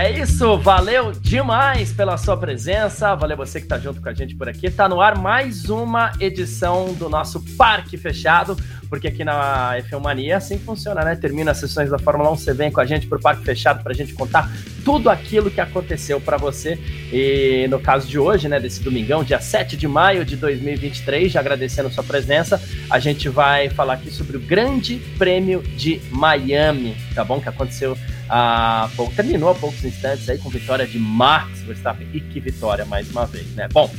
É isso, valeu demais pela sua presença, valeu você que está junto com a gente por aqui. Tá no ar mais uma edição do nosso Parque Fechado, porque aqui na F1 Mania assim funciona, né? Termina as sessões da Fórmula 1, você vem com a gente pro Parque Fechado para a gente contar tudo aquilo que aconteceu para você. E no caso de hoje, né, desse domingão, dia 7 de maio de 2023, já agradecendo sua presença, a gente vai falar aqui sobre o Grande Prêmio de Miami, tá bom? Que aconteceu há pouco, terminou há poucos instantes aí com vitória de Max Verstappen. E que vitória mais uma vez, né? Bom,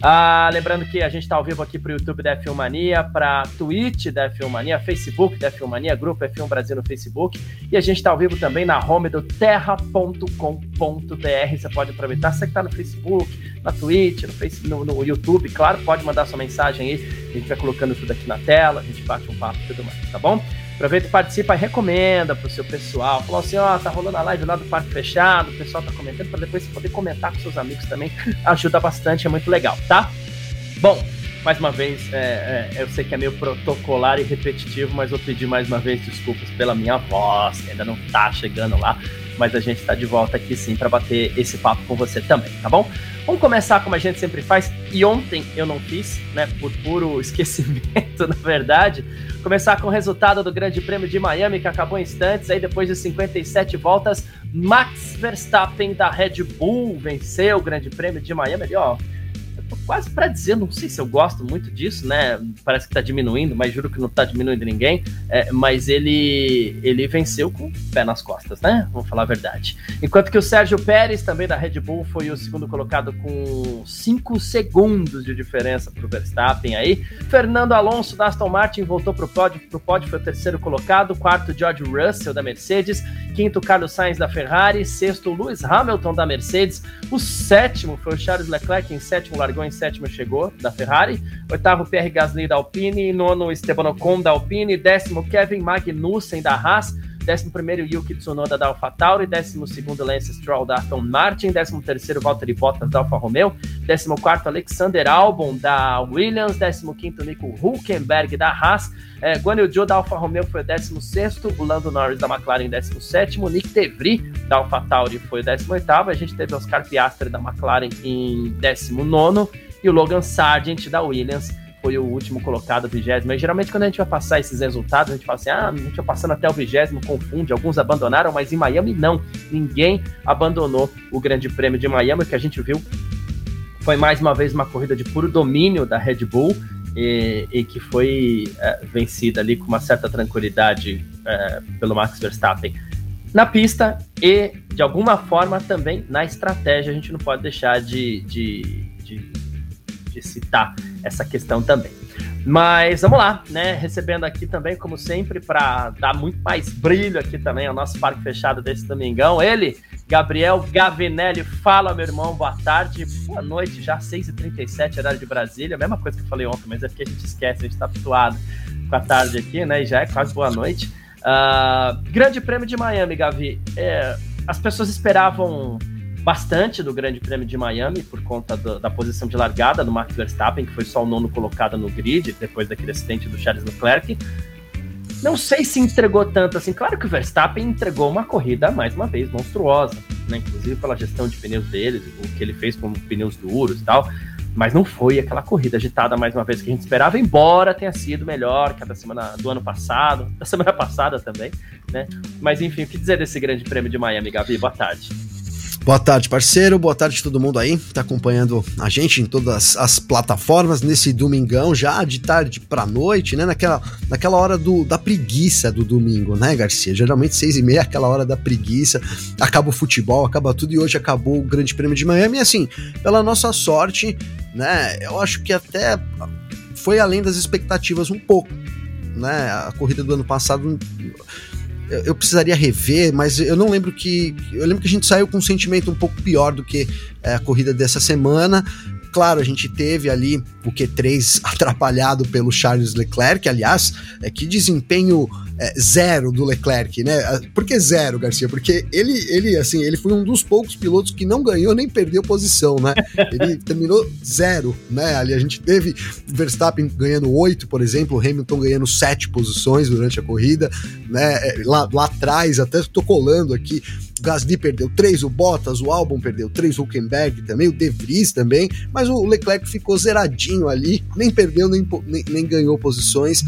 ah, lembrando que a gente está ao vivo aqui para o YouTube da F1 Mania, para Twitch da F1 Mania, Facebook da F1 Mania, Grupo F1 Brasil no Facebook. E a gente está ao vivo também na home do terra.com.br. Você pode aproveitar, você que está no Facebook, na Twitch, no, Facebook, no, no, YouTube, claro, pode mandar sua mensagem aí. A gente vai colocando tudo aqui na tela, a gente bate um papo e tudo mais, tá bom? Aproveita participa recomenda pro seu pessoal. Falou assim, ó, tá rolando a live lá do Parque Fechado, o pessoal tá comentando, para depois você poder comentar com seus amigos também. Ajuda bastante, é muito legal, tá? Bom, mais uma vez, é, é, eu sei que é meio protocolar e repetitivo, mas vou pedir mais uma vez desculpas pela minha voz, que ainda não tá chegando lá, mas a gente tá de volta aqui sim para bater esse papo com você também, tá bom? Vamos começar como a gente sempre faz, e ontem eu não fiz, né, por puro esquecimento, na verdade. Começar com o resultado do Grande Prêmio de Miami, que acabou em instantes, aí depois de 57 voltas, Max Verstappen da Red Bull venceu o Grande Prêmio de Miami ali, ó quase para dizer, não sei se eu gosto muito disso, né? Parece que tá diminuindo, mas juro que não tá diminuindo ninguém. É, mas ele ele venceu com o pé nas costas, né? Vamos falar a verdade. Enquanto que o Sérgio Pérez, também da Red Bull, foi o segundo colocado com 5 segundos de diferença pro Verstappen aí. Fernando Alonso da Aston Martin voltou pro pódio, pro pódio foi o terceiro colocado, quarto George Russell da Mercedes, quinto Carlos Sainz da Ferrari, sexto Lewis Hamilton da Mercedes, o sétimo foi o Charles Leclerc em sétimo largou em sétimo, chegou, da Ferrari. Oitavo, Pierre Gasly da Alpine. Nono, Esteban Ocon da Alpine. Décimo, Kevin Magnussen da Haas. Décimo primeiro, Yuki Tsunoda da AlphaTauri. Décimo segundo, Lance Stroll da Aston Martin. Décimo terceiro, Valtteri Bottas da Alfa Romeo. Décimo quarto, Alexander Albon da Williams. Décimo quinto, Nico Hulkenberg da Haas. É, Guan Yu da Alfa Romeo foi o 16, o Lando Norris da McLaren 17, o Nick DeVry da AlphaTauri foi o 18, a gente teve Oscar Piastri da McLaren em 19 e o Logan Sargent da Williams foi o último colocado, vigésimo. Geralmente quando a gente vai passar esses resultados, a gente fala assim, ah, a gente vai passando até o vigésimo, confunde, alguns abandonaram, mas em Miami não, ninguém abandonou o Grande Prêmio de Miami, que a gente viu foi mais uma vez uma corrida de puro domínio da Red Bull, e, e que foi é, vencida ali com uma certa tranquilidade é, pelo Max Verstappen na pista e, de alguma forma, também na estratégia. A gente não pode deixar de, de, de, de citar essa questão também. Mas vamos lá, né? Recebendo aqui também, como sempre, para dar muito mais brilho aqui também ao nosso parque fechado desse domingão. Ele, Gabriel Gavinelli. Fala, meu irmão, boa tarde, boa noite, já 6h37, horário de Brasília. Mesma coisa que eu falei ontem, mas é porque a gente esquece, a gente está habituado com a tarde aqui, né? E já é quase boa noite. Uh, grande Prêmio de Miami, Gavi. É, as pessoas esperavam bastante do Grande Prêmio de Miami por conta do, da posição de largada do Max Verstappen, que foi só o nono colocado no grid depois daquele acidente do Charles Leclerc. Não sei se entregou tanto assim. Claro que o Verstappen entregou uma corrida, mais uma vez, monstruosa, né? Inclusive pela gestão de pneus dele, o que ele fez com pneus duros e tal. Mas não foi aquela corrida agitada mais uma vez que a gente esperava, embora tenha sido melhor que a da semana do ano passado, da semana passada também, né? Mas enfim, o que dizer desse grande prêmio de Miami, Gabi? Boa tarde. Boa tarde, parceiro. Boa tarde todo mundo aí. Tá acompanhando a gente em todas as plataformas nesse domingão, já de tarde pra noite, né? Naquela, naquela hora do, da preguiça do domingo, né, Garcia? Geralmente seis e meia, aquela hora da preguiça. Acaba o futebol, acaba tudo e hoje acabou o Grande Prêmio de Miami. E assim, pela nossa sorte, né? Eu acho que até foi além das expectativas um pouco, né? A corrida do ano passado eu precisaria rever, mas eu não lembro que. Eu lembro que a gente saiu com um sentimento um pouco pior do que é, a corrida dessa semana. Claro, a gente teve ali o Q3 atrapalhado pelo Charles Leclerc, aliás, é, que desempenho é, zero do Leclerc, né? Ah, por que zero, Garcia? Porque ele, ele, assim, ele foi um dos poucos pilotos que não ganhou nem perdeu posição, né? Ele terminou zero, né? Ali a gente teve Verstappen ganhando oito, por exemplo, Hamilton ganhando sete posições durante a corrida, né? É, lá, lá atrás, até tô colando aqui, Gasly perdeu três, o Bottas, o Albon perdeu três, o Huckenberg também, o De Vries também, mas o Leclerc ficou zeradinho ali, nem perdeu nem, nem, nem ganhou posições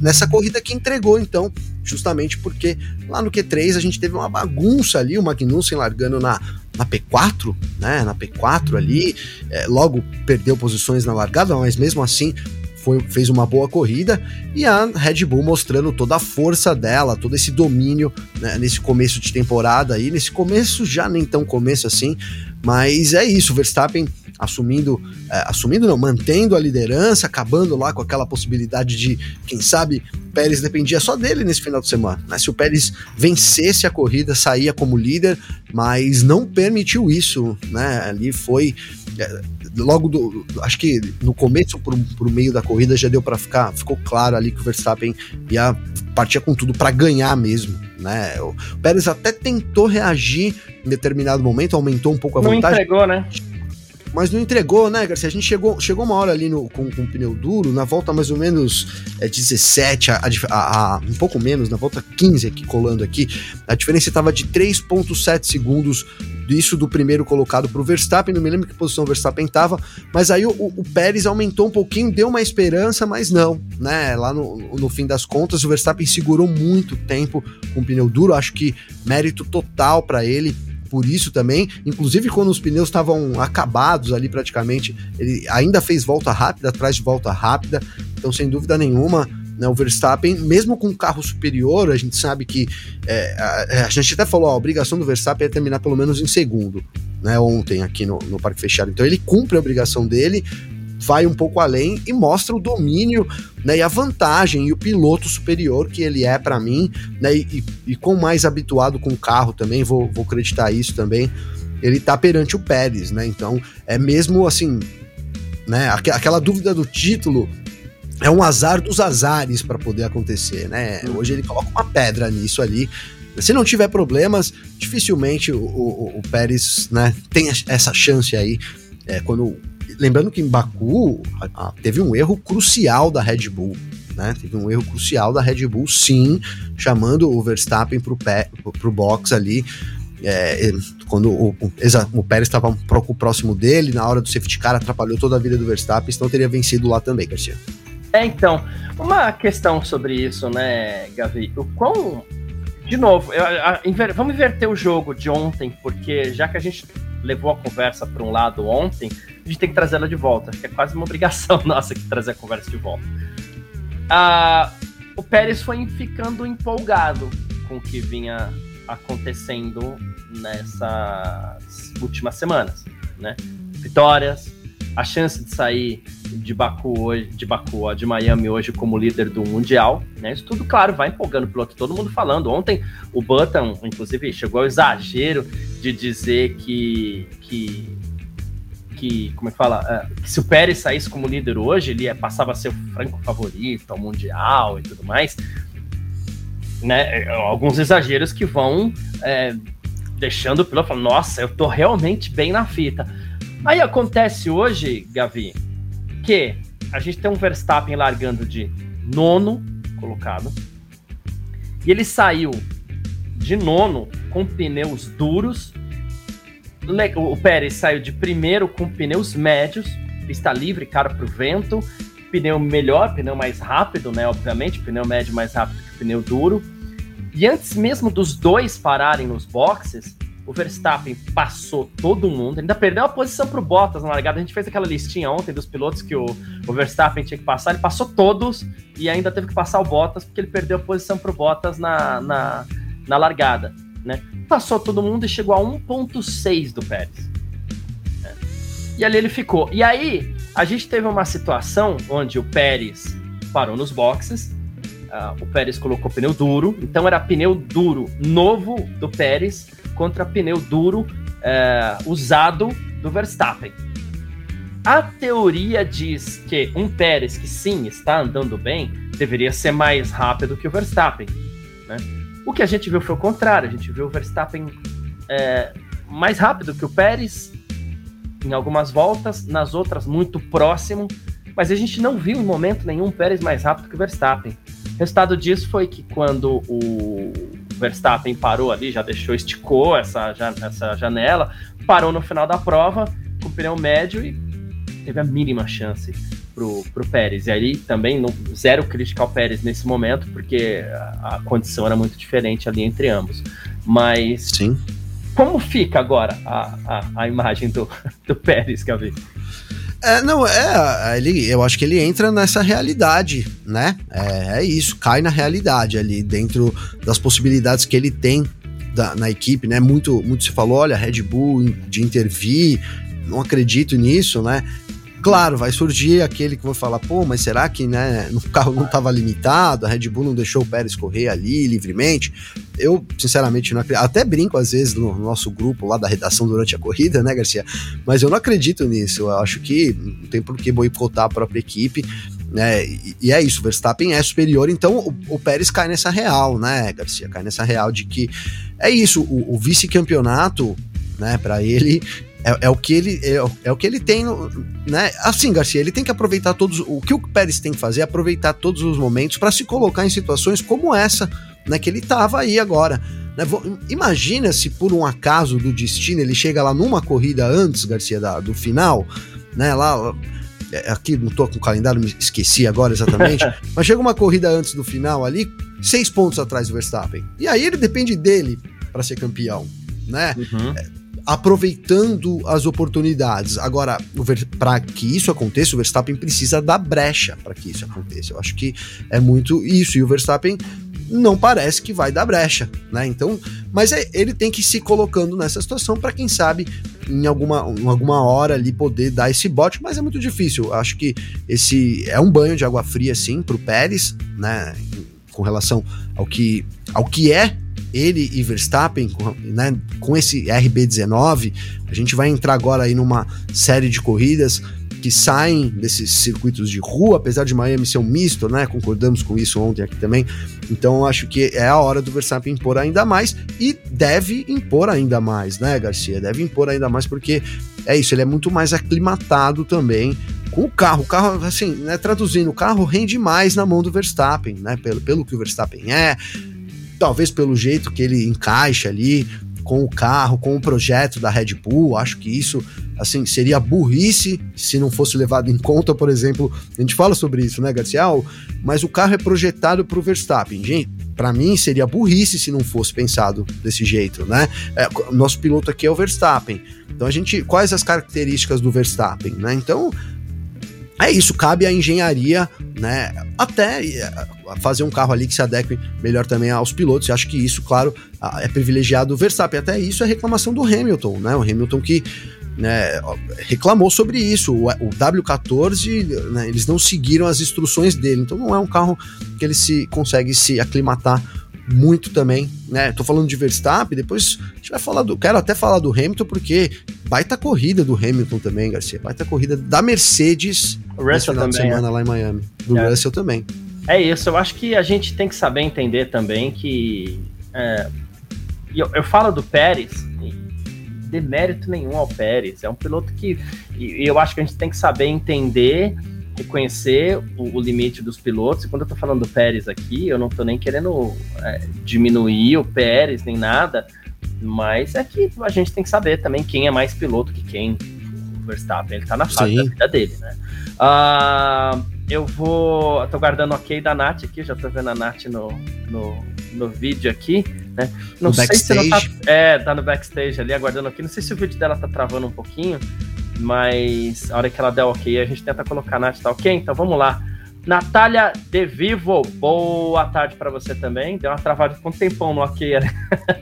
nessa corrida que entregou, então, justamente porque lá no Q3 a gente teve uma bagunça ali, o Magnussen largando na, na P4, né, na P4 ali, é, logo perdeu posições na largada, mas mesmo assim foi, fez uma boa corrida e a Red Bull mostrando toda a força dela, todo esse domínio né, nesse começo de temporada aí, nesse começo já nem tão começo assim, mas é isso, Verstappen assumindo, é, assumindo não, mantendo a liderança, acabando lá com aquela possibilidade de, quem sabe, Pérez dependia só dele nesse final de semana. Né? Se o Pérez vencesse a corrida, saía como líder, mas não permitiu isso, né? Ali foi é, logo do, acho que no começo pro, pro meio da corrida já deu para ficar, ficou claro ali que o Verstappen ia partir com tudo para ganhar mesmo, né? O Pérez até tentou reagir em determinado momento, aumentou um pouco a não vantagem. Não entregou, né? Mas não entregou, né, Garcia? A gente chegou, chegou uma hora ali no, com, com o pneu duro, na volta mais ou menos é, 17, a, a, a, um pouco menos, na volta 15 aqui, colando aqui, a diferença estava de 3,7 segundos isso do primeiro colocado para o Verstappen, não me lembro que posição o Verstappen estava, mas aí o, o, Pérez aumentou um pouquinho, deu uma esperança, mas não, né? Lá no, no fim das contas, o Verstappen segurou muito tempo com pneu duro, acho que mérito total para ele por isso também. Inclusive, quando os pneus estavam acabados ali praticamente, ele ainda fez volta rápida, atrás de volta rápida. Então, sem dúvida nenhuma, né, o Verstappen, mesmo com um carro superior, a gente sabe que. É, a, a, gente até falou, a obrigação do Verstappen é terminar pelo menos em segundo, né? Ontem aqui no, no Parque Fechado. Então ele cumpre a obrigação dele, vai um pouco além e mostra o domínio né, e a vantagem e o piloto superior que ele é para mim, né, e, e com mais habituado com o carro também, vou, vou acreditar isso também, ele tá perante o Pérez, né? Então é mesmo assim, né? Aqu aquela dúvida do título é um azar dos azares para poder acontecer, né? Hoje ele coloca uma pedra nisso ali. Se não tiver problemas, dificilmente o, o, o Pérez né, tem essa chance aí. É, quando lembrando que em Baku teve um erro crucial da Red Bull. Né? Teve um erro crucial da Red Bull, sim, chamando o Verstappen para o box ali. É, quando o, o, o Pérez estava próximo dele, na hora do safety car, atrapalhou toda a vida do Verstappen, senão teria vencido lá também, Garcia. É, então, uma questão sobre isso, né, Gavi? O quão. De novo, eu, a, inver, vamos inverter o jogo de ontem, porque já que a gente levou a conversa para um lado ontem, a gente tem que trazer ela de volta. Acho que é quase uma obrigação nossa que trazer a conversa de volta. Ah, o Pérez foi ficando empolgado com o que vinha acontecendo nessas últimas semanas, né? Vitórias, a chance de sair de Baku hoje, de Baku, de Miami hoje como líder do mundial, né? Isso tudo, claro, vai empolgando o piloto, todo mundo falando. Ontem o Button, inclusive, chegou ao exagero de dizer que que que, como é que fala, é, que se o Pérez saísse como líder hoje, ele passava a ser o franco favorito ao Mundial e tudo mais. Né? É, alguns exageros que vão é, deixando o piloto falando, nossa, eu tô realmente bem na fita. Aí acontece hoje, Gavi, que a gente tem um Verstappen largando de nono colocado, e ele saiu de nono com pneus duros o Pérez saiu de primeiro com pneus médios, pista livre, cara para o vento, pneu melhor, pneu mais rápido, né? Obviamente, pneu médio mais rápido que pneu duro. E antes mesmo dos dois pararem nos boxes, o Verstappen passou todo mundo, ainda perdeu a posição para o Bottas na largada. A gente fez aquela listinha ontem dos pilotos que o, o, Verstappen tinha que passar, ele passou todos e ainda teve que passar o Bottas porque ele perdeu a posição para o Bottas na, na, na largada né? Passou todo mundo e chegou a 1.6 do Pérez. Né? E ali ele ficou. E aí, a gente teve uma situação onde o Pérez parou nos boxes, uh, o Pérez colocou pneu duro, então era pneu duro novo do Pérez contra pneu duro uh, usado do Verstappen. A teoria diz que um Pérez que sim está andando bem deveria ser mais rápido que o Verstappen. Né? O que a gente viu foi o contrário, a gente viu o Verstappen é, mais rápido que o Pérez em algumas voltas, nas outras muito próximo, mas a gente não viu em momento nenhum Pérez mais rápido que o Verstappen. O resultado disso foi que quando o Verstappen parou ali, já deixou, esticou essa, essa janela, parou no final da prova com o pneu médio e teve a mínima chance pro, pro Pérez. E aí também não, zero crítica ao Pérez nesse momento, porque a, a condição era muito diferente ali entre ambos. Mas Sim. como fica agora a, a, a imagem do, do Pérez, Gavi? É, não, é, ele, eu acho que ele entra nessa realidade, né? É, é isso, cai na realidade ali, dentro das possibilidades que ele tem da, na equipe, né? Muito, muito se falou, olha, Red Bull de intervir, não acredito nisso, né? Claro, vai surgir aquele que vai falar, pô, mas será que né, o carro não estava limitado, a Red Bull não deixou o Pérez correr ali livremente? Eu, sinceramente, não acredito. Até brinco às vezes no nosso grupo lá da redação durante a corrida, né, Garcia? Mas eu não acredito nisso. Eu acho que não tem por que boicotar a própria equipe. E, e é isso, o Verstappen é superior, então o, o, Pérez cai nessa real, né, Garcia? Cai nessa real de que é isso, o, o vice-campeonato, né, para ele é, é, o que ele é, é, o que ele tem, né? Assim, Garcia, ele tem que aproveitar todos. O que o Pérez tem que fazer é aproveitar todos os momentos para se colocar em situações como essa, né? Que ele tava aí agora. Né? Imagina se por um acaso do destino ele chega lá numa corrida antes, Garcia, da, do final, né? Lá, é, aqui não tô com o calendário, me esqueci agora exatamente, mas chega uma corrida antes do final ali, seis pontos atrás do Verstappen. E aí ele depende dele para ser campeão, né? Uhum. É, aproveitando as oportunidades. Agora, para que isso aconteça, o Verstappen precisa dar brecha para que isso aconteça. Eu acho que é muito isso. E o Verstappen não parece que vai dar brecha, né? Então, mas é, ele tem que ir se colocando nessa situação para quem sabe em alguma, em alguma hora ali poder dar esse bote, mas é muito difícil. Eu acho que esse é um banho de água fria sim para o Pérez, né? Com relação ao que ao que é ele e Verstappen, né, com esse RB19, a gente vai entrar agora aí numa série de corridas que saem desses circuitos de rua, apesar de Miami ser um misto, né? Concordamos com isso ontem aqui também. Então acho que é a hora do Verstappen impor ainda mais e deve impor ainda mais, né, Garcia? Deve impor ainda mais porque é isso, ele é muito mais aclimatado também com o carro. O carro, assim, né, traduzindo, o carro rende mais na mão do Verstappen, né? Pelo, pelo que o Verstappen é, talvez pelo jeito que ele encaixa ali com o carro, com o projeto da Red Bull. Acho que isso, assim, seria burrice se não fosse levado em conta, por exemplo. A gente fala sobre isso, né, Garcia? Mas o carro é projetado para o Verstappen. Gente, para mim seria burrice se não fosse pensado desse jeito, né? É, nosso piloto aqui é o Verstappen. Então a gente, quais as características do Verstappen, né? Então é isso, cabe à engenharia, né? Até eh, fazer um carro ali que se adeque melhor também aos pilotos. Eu acho que isso, claro, é privilegiado o Verstappen. Até isso é reclamação do Hamilton, né? O Hamilton que né, reclamou sobre isso. O, o W14, né, eles não seguiram as instruções dele. Então não é um carro que ele se consegue se aclimatar muito também, né? Tô falando de Verstappen, depois a gente vai falar do. Quero até falar do Hamilton, porque baita corrida do Hamilton também, Garcia. Baita corrida da Mercedes o Russell final também, de semana é. lá em Miami. Do é. Russell também. É isso, eu acho que a gente tem que saber entender também que. É, eu, eu falo do Pérez, demérito nenhum ao Pérez. É um piloto que. E eu acho que a gente tem que saber entender reconhecer o, o, limite dos pilotos. E quando eu tô falando do Pérez aqui, eu não tô nem querendo é, diminuir o Pérez nem nada, mas é que a gente tem que saber também quem é mais piloto que quem. O Verstappen, ele tá na fase Sim. da vida dele, né? Uh, eu vou. tô guardando ok da Nath aqui, já tô vendo a Nath no, no, no vídeo aqui, né? Não no sei backstage. se ela tá. É, tá no backstage ali, aguardando aqui. Não sei se o vídeo dela tá travando um pouquinho. Mas a hora que ela der ok, a gente tenta colocar a Nath, tá ok? Então vamos lá. Natália De Vivo, boa tarde para você também. Deu uma travada com um tempão no ok, né?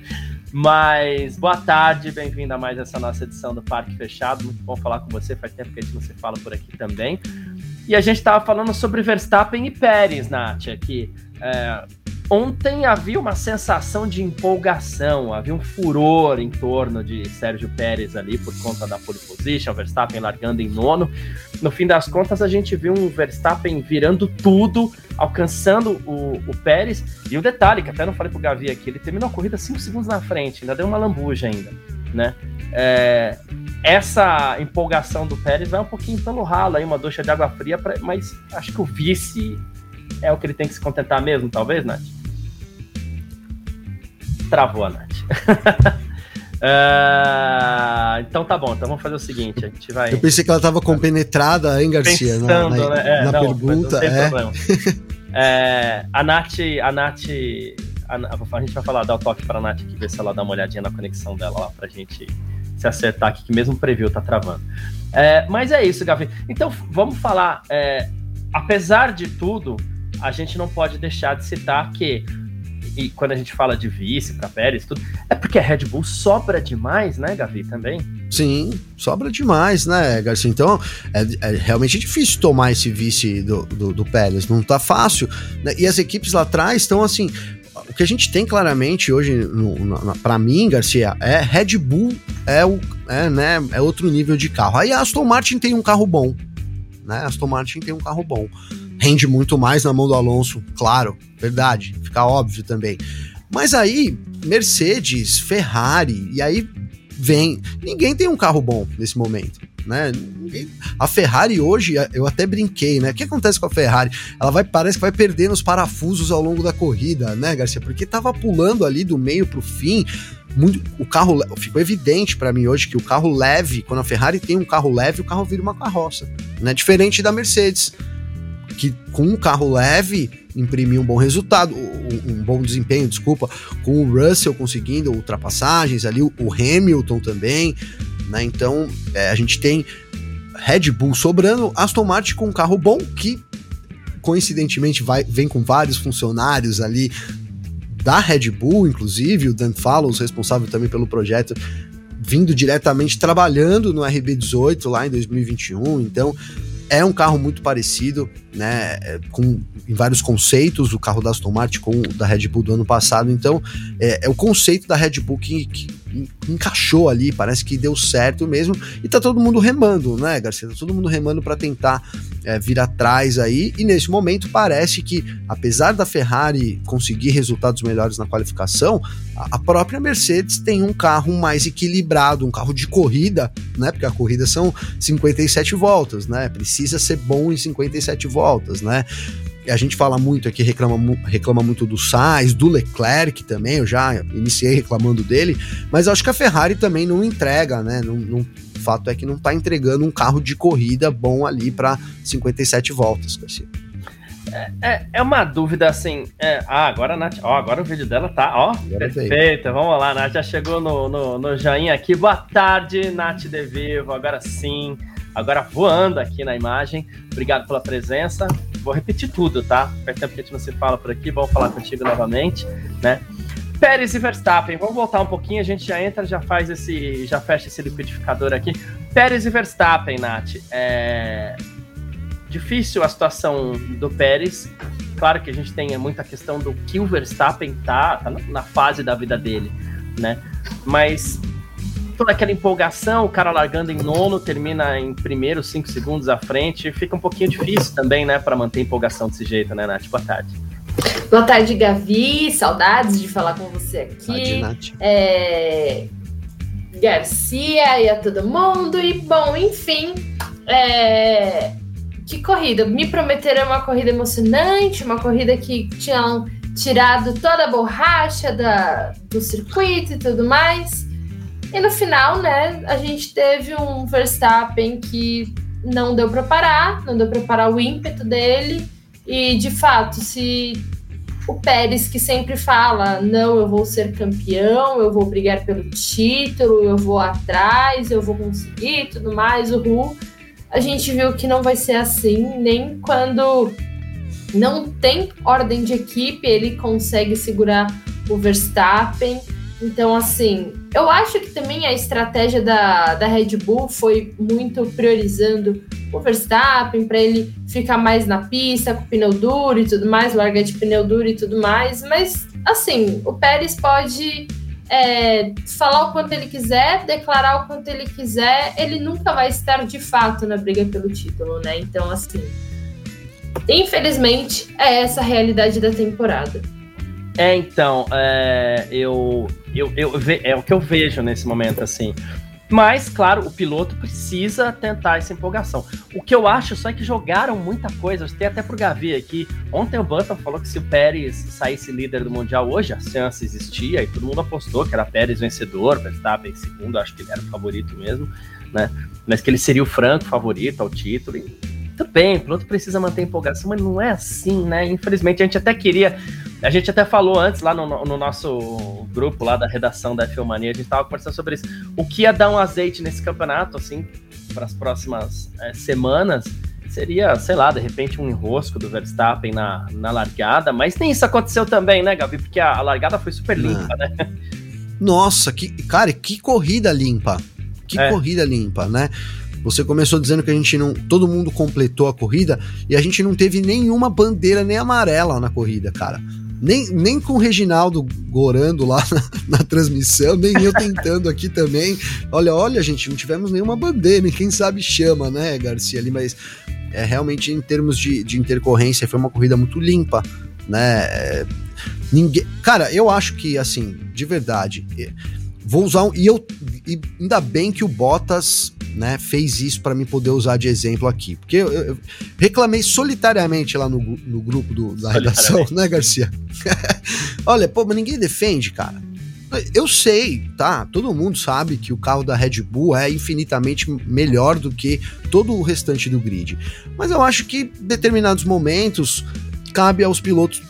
Mas boa tarde, bem-vindo a mais essa nossa edição do Parque Fechado. Muito bom falar com você, faz tempo que a gente não se fala por aqui também. E a gente estava falando sobre Verstappen e Pérez, Nath, aqui. É, ontem havia uma sensação de empolgação, havia um furor em torno de Sérgio Pérez ali por conta da pole position, Verstappen largando em nono. No fim das contas, a gente viu um Verstappen virando tudo, alcançando o, o Pérez. E o detalhe, que até não falei pro Gavi aqui, ele terminou a corrida 5 segundos na frente, ainda deu uma lambuja ainda, né? É, essa empolgação do Pérez vai um pouquinho pelo ralo aí, uma ducha de água fria, pra, mas acho que o vice é o que ele tem que se contentar mesmo, talvez, Nath? Travou a Nath. uh, então tá bom, então vamos fazer o seguinte, a gente vai... Eu pensei que ela tava compenetrada, hein, Garcia? Pensando, na, na, né? é, na não, pergunta, não é. é. A Nath, a Nath, a, a, gente vai falar, dar o toque pra Nath aqui, ver se ela dá uma olhadinha na conexão dela lá pra gente se acertar aqui, que mesmo o preview tá travando. É, mas é isso, Gavi. Então vamos falar, é, apesar de tudo, a gente não pode deixar de citar que e quando a gente fala de vice para Pérez, tudo, é porque a Red Bull sobra demais, né, Gavi, também? Sim, sobra demais, né, Garcia? Então, é, é realmente difícil tomar esse vice do, do, do Pérez, não tá fácil. Né? E as equipes lá atrás estão assim. O que a gente tem claramente hoje, para mim, Garcia, é Red Bull é, o, é, né, é outro nível de carro. Aí a Aston Martin tem um carro bom, né? Aston Martin tem um carro bom rende muito mais na mão do Alonso, claro, verdade, fica óbvio também. Mas aí, Mercedes, Ferrari, e aí vem. Ninguém tem um carro bom nesse momento. Né? A Ferrari hoje, eu até brinquei, né? O que acontece com a Ferrari? Ela vai, parece que vai perdendo os parafusos ao longo da corrida, né, Garcia? Porque tava pulando ali do meio pro fim. Muito, o carro ficou evidente para mim hoje que o carro leve, quando a Ferrari tem um carro leve, o carro vira uma carroça, né? Diferente da Mercedes que com um carro leve imprimiu um bom resultado, um, um, bom desempenho, desculpa, com o Russell conseguindo ultrapassagens ali, o, o Hamilton também, né? Então é, a gente tem Red Bull sobrando, Aston Martin com um carro bom que coincidentemente vai, vem com vários funcionários ali da Red Bull, inclusive o Dan Fallows, responsável também pelo projeto, vindo diretamente trabalhando no RB18 lá em 2021, então é um carro muito parecido, né? É, com, em vários conceitos, o carro da Aston Martin com o da Red Bull do ano passado. Então, é, é o conceito da Red Bull que, que, encaixou ali, parece que deu certo mesmo. E tá todo mundo remando, né, Garcia? Tá todo mundo remando para tentar é, vir atrás aí. E nesse momento parece que, apesar da Ferrari conseguir resultados melhores na qualificação, a própria Mercedes tem um carro mais equilibrado, um carro de corrida, né? Porque a corrida são 57 voltas, né? Precisa ser bom em 57 voltas, né? A gente fala muito aqui, reclama, reclama muito do Sainz, do Leclerc também, eu já iniciei reclamando dele, mas acho que a Ferrari também não entrega, né? Não, não, o fato é que não está entregando um carro de corrida bom ali para 57 voltas, Garcia. É, é, é, uma dúvida assim. É, ah, agora a Nath. Ó, agora o vídeo dela tá, ó. Perfeito. Vamos lá, Nath. Já chegou no, no, no joinha aqui. Boa tarde, Nath De Vivo. Agora sim. Agora voando aqui na imagem. Obrigado pela presença. Vou repetir tudo, tá? Faz tempo que a gente não se fala por aqui. Vamos falar contigo novamente, né? Pérez e Verstappen, vamos voltar um pouquinho, a gente já entra, já faz esse, já fecha esse liquidificador aqui. Pérez e Verstappen, Nath. É, difícil a situação do Pérez. Claro que a gente tem muita questão do que o Verstappen tá, tá na fase da vida dele, né? Mas toda aquela empolgação, o cara largando em nono, termina em primeiro, cinco segundos à frente, fica um pouquinho difícil também, né, para manter empolgação desse jeito, né, Nath? Boa tarde. Boa tarde, Gavi. Saudades de falar com você aqui. Nath. É... Garcia e a todo mundo. E, bom, enfim, é que corrida. Me prometeram uma corrida emocionante, uma corrida que tinham tirado toda a borracha da, do circuito e tudo mais. E no final, né, a gente teve um Verstappen que não deu para parar, não deu para parar o ímpeto dele. E de fato, se o Pérez que sempre fala: não, eu vou ser campeão, eu vou brigar pelo título, eu vou atrás, eu vou conseguir tudo mais, o Ru a gente viu que não vai ser assim, nem quando não tem ordem de equipe, ele consegue segurar o Verstappen. Então, assim, eu acho que também a estratégia da, da Red Bull foi muito priorizando o Verstappen para ele ficar mais na pista, com pneu duro e tudo mais, larga de pneu duro e tudo mais. Mas, assim, o Pérez pode é, falar o quanto ele quiser, declarar o quanto ele quiser, ele nunca vai estar de fato na briga pelo título, né? Então, assim, infelizmente, é essa a realidade da temporada. É, então, é, eu, eu, eu ve, é o que eu vejo nesse momento, assim. Mas, claro, o piloto precisa tentar essa empolgação. O que eu acho só é que jogaram muita coisa. Tem até pro Gavi aqui. Ontem o Button falou que se o Pérez saísse líder do Mundial hoje, a chance existia e todo mundo apostou que era Pérez vencedor, Verstappen segundo, acho que ele era o favorito mesmo, né? Mas que ele seria o franco favorito ao título. Tudo bem, o piloto precisa manter empolgação, mas não é assim, né? Infelizmente, a gente até queria. A gente até falou antes lá no, no nosso grupo lá da redação da F1 Mania, a gente estava conversando sobre isso. O que ia dar um azeite nesse campeonato, assim, para as próximas é, semanas, seria, sei lá, de repente um enrosco do Verstappen na, na largada, mas nem isso aconteceu também, né, Gabi? Porque a, a largada foi super limpa, né? Nossa, que, cara, que corrida limpa. Que é. corrida limpa, né? Você começou dizendo que a gente não. Todo mundo completou a corrida e a gente não teve nenhuma bandeira nem amarela na corrida, cara. Nem, nem com o Reginaldo gorando lá na, na transmissão, nem eu tentando aqui também. Olha, olha, gente, não tivemos nenhuma bandeira, quem sabe chama, né, Garcia ali, mas é realmente em termos de, de intercorrência foi uma corrida muito limpa, né? É, ninguém, cara, eu acho que assim, de verdade, vou usar um, e eu e ainda bem que o Bottas né, fez isso para mim poder usar de exemplo aqui. Porque eu, eu reclamei solitariamente lá no, no grupo do, da redação, né, Garcia? Olha, pô, mas ninguém defende, cara. Eu sei, tá? Todo mundo sabe que o carro da Red Bull é infinitamente melhor do que todo o restante do grid. Mas eu acho que em determinados momentos cabe aos pilotos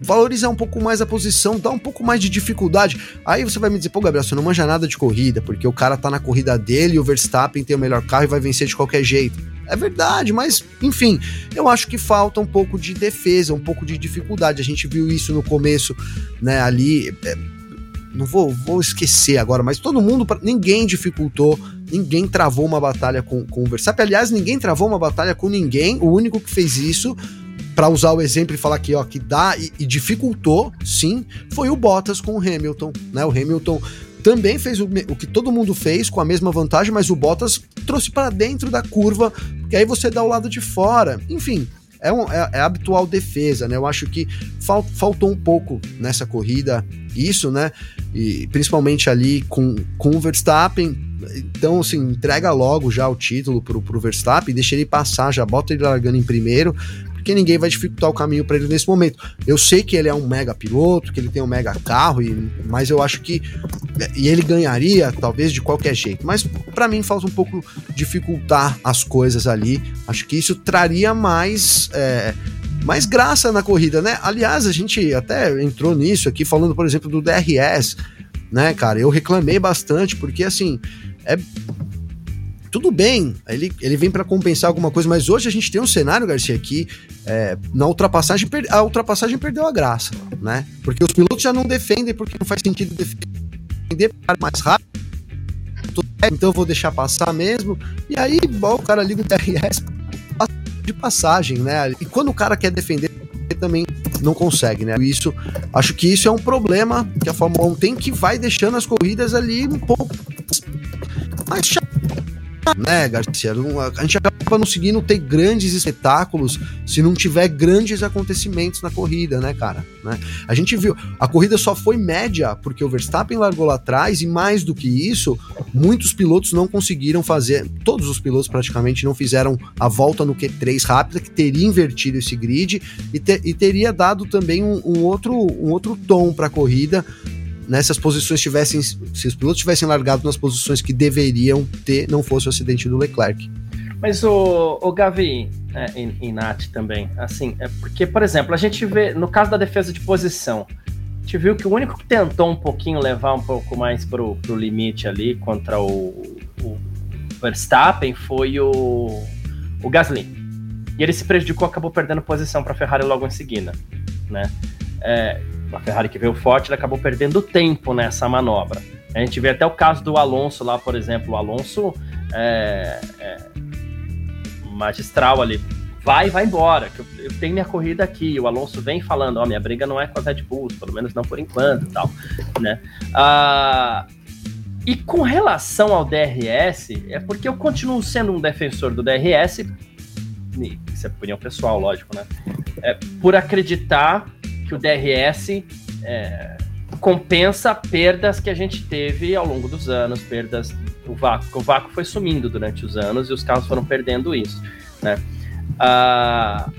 valorizar um pouco mais a posição, dar um pouco mais de dificuldade. Aí você vai me dizer, pô, Gabriel, você não manja nada de corrida, porque o cara tá na corrida dele e o Verstappen tem o melhor carro e vai vencer de qualquer jeito. É verdade, mas enfim, eu acho que falta um pouco de defesa, um pouco de dificuldade. A gente viu isso no começo, né, ali. É, não vou, vou esquecer agora, mas todo mundo, ninguém dificultou, ninguém travou uma batalha com, com o Verstappen. Aliás, ninguém travou uma batalha com ninguém. O único que fez isso para usar o exemplo e falar aqui, ó, que dá e, e, dificultou, sim, foi o Bottas com o Hamilton, né? O Hamilton também fez o, o que todo mundo fez com a mesma vantagem, mas o Bottas trouxe para dentro da curva, que aí você dá o lado de fora. Enfim, é, um, é, é, habitual defesa, né? Eu acho que fal, faltou um pouco nessa corrida isso, né? E principalmente ali com, com o Verstappen. Então, assim, entrega logo já o título pro, pro Verstappen, deixa ele passar, já bota ele largando em primeiro, porque ninguém vai dificultar o caminho para ele nesse momento. Eu sei que ele é um mega piloto, que ele tem um mega carro, e, mas eu acho que e ele ganharia talvez de qualquer jeito. Mas para mim falta um pouco dificultar as coisas ali. Acho que isso traria mais é, mais graça na corrida, né? Aliás, a gente até entrou nisso aqui falando, por exemplo, do DRS, né, cara? Eu reclamei bastante porque assim é tudo bem, ele, ele vem para compensar alguma coisa, mas hoje a gente tem um cenário, Garcia, aqui é, na ultrapassagem, a ultrapassagem perdeu a graça, né? Porque os pilotos já não defendem, porque não faz sentido defender mais rápido. Então vou deixar passar mesmo. E aí, bom, o cara liga o TRS de passagem, né? E quando o cara quer defender, também não consegue, né? Isso, acho que isso é um problema que a Fórmula 1 tem que vai deixando as corridas ali um pouco mais chato né, Garcia? A gente acaba não conseguindo ter grandes espetáculos se não tiver grandes acontecimentos na corrida, né, cara? Né? A gente viu, a corrida só foi média porque o Verstappen largou lá atrás e mais do que isso, muitos pilotos não conseguiram fazer, todos os pilotos praticamente não fizeram a volta no Q3 rápida, que teria invertido esse grid e, te, e teria dado também um, um, outro, um outro tom para a corrida né, se as posições tivessem, se os pilotos tivessem largado nas posições que deveriam ter, não fosse o acidente do Leclerc. Mas o, o Gavi é, e, e Nath também, assim, é porque, por exemplo, a gente vê, no caso da defesa de posição, a gente viu que o único que tentou um pouquinho levar um pouco mais pro, pro limite ali contra o, o Verstappen foi o, o Gasly. E ele se prejudicou, acabou perdendo posição para a Ferrari logo em seguida, né? É, a Ferrari que veio forte, ele acabou perdendo tempo nessa manobra. A gente vê até o caso do Alonso lá, por exemplo. O Alonso é, é magistral ali. Vai, vai embora, que eu, eu, tenho minha corrida aqui. O Alonso vem falando, ó, minha briga não é com a Red Bulls, pelo menos não por enquanto tal, né? Ah, e com relação ao DRS, é porque eu continuo sendo um defensor do DRS, isso é opinião pessoal, lógico, né? É, por acreditar que o DRS é, compensa perdas que a gente teve ao longo dos anos, perdas o vácuo, o vácuo foi sumindo durante os anos e os carros foram perdendo isso, né? Ah,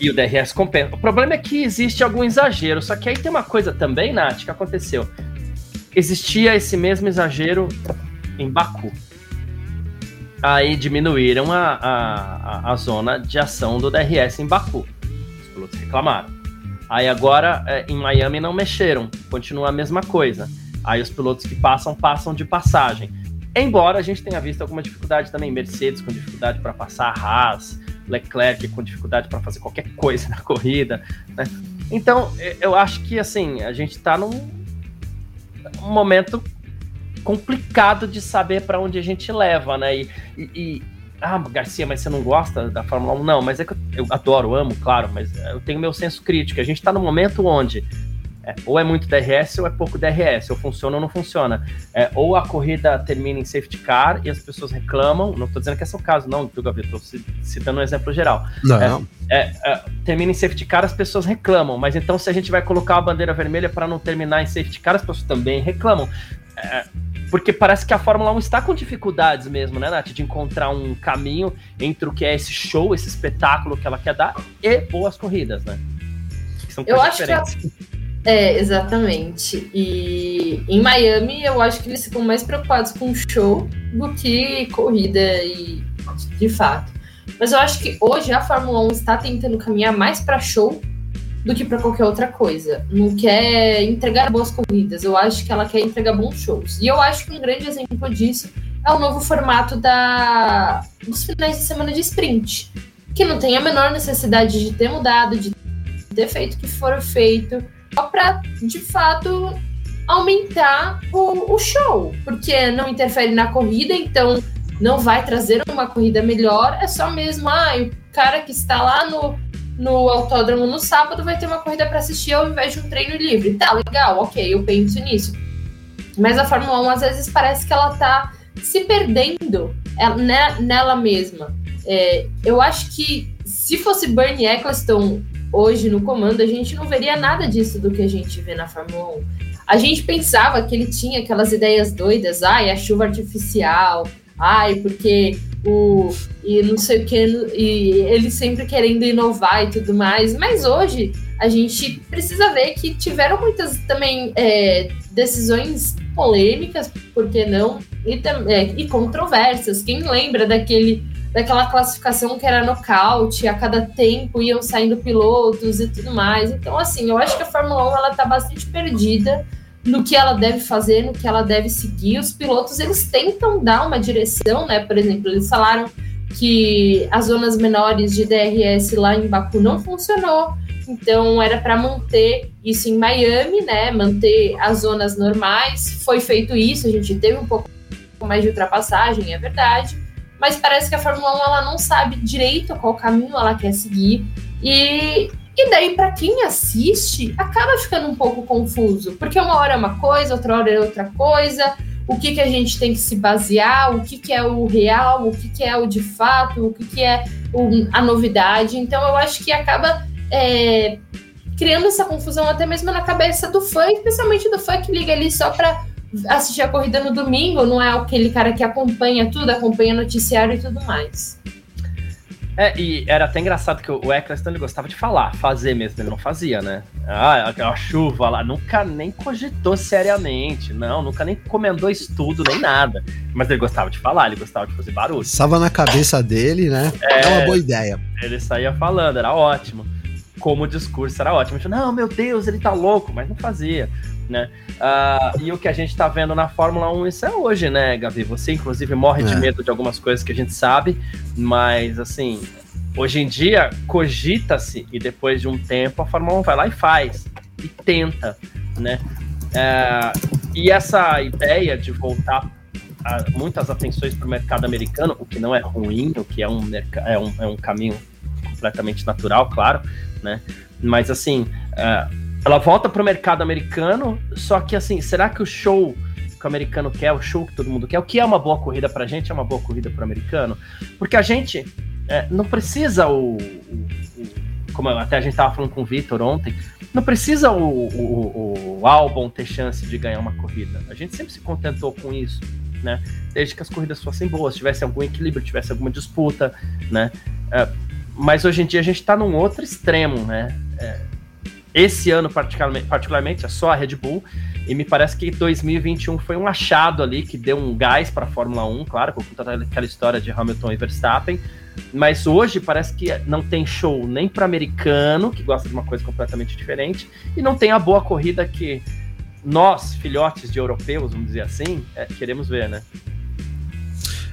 e o DRS compensa. O problema é que existe algum exagero, só que aí tem uma coisa também, Nath, que aconteceu. Existia esse mesmo exagero em Baku. Aí diminuíram a, a, a zona de ação do DRS em Baku. Os pilotos reclamaram. Aí agora é, em Miami não mexeram, continua a mesma coisa. Aí os pilotos que passam, passam de passagem. Embora a gente tenha visto alguma dificuldade também, Mercedes com dificuldade para passar, Haas, Leclerc com dificuldade para fazer qualquer coisa na corrida, né? Então, eu acho que assim, a gente está num um momento complicado de saber para onde a gente leva, né? E, e, ah, Garcia, mas você não gosta da Fórmula 1? Não, mas é que eu, eu adoro, amo, claro, mas eu tenho meu senso crítico. A gente está no momento onde é, ou é muito DRS ou é pouco DRS, ou funciona ou não funciona. É, ou a corrida termina em safety car e as pessoas reclamam, não estou dizendo que esse é o caso, não, viu, Gabi? Estou citando um exemplo geral. Não. É, é, termina em safety car, as pessoas reclamam, mas então se a gente vai colocar a bandeira vermelha para não terminar em safety car, as pessoas também reclamam. É, porque parece que a Fórmula 1 está com dificuldades mesmo, né, Nath? De encontrar um caminho entre o que é esse show, esse espetáculo que ela quer dar e boas corridas, né? Eu acho diferentes. que é, exatamente. E em Miami, eu acho que eles ficam mais preocupados com show do que corrida e de fato. Mas eu acho que hoje a Fórmula 1 está tentando caminhar mais para show do que para qualquer outra coisa. Não quer entregar boas corridas, eu acho que ela quer entregar bons shows. E eu acho que um grande exemplo disso é o novo formato da dos finais de semana de sprint, que não tem a menor necessidade de ter mudado, de ter feito o que for feito para, de fato, aumentar o, o, show, porque não interfere na corrida, então não vai trazer uma corrida melhor, é só mesmo, ah, o cara que está lá no, no autódromo no sábado vai ter uma corrida para assistir ao invés de um treino livre. Tá, legal, ok, eu penso nisso. Mas a Fórmula 1 às vezes parece que ela tá se perdendo né, nela mesma. É, eu acho que se fosse Bernie Eccleston hoje no comando, a gente não veria nada disso do que a gente vê na Fórmula 1. A gente pensava que ele tinha aquelas ideias doidas, ai, a chuva artificial, ai, porque o e não sei o que, e ele sempre querendo inovar e tudo mais, mas hoje a gente precisa ver que tiveram muitas também é, decisões polêmicas, por que não? E, é, e controversas. Quem lembra daquele daquela classificação que era nocaute, a cada tempo iam saindo pilotos e tudo mais. Então, assim, eu acho que a Fórmula 1 ela tá bastante perdida no que ela deve fazer, no que ela deve seguir. Os pilotos, eles tentam dar uma direção, né? Por exemplo, eles falaram que as zonas menores de DRS lá em Baku não funcionou, então era para manter isso em Miami, né? Manter as zonas normais. Foi feito isso, a gente teve um pouco mais de ultrapassagem, é verdade mas parece que a Fórmula 1 ela não sabe direito qual caminho ela quer seguir. E, e daí, para quem assiste, acaba ficando um pouco confuso, porque uma hora é uma coisa, outra hora é outra coisa. O que, que a gente tem que se basear, o que, que é o real, o que, que é o de fato, o que, que é o, a novidade. Então, eu acho que acaba é, criando essa confusão até mesmo na cabeça do fã, especialmente do fã que liga ali só para assistir a corrida no domingo, não é aquele cara que acompanha tudo, acompanha noticiário e tudo mais. É, e era até engraçado que o Eccleston ele gostava de falar, fazer mesmo, ele não fazia, né? Ah, a chuva lá, nunca nem cogitou seriamente, não, nunca nem comendou estudo, nem nada. Mas ele gostava de falar, ele gostava de fazer barulho. Estava na cabeça dele, né? É, é uma boa ideia. Ele saía falando, era ótimo. Como o discurso era ótimo. Não, meu Deus, ele tá louco, mas não fazia né? Uh, e o que a gente está vendo na Fórmula 1, isso é hoje, né, Gavi? Você, inclusive, morre é. de medo de algumas coisas que a gente sabe, mas, assim, hoje em dia, cogita-se, e depois de um tempo, a Fórmula 1 vai lá e faz. e tenta, né? É, e essa ideia de voltar muitas atenções para o mercado americano, o que não é ruim, o que é um, é um, é um caminho completamente natural, claro, né? Mas assim, é, ela volta para o mercado americano, só que assim, será que o show que o americano quer, o show que todo mundo quer, o que é uma boa corrida para a gente é uma boa corrida para o americano? Porque a gente é, não precisa o, o, o, como até a gente estava falando com o Vitor ontem, não precisa o, o, o, álbum ter chance de ganhar uma corrida. A gente sempre se contentou com isso, né? Desde que as corridas fossem boas, tivesse algum equilíbrio, tivesse alguma disputa, né? É, mas hoje em dia a gente está num outro extremo, né? É, esse ano, particularmente, é só a Red Bull, e me parece que 2021 foi um achado ali que deu um gás para a Fórmula 1, claro, por conta daquela história de Hamilton e Verstappen. Mas hoje parece que não tem show nem para americano, que gosta de uma coisa completamente diferente, e não tem a boa corrida que nós, filhotes de europeus, vamos dizer assim, é, queremos ver, né?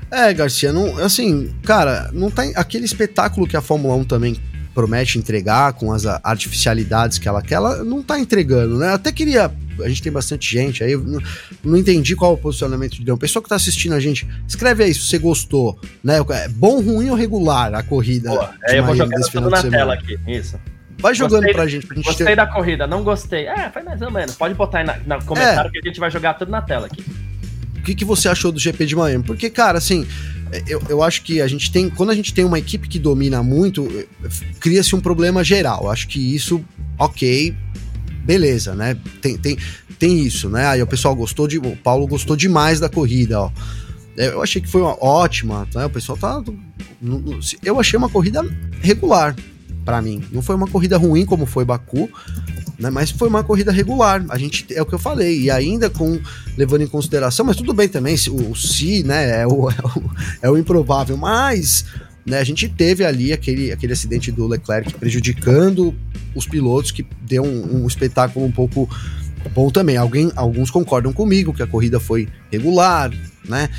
É, Garcia, não, assim, cara, não tá aquele espetáculo que a Fórmula 1 também promete entregar com as artificialidades que ela quer, ela não tá entregando, né? Eu até queria. A gente tem bastante gente aí, não, não entendi qual é o posicionamento de Deus. Pessoa que tá assistindo a gente, escreve aí se você gostou, né? É bom, ruim ou regular a corrida? Pô, é, eu vou jogar tudo na tela aqui, isso. Vai jogando gostei, pra gente. Pra gente gostei ter... da corrida, não gostei. É, foi mais ou menos. Pode botar aí no comentário é. que a gente vai jogar tudo na tela aqui. O que, que você achou do GP de Miami? Porque, cara, assim, eu, eu acho que a gente tem. Quando a gente tem uma equipe que domina muito, cria-se um problema geral. Acho que isso, ok, beleza, né? Tem, tem, tem isso, né? Aí o pessoal gostou de. O Paulo gostou demais da corrida, ó. É, eu achei que foi uma ótima, né? O pessoal tá. Eu achei uma corrida regular para mim. Não foi uma corrida ruim como foi Baku, né? Mas foi uma corrida regular. A gente é o que eu falei e ainda com levando em consideração, mas tudo bem também. O, o se, né? É o, é o, é o improvável, mas né, a gente teve ali aquele, aquele acidente do Leclerc prejudicando os pilotos que deu um, um espetáculo um pouco bom também. Alguém, alguns concordam comigo que a corrida foi regular, né?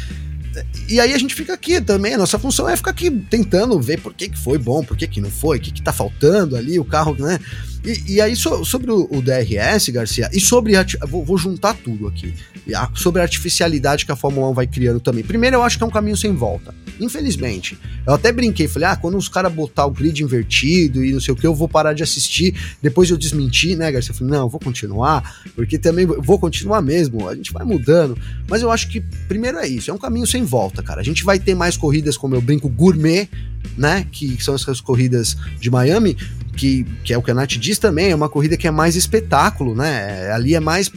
E aí a gente fica aqui também, a nossa função é ficar aqui tentando ver por que, que foi bom, por que, que não foi, o que, que tá faltando ali, o carro, né? E, e aí, so, sobre o, o, DRS, Garcia, e sobre. Vou, vou juntar tudo aqui. A, sobre a artificialidade que a Fórmula 1 vai criando também. Primeiro, eu acho que é um caminho sem volta. Infelizmente. Eu até brinquei, falei, ah, quando os caras botar o grid invertido e não sei o que, eu vou parar de assistir. Depois eu desmenti, né, Garcia? Eu falei, não, eu vou continuar, porque também vou continuar mesmo. A gente vai mudando. Mas eu acho que, primeiro é isso, é um caminho sem volta, cara. A gente vai ter mais corridas, como eu brinco, gourmet, né? Que são essas corridas de Miami, que, que é o que a Nath diz também, é uma corrida que é mais espetáculo, né? Ali é mais.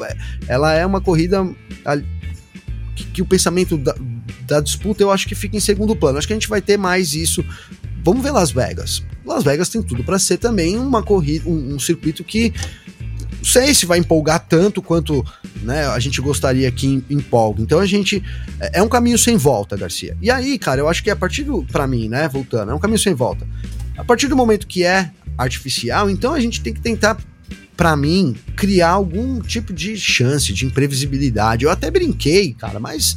Ela é uma corrida. Que, que o pensamento da, da, disputa eu acho que fica em segundo plano. Acho que a gente vai ter mais isso. Vamos ver Las Vegas. Las Vegas tem tudo para ser também uma corrida, um, um circuito que não sei se vai empolgar tanto quanto né, a gente gostaria que empolgue. Então a gente. É, é um caminho sem volta, Garcia. E aí, cara, eu acho que a partir do. Pra mim, né, voltando, é um caminho sem volta. A partir do momento que é artificial, então a gente tem que tentar, para mim, criar algum tipo de chance, de imprevisibilidade. Eu até brinquei, cara, mas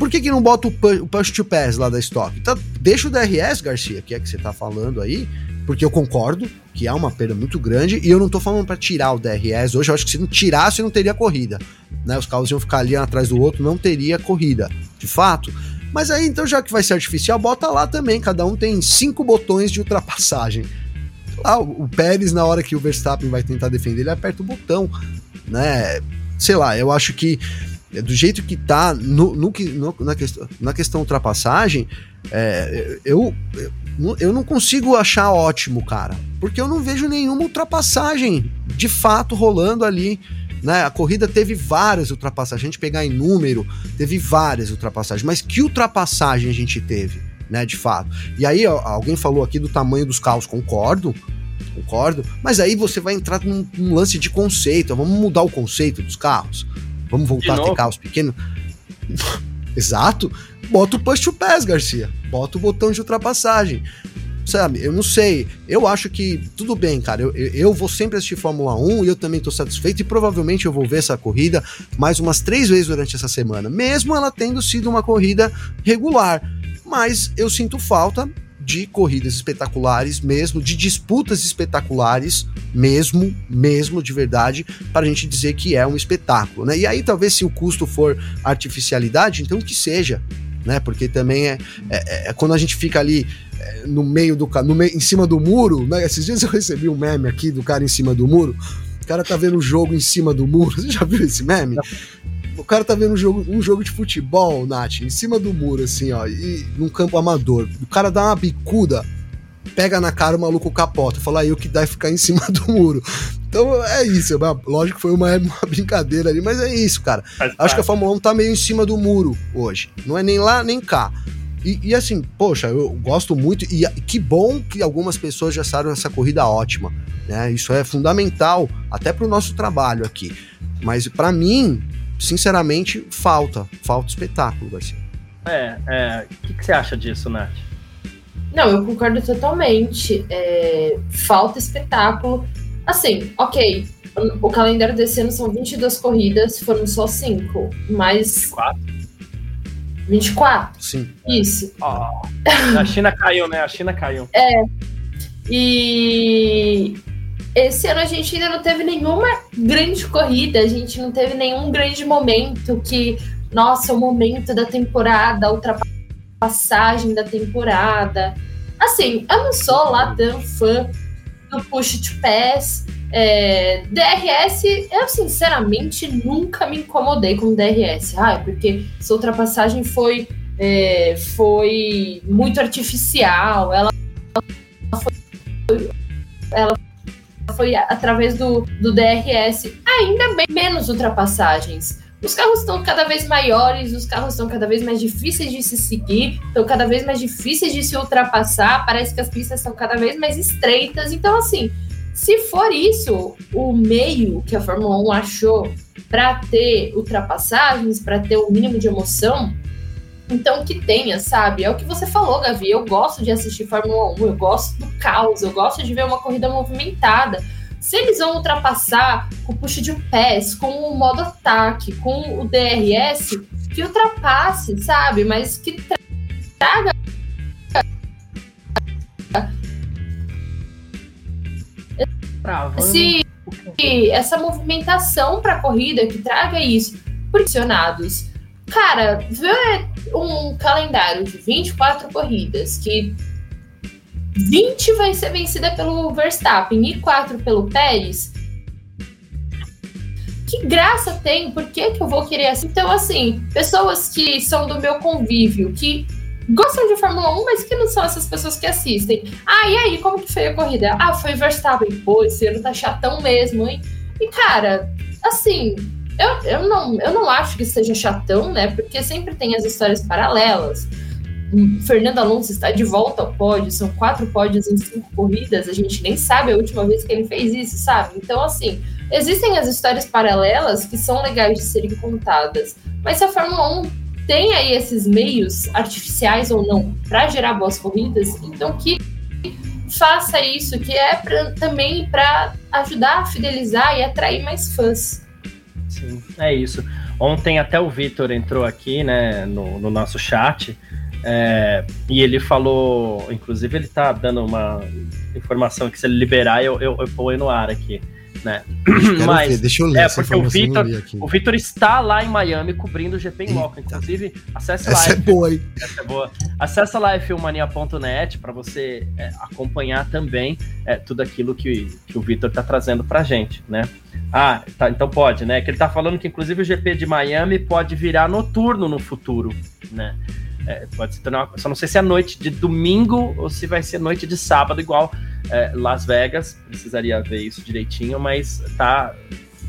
por que, que não bota o, push, o push to pass lá da Stock? Então, deixa o DRS, Garcia, que é que você tá falando aí, porque eu concordo que há uma perda muito grande e eu não tô falando para tirar o DRS. Hoje eu acho que se não tirasse, não teria corrida. Né? Os carros iam ficar ali um atrás do outro, não teria corrida, de fato. Mas aí, então, já que vai ser artificial, bota lá também. Cada um tem cinco botões de ultrapassagem. Ah, o Pérez, na hora que o Verstappen vai tentar defender, ele aperta o botão, né? Sei lá, eu acho que do jeito que tá no, no, no na, questão, na questão ultrapassagem, é, eu, eu não consigo achar ótimo, cara, porque eu não vejo nenhuma ultrapassagem de fato rolando ali. Né? A corrida teve várias ultrapassagens, a gente pegar em número, teve várias ultrapassagens, mas que ultrapassagem a gente teve? Né, de fato. E aí, ó, alguém falou aqui do tamanho dos carros, concordo, concordo, mas aí você vai entrar num, num lance de conceito, vamos mudar o conceito dos carros, vamos voltar a ter carros pequenos. Exato, bota o push to pass, Garcia, bota o botão de ultrapassagem. Sabe, eu não sei. Eu acho que tudo bem, cara. Eu, eu vou sempre assistir Fórmula 1 e eu também tô satisfeito. E provavelmente eu vou ver essa corrida mais umas três vezes durante essa semana, mesmo ela tendo sido uma corrida regular mas eu sinto falta de corridas espetaculares mesmo, de disputas espetaculares mesmo, mesmo de verdade, para a gente dizer que é um espetáculo, né? E aí talvez se o custo for artificialidade, então que seja, né? Porque também é, é, é quando a gente fica ali é, no meio do no meio, em cima do muro, né? Esses dias eu recebi um meme aqui do cara em cima do muro. O cara tá vendo o jogo em cima do muro. Você já viu esse meme? O cara tá vendo um jogo, um jogo de futebol, Nath, em cima do muro, assim, ó, e num campo amador. O cara dá uma bicuda, pega na cara o maluco capota. Fala aí o que dá é ficar em cima do muro. Então é isso. Lógico que foi uma, uma brincadeira ali, mas é isso, cara. Acho que a Fórmula 1 tá meio em cima do muro hoje. Não é nem lá nem cá. E, e, assim, poxa, eu gosto muito e que bom que algumas pessoas já acharam essa corrida ótima, né? Isso é fundamental até para o nosso trabalho aqui. Mas para mim, sinceramente, falta. Falta espetáculo, Garcia. É, é. O que, que você acha disso, Nath? Não, eu concordo totalmente. É, falta espetáculo. Assim, ok. O calendário desse ano são 22 corridas, foram só 5. Mas. 24? 24? Sim. Isso. Oh, a China caiu, né? A China caiu. É. E esse ano a gente ainda não teve nenhuma grande corrida, a gente não teve nenhum grande momento que, nossa, o momento da temporada, a ultrapassagem da temporada. Assim, eu não sou lá tão fã do Push to Pass. É, DRS, eu sinceramente nunca me incomodei com DRS. Ah, porque essa ultrapassagem foi, é, foi muito artificial, ela foi, ela foi através do, do DRS. Ainda bem menos ultrapassagens. Os carros estão cada vez maiores, os carros estão cada vez mais difíceis de se seguir, estão cada vez mais difíceis de se ultrapassar. Parece que as pistas estão cada vez mais estreitas. Então, assim, se for isso o meio que a Fórmula 1 achou para ter ultrapassagens, para ter o um mínimo de emoção, então que tenha, sabe? É o que você falou, Gavi. Eu gosto de assistir Fórmula 1, eu gosto do caos, eu gosto de ver uma corrida movimentada. Se eles vão ultrapassar com o push de pés, com o modo ataque, com o DRS, que ultrapasse, sabe? Mas que traga se essa movimentação para a corrida que traga isso, pressionados. Cara, ver um calendário de 24 corridas que 20 vai ser vencida pelo Verstappen e 4 pelo Pérez. Que graça tem? Por que, que eu vou querer assim? Então, assim, pessoas que são do meu convívio, que gostam de Fórmula 1, mas que não são essas pessoas que assistem. Ah, e aí, como que foi a corrida? Ah, foi Verstappen. Pô, esse ano tá chatão mesmo, hein? E, cara, assim, eu, eu, não, eu não acho que seja chatão, né? Porque sempre tem as histórias paralelas. O Fernando Alonso está de volta ao pódio, são quatro pódios em cinco corridas, a gente nem sabe a última vez que ele fez isso, sabe? Então, assim, existem as histórias paralelas que são legais de serem contadas. Mas se a Fórmula 1 tem aí esses meios artificiais ou não para gerar boas corridas, então que faça isso, que é pra, também para ajudar a fidelizar e atrair mais fãs. Sim, é isso. Ontem até o Vitor entrou aqui, né, no, no nosso chat, é, e ele falou, inclusive ele tá dando uma informação que se ele liberar, eu, eu, eu ponho no ar aqui né? Mas ver, deixa eu ler. É, porque o Vitor, o Vitor está lá em Miami cobrindo o GP em loco. Inclusive, acesse lá. Essa é boa, hein? Essa é boa. Acesse lá filmania.net para você é, acompanhar também é, tudo aquilo que, que o Vitor está trazendo pra gente, né? Ah, tá, então pode, né? Que ele tá falando que inclusive o GP de Miami pode virar noturno no futuro, né? É, pode se tornar. Só não sei se é noite de domingo ou se vai ser noite de sábado, igual é, Las Vegas. Precisaria ver isso direitinho, mas tá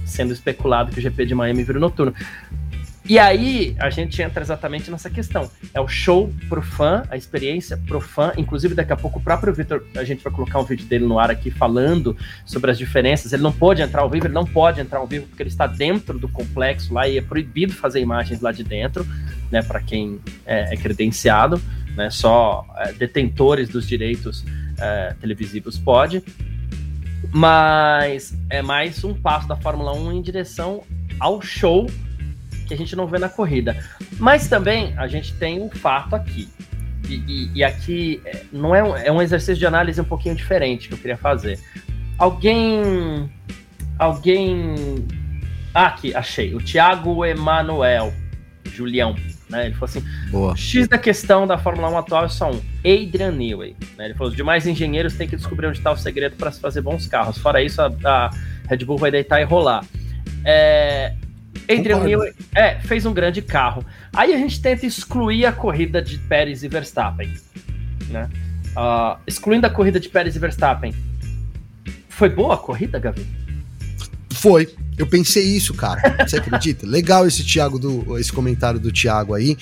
sendo especulado que o GP de Miami vira noturno. E aí a gente entra exatamente nessa questão. É o show pro fã, a experiência pro fã. Inclusive, daqui a pouco o próprio Victor, a gente vai colocar um vídeo dele no ar aqui falando sobre as diferenças. Ele não pode entrar ao vivo, ele não pode entrar ao vivo porque ele está dentro do complexo lá e é proibido fazer imagens lá de dentro, né? Para quem é, é, credenciado, né? Só é, detentores dos direitos é, televisivos pode. Mas é mais um passo da Fórmula 1 em direção ao show que a gente não vê na corrida. Mas também a gente tem um fato aqui. e, e, e aqui é, não é um, é um exercício de análise um pouquinho diferente que eu queria fazer. Alguém. Alguém. Ah, aqui, achei. O Thiago Emanuel, Julião. Né? Ele falou assim: Boa. X da questão da Fórmula 1 atual é só um. Adrian Newey. Né? Ele falou: os demais engenheiros têm que descobrir onde está o segredo para se fazer bons carros. Fora isso, a, a, Red Bull vai deitar e rolar. É, Adrian Newey é, fez um grande carro. Aí a gente tenta excluir a corrida de Pérez e Verstappen. Né? Uh, excluindo a corrida de Pérez e Verstappen, foi boa a corrida, Gavi? Foi. Eu pensei isso, cara. Você acredita? Legal esse Thiago do esse comentário do Thiago aí.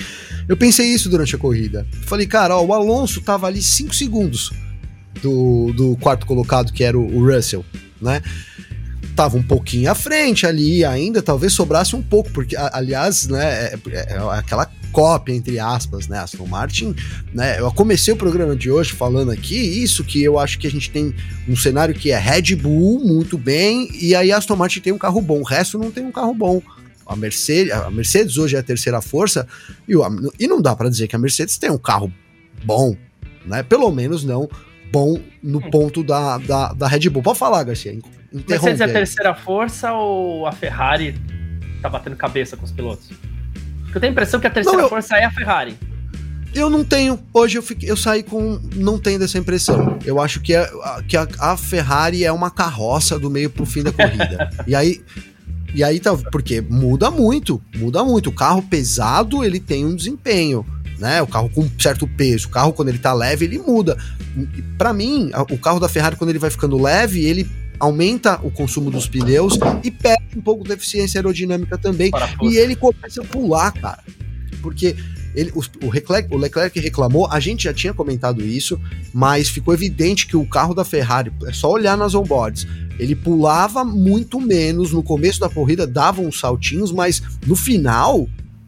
Eu pensei isso durante a corrida. Falei, cara, ó, o Alonso tava ali 5 segundos do, do quarto colocado, que era o, o Russell, né? Tava um pouquinho à frente ali ainda, talvez sobrasse um pouco, porque, aliás, né, é, é, é aquela cópia, entre aspas, né? Aston Martin, né? Eu comecei o programa de hoje falando aqui isso, que eu acho que a gente tem um cenário que é Red Bull muito bem, e aí Aston Martin tem um carro bom, o resto não tem um carro bom. A Mercedes, a Mercedes hoje é a terceira força, e, e não dá para dizer que a Mercedes tem um carro bom, né? Pelo menos não bom no hum. ponto da, da, da Red Bull. Pode falar, Garcia. Mercedes é a terceira força ou a Ferrari tá batendo cabeça com os pilotos? Porque eu tenho a impressão que a terceira não, eu... força é a Ferrari. Eu não tenho. Hoje eu, fiquei, eu saí com. Não tenho dessa impressão. Eu acho que, é, que a, a Ferrari é uma carroça do meio pro fim da corrida. e aí. E aí tá. Porque muda muito. Muda muito. O carro pesado, ele tem um desempenho. Né, o carro com certo peso, o carro quando ele tá leve, ele muda. Para mim, o carro da Ferrari quando ele vai ficando leve, ele aumenta o consumo dos pneus e perde um pouco de eficiência aerodinâmica também. E ele começa a pular, cara. Porque ele, o, o, Leclerc, o Leclerc reclamou, a gente já tinha comentado isso, mas ficou evidente que o carro da Ferrari, é só olhar nas onboards, ele pulava muito menos no começo da corrida, dava uns saltinhos, mas no final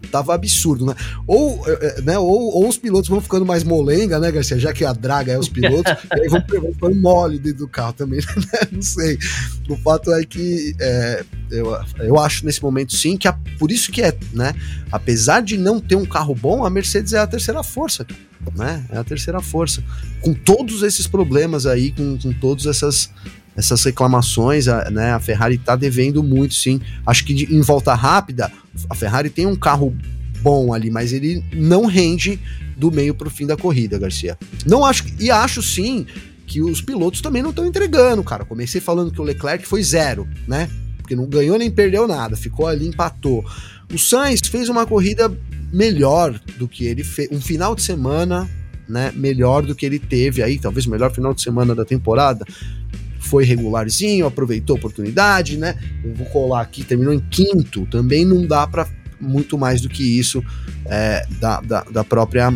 tava absurdo, né? Ou, é, é, né, ou, ou os pilotos vão ficando mais molenga, né, Garcia? Já que a draga é os pilotos, e aí vão, vão ficando mole dentro do carro também, né? Não sei. O fato é que é, eu, eu acho nesse momento sim que a, por isso que é, né? Apesar de não ter um carro bom, a Mercedes é a terceira força, né? É a terceira força. Com todos esses problemas aí, com, com todas essas essas reclamações, a, né, a Ferrari está devendo muito, sim. Acho que de, em volta rápida, a Ferrari tem um carro bom ali, mas ele não rende do meio para o fim da corrida, Garcia. Não acho e acho sim que os pilotos também não estão entregando, cara. Comecei falando que o Leclerc foi zero, né? Porque não ganhou nem perdeu nada, ficou ali empatou. O Sainz fez uma corrida melhor do que ele fez, um final de semana, né, melhor do que ele teve aí, talvez o melhor final de semana da temporada foi regularzinho, aproveitou a oportunidade, né? Eu vou colar aqui, terminou em quinto, também não dá para muito mais do que isso é, da, da, da própria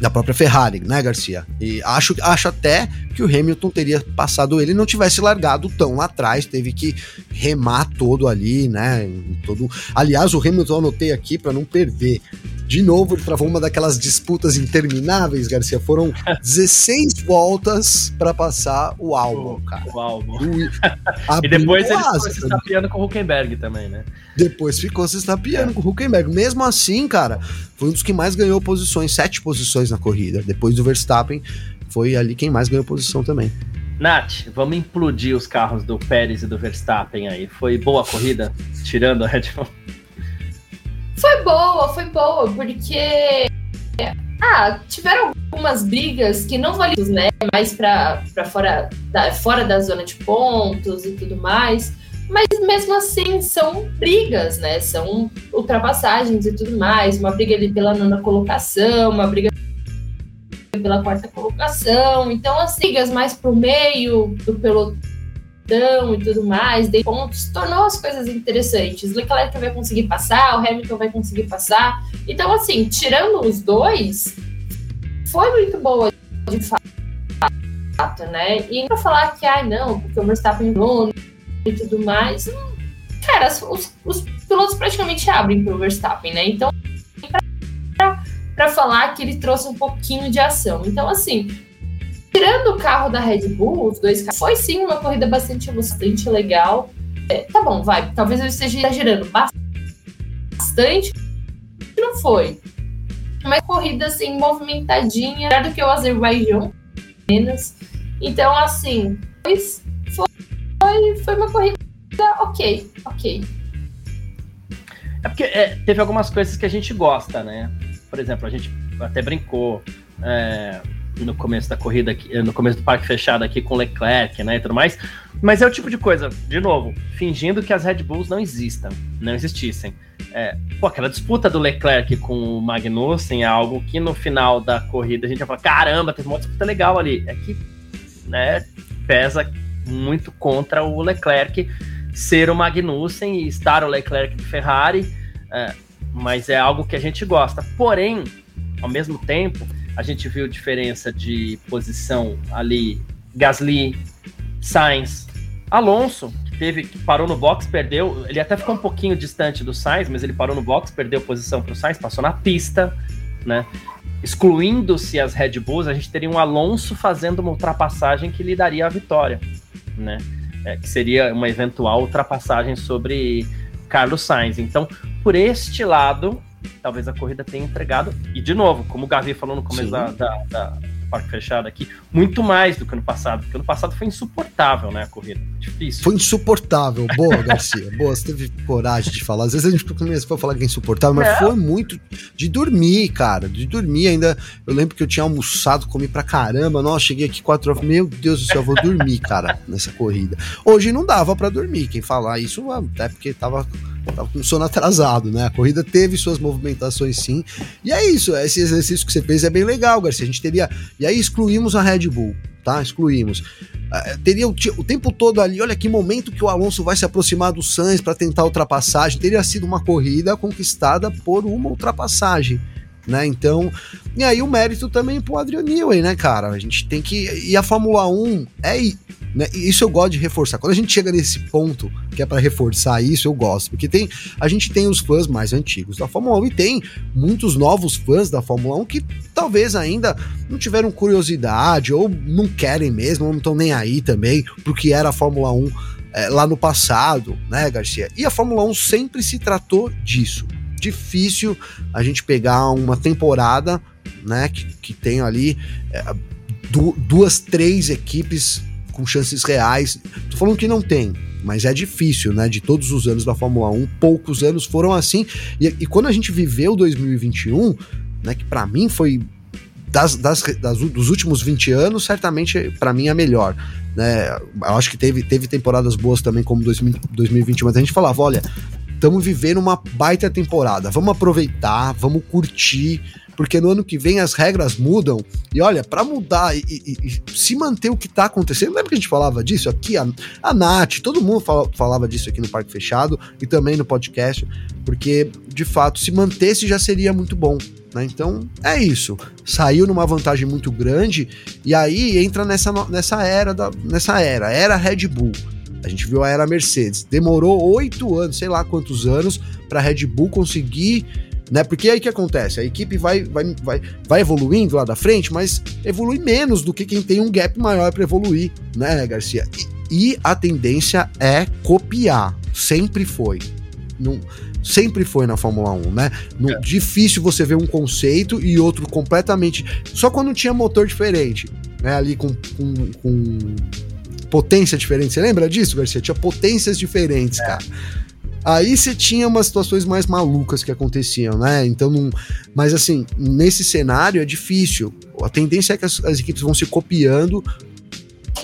da própria Ferrari, né, Garcia? E acho, acho até que o Hamilton teria passado ele não tivesse largado tão lá atrás, teve que remar todo ali, né? Todo... Aliás, o Hamilton eu anotei aqui para não perder. De novo, ele travou uma daquelas disputas intermináveis, Garcia. Foram 16 voltas para passar o álbum, cara. O álbum. e depois ele ficou se estapeando com o Huckenberg também, né? Depois ficou se estapeando é. com o Huckenberg. Mesmo assim, cara, foi um dos que mais ganhou posições, sete posições na corrida. Depois do Verstappen, foi ali quem mais ganhou posição também. Nath, vamos implodir os carros do Pérez e do Verstappen aí. Foi boa a corrida, tirando a Red Bull? Foi boa, foi boa, porque. Ah, tiveram algumas brigas que não valiam, né? Mais para fora da, fora da zona de pontos e tudo mais. Mas mesmo assim são brigas, né? São ultrapassagens e tudo mais. Uma briga ali pela nona colocação, uma briga pela quarta colocação. Então, as brigas mais pro meio do pelotão e tudo mais, de pontos, tornou as coisas interessantes. Leclerc vai conseguir passar, o Hamilton vai conseguir passar. Então, assim, tirando os dois, foi muito boa de fato, né? E não falar que, ai, ah, não, porque o Verstappen dono e tudo mais. Cara, os, os pilotos praticamente abrem pro Verstappen, né? Então, para falar que ele trouxe um pouquinho de ação. Então, assim, Tirando o carro da Red Bull, os dois carros, foi sim uma corrida bastante, bastante legal. É, tá bom, vai. Talvez eu esteja exagerando bastante. Não foi. uma corrida assim, movimentadinha, melhor do que o Azerbaijão, menos. Então, assim, foi, foi, foi uma corrida ok, ok. É porque é, teve algumas coisas que a gente gosta, né? Por exemplo, a gente até brincou é, no começo da corrida, aqui, no começo do parque fechado aqui com Leclerc, né, e tudo mais. Mas é o tipo de coisa, de novo, fingindo que as Red Bulls não existam, não existissem. É, pô, aquela disputa do Leclerc com o Magnussen é algo que no final da corrida a gente vai falar, caramba, teve uma disputa legal ali. É que, né, pesa muito contra o Leclerc ser o Magnussen e estar o Leclerc de Ferrari, é, mas é algo que a gente gosta. Porém, ao mesmo tempo, a gente viu diferença de posição ali, Gasly, Sainz, Alonso, que teve, que parou no box, perdeu, ele até ficou um pouquinho distante do Sainz, mas ele parou no box, perdeu posição para o Sainz, passou na pista, né? Excluindo-se as Red Bulls, a gente teria um Alonso fazendo uma ultrapassagem que lhe daria a vitória, né? É, que seria uma eventual ultrapassagem sobre Carlos Sainz. Então, por este lado, talvez a corrida tenha entregado. E, de novo, como o Gavi falou no começo da, da, da, parque fechado aqui, muito mais do que no passado, porque no passado foi insuportável, né, a corrida. Difícil. Foi insuportável. Boa, Garcia. Boa, você teve coragem de falar. Às vezes a gente começa a falar que é insuportável, mas é. foi muito de dormir, cara. De dormir ainda. Eu lembro que eu tinha almoçado, comi pra caramba. Nossa, cheguei aqui quatro horas. Meu Deus do céu, eu vou dormir, cara, nessa corrida. Hoje não dava para dormir. Quem falar isso, até porque tava tava com sono atrasado, né? A corrida teve suas movimentações sim. E é isso, esse exercício que você fez é bem legal, Garcia. A gente teria. E aí excluímos a Red Bull, tá? Excluímos. Uh, teria o, tempo todo ali, olha que momento que o Alonso vai se aproximar do Sainz para tentar ultrapassagem. Teria sido uma corrida conquistada por uma ultrapassagem. Né? Então, e aí o mérito também pro Adrian Newey, né, cara? A gente tem que. E a Fórmula 1 é, né? Isso eu gosto de reforçar. Quando a gente chega nesse ponto que é para reforçar isso, eu gosto, porque tem a gente tem os fãs mais antigos da Fórmula 1 e tem muitos novos fãs da Fórmula 1 que talvez ainda não tiveram curiosidade ou não querem mesmo, não estão nem aí também pro que era a Fórmula 1 é, lá no passado, né, Garcia? E a Fórmula 1 sempre se tratou disso. Difícil a gente pegar uma temporada, né, que, que tem ali é, du duas, três equipes com chances reais. Tô falando que não tem, mas é difícil, né? De todos os anos da Fórmula 1, poucos anos foram assim. E, e quando a gente viveu 2021, né? Que para mim foi das, das, das, dos últimos 20 anos, certamente para mim é melhor. Né? Eu acho que teve, teve temporadas boas também, como 2000, 2021, mas a gente falava: olha, estamos vivendo uma baita temporada, vamos aproveitar, vamos curtir porque no ano que vem as regras mudam. E olha, para mudar e, e, e, se manter o que tá acontecendo, lembra que a gente falava disso aqui? A, a Nath, todo mundo fala, falava disso aqui no Parque Fechado e também no podcast, porque de fato, se mantesse já seria muito bom. Né? Então é isso. Saiu numa vantagem muito grande e aí entra nessa, nessa era da, nessa era, era Red Bull. A gente viu a era Mercedes. Demorou oito anos, sei lá quantos anos, para Red Bull conseguir né? Porque aí que acontece? A equipe vai, vai, vai, vai evoluindo lá da frente, mas evolui menos do que quem tem um gap maior para evoluir, né, Garcia? E, e, a tendência é copiar, sempre foi. Não, sempre foi na Fórmula 1, né? No, é. Difícil você ver um conceito e outro completamente. Só quando tinha motor diferente, né? Ali com, com, com potência diferente. Você lembra disso, Garcia? Tinha potências diferentes, é. cara. Aí você tinha umas situações mais malucas que aconteciam, né? Então, não... mas assim, nesse cenário é difícil. A tendência é que as, as equipes vão se copiando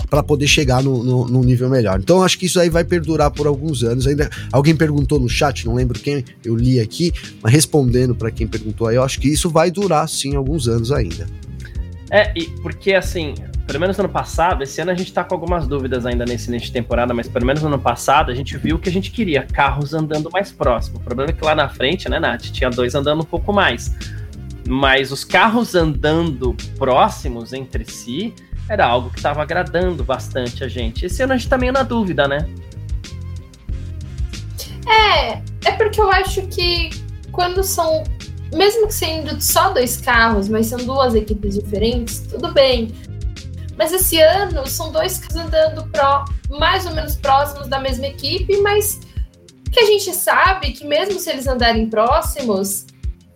para poder chegar no, no, no, nível melhor. Então acho que isso aí vai perdurar por alguns anos. Ainda alguém perguntou no chat, não lembro quem eu li aqui, mas respondendo para quem perguntou aí, eu acho que isso vai durar sim alguns anos ainda. É, e porque assim, pelo menos no ano passado, esse ano a gente tá com algumas dúvidas ainda nesse início de temporada, mas pelo menos no ano passado a gente viu que a gente queria, carros andando mais próximo. O problema é que lá na frente, né, Nath, tinha dois andando um pouco mais. Mas os carros andando próximos entre si era algo que estava agradando bastante a gente. Esse ano a gente tá meio na dúvida, né? É, é porque eu acho que quando são mesmo que sendo só dois carros, mas são duas equipes diferentes, tudo bem. Mas esse ano são dois carros andando pro, mais ou menos próximos da mesma equipe, mas que a gente sabe que mesmo se eles andarem próximos,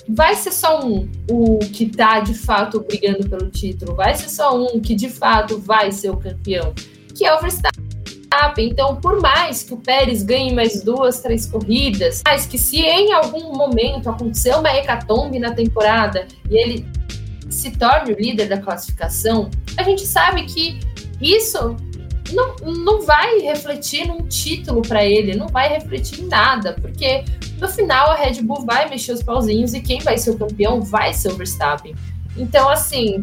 vai ser só um o que tá de fato brigando pelo título, vai ser só um que de fato vai ser o campeão, que é o Verstappen. Então, por mais que o Pérez ganhe mais duas, três corridas, mas que se em algum momento acontecer uma hecatombe na temporada e ele se torne o líder da classificação, a gente sabe que isso não, não vai refletir num título para ele, não vai refletir em nada, porque no final a Red Bull vai mexer os pauzinhos e quem vai ser o campeão vai ser o Verstappen. Então, assim,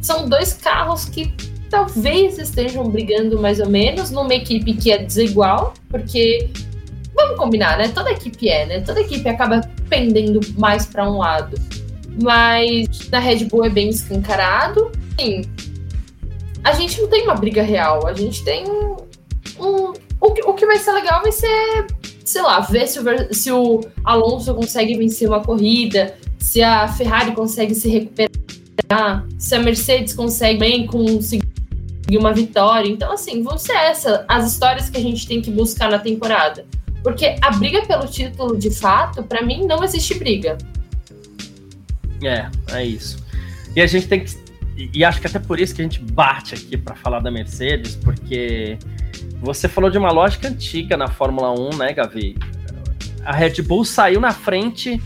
são dois carros que talvez estejam brigando mais ou menos numa equipe que é desigual, porque vamos combinar, né? Toda equipe é, né? Toda equipe acaba pendendo mais para um lado. Mas na Red Bull é bem escancarado. Sim, a gente não tem uma briga real. A gente tem um. o, que, o que vai ser legal vai ser, sei lá, ver se o, se o Alonso consegue vencer uma corrida, se a Ferrari consegue se recuperar, se a Mercedes consegue bem conseguir uma vitória. Então, assim, vão ser essas as histórias que a gente tem que buscar na temporada. Porque a briga pelo título, de fato, para mim, não existe briga. É, é isso. E a gente tem que e, acho que até por isso que a gente bate aqui para falar da Mercedes, porque você falou de uma lógica antiga na Fórmula 1, né, Gavi? A Red Bull saiu na frente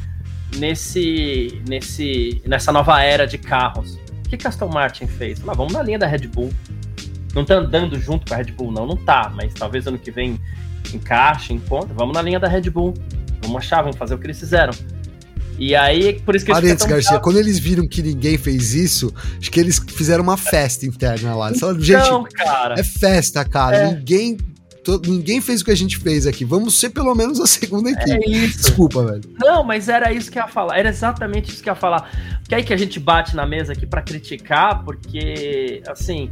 nesse, nesse, nessa nova era de carros. O que, que Aston Martin fez? Falou, ah, vamos na linha da Red Bull. Não tá andando junto com a Red Bull, não, não tá, mas talvez ano que vem encaixe, encontre. Vamos na linha da Red Bull. Vamos achar, vamos fazer o que eles fizeram. E aí, por isso que Parentes, Garcia, quando eles viram que ninguém fez isso, acho que eles fizeram uma festa interna lá. Então, gente, cara. É festa, cara. É. Ninguém ninguém fez o que a gente fez aqui. Vamos ser pelo menos a segunda é equipe. É isso. Desculpa, velho. Não, mas era isso que eu ia falar. Era exatamente isso que eu ia falar. Que aí que a gente bate na mesa aqui para criticar, porque, assim,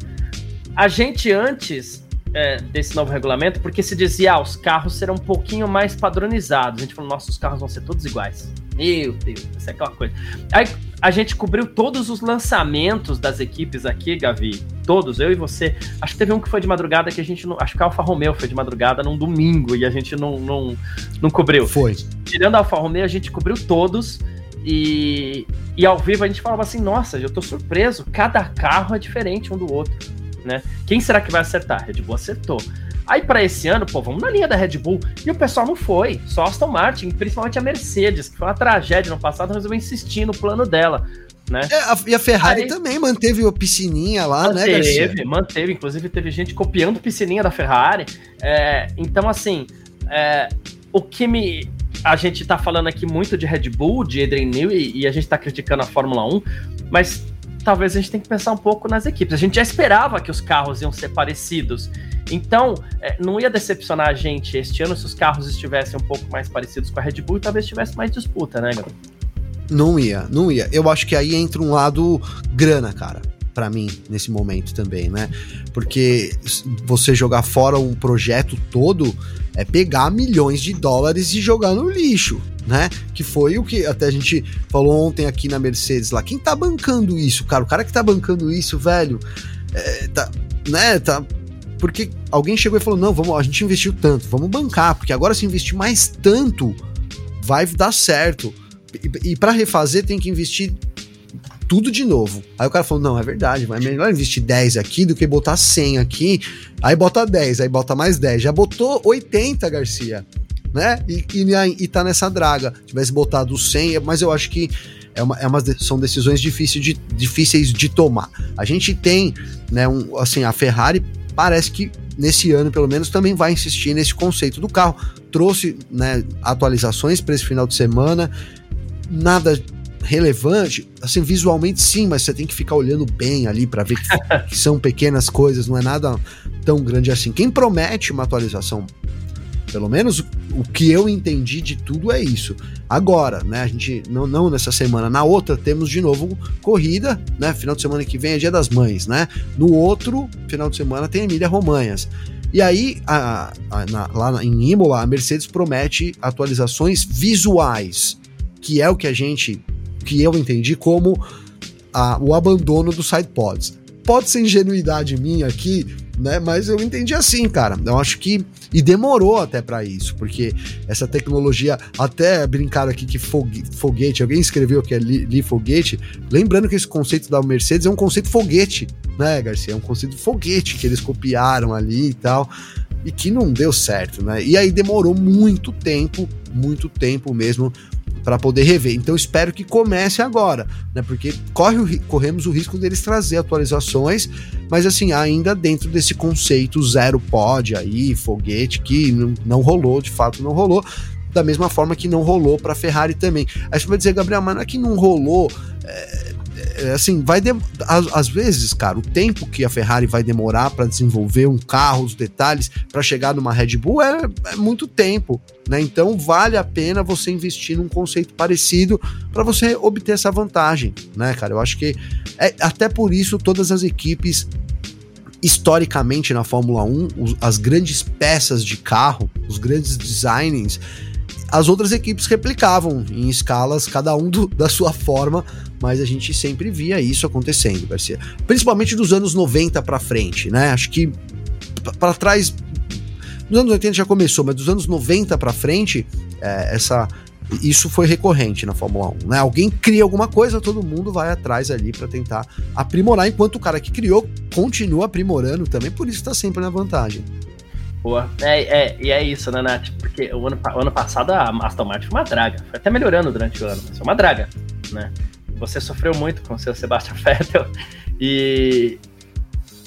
a gente antes é, desse novo regulamento, porque se dizia, ah, os carros serão um pouquinho mais padronizados. A gente falou, nossa, os carros vão ser todos iguais. Meu Deus, isso é aquela coisa. Aí a gente cobriu todos os lançamentos das equipes aqui, Gavi. Todos, eu e você. Acho que teve um que foi de madrugada que a gente não. Acho que a Alfa Romeo foi de madrugada num domingo e a gente não, não, não cobriu. Foi. Tirando a Alfa Romeo, a gente cobriu todos. E, e ao vivo a gente falava assim: nossa, eu tô surpreso, cada carro é diferente um do outro. Né? Quem será que vai acertar? Red Bull acertou. Aí para esse ano, pô, vamos na linha da Red Bull. E o pessoal não foi, só Aston Martin, principalmente a Mercedes, que foi uma tragédia no passado, resolveu insistir no plano dela. Né? É, a, e a Ferrari Aí, também manteve a piscininha lá, manteve, né, Garcia? Manteve, inclusive teve gente copiando piscininha da Ferrari. É, então, assim, é, o que me. A gente tá falando aqui muito de Red Bull, de Adrian Newey, e a gente tá criticando a Fórmula 1, mas talvez a gente tenha que pensar um pouco nas equipes. A gente já esperava que os carros iam ser parecidos. Então, é, não ia decepcionar a gente este ano se os carros estivessem um pouco mais parecidos com a Red Bull e talvez tivesse mais disputa, né, galera? Não ia, não ia. Eu acho que aí entra um lado grana, cara para mim nesse momento também, né? Porque você jogar fora um projeto todo é pegar milhões de dólares e jogar no lixo, né? Que foi o que até a gente falou ontem aqui na Mercedes lá. Quem tá bancando isso, cara? O cara que tá bancando isso, velho, é, tá, né? Tá porque alguém chegou e falou: não, vamos, a gente investiu tanto, vamos bancar, porque agora se investir mais tanto, vai dar certo. E, e para refazer tem que investir tudo de novo. Aí o cara falou: não, é verdade, mas é melhor investir 10 aqui do que botar 100 aqui. Aí bota 10, aí bota mais 10. Já botou 80, Garcia, né? E, e, e tá nessa draga. Tivesse botado 100, mas eu acho que é uma, é uma, são decisões difíceis de, difíceis de tomar. A gente tem, né, um, assim, a Ferrari parece que nesse ano, pelo menos, também vai insistir nesse conceito do carro. Trouxe né, atualizações para esse final de semana, nada relevante, assim, visualmente sim, mas você tem que ficar olhando bem ali para ver que, que, são pequenas coisas, não é nada tão grande assim. Quem promete uma atualização pelo menos o que eu entendi de tudo é isso. Agora, né, a gente não, não nessa semana, na outra temos de novo corrida, né? Final de semana que vem é Dia das Mães, né? No outro final de semana tem Emília Romanhas. E aí, a, a, na, lá em Imola, a Mercedes promete atualizações visuais, que é o que a gente, que eu entendi como a, o abandono dos sidepods. pode ser ingenuidade minha aqui, né? Mas eu entendi assim, cara. Eu acho que e demorou até para isso, porque essa tecnologia até brincaram aqui que foguete, alguém escreveu que é li, li foguete, lembrando que esse conceito da Mercedes é um conceito foguete, né, Garcia? É um conceito foguete que eles copiaram ali e tal e que não deu certo, né? E aí demorou muito tempo, muito tempo mesmo para poder rever. Então espero que comece agora, né? Porque corre o, corremos o risco deles trazer atualizações, mas assim, ainda dentro desse conceito zero pod aí, foguete, que não, não rolou, de fato não rolou. Da mesma forma que não rolou para Ferrari também. Aí você vai dizer, Gabriel, mas não é que não rolou. É, assim, vai de... às, às, vezes, cara, o tempo que a Ferrari vai demorar para desenvolver um carro, os detalhes para chegar numa Red Bull é, é, muito tempo, né? Então vale a pena você investir num conceito parecido para você obter essa vantagem, né, cara? Eu acho que é até por isso todas as equipes historicamente na Fórmula 1, os, as grandes peças de carro, os grandes designs as outras equipes replicavam em escalas, cada um do, da sua forma, mas a gente sempre via isso acontecendo, Garcia. Principalmente dos anos 90 para frente, né? Acho que para trás, nos anos 80 já começou, mas dos anos 90 para frente, é, essa isso foi recorrente na Fórmula 1, né? Alguém cria alguma coisa, todo mundo vai atrás ali para tentar aprimorar, enquanto o cara que criou continua aprimorando também, por isso está sempre na vantagem. Boa. É, é, e é isso, né, Nath? Porque o ano, o ano passado a Aston Martin foi uma draga. Foi até melhorando durante o ano, mas foi uma draga, né? Você sofreu muito com o seu Sebastian Vettel e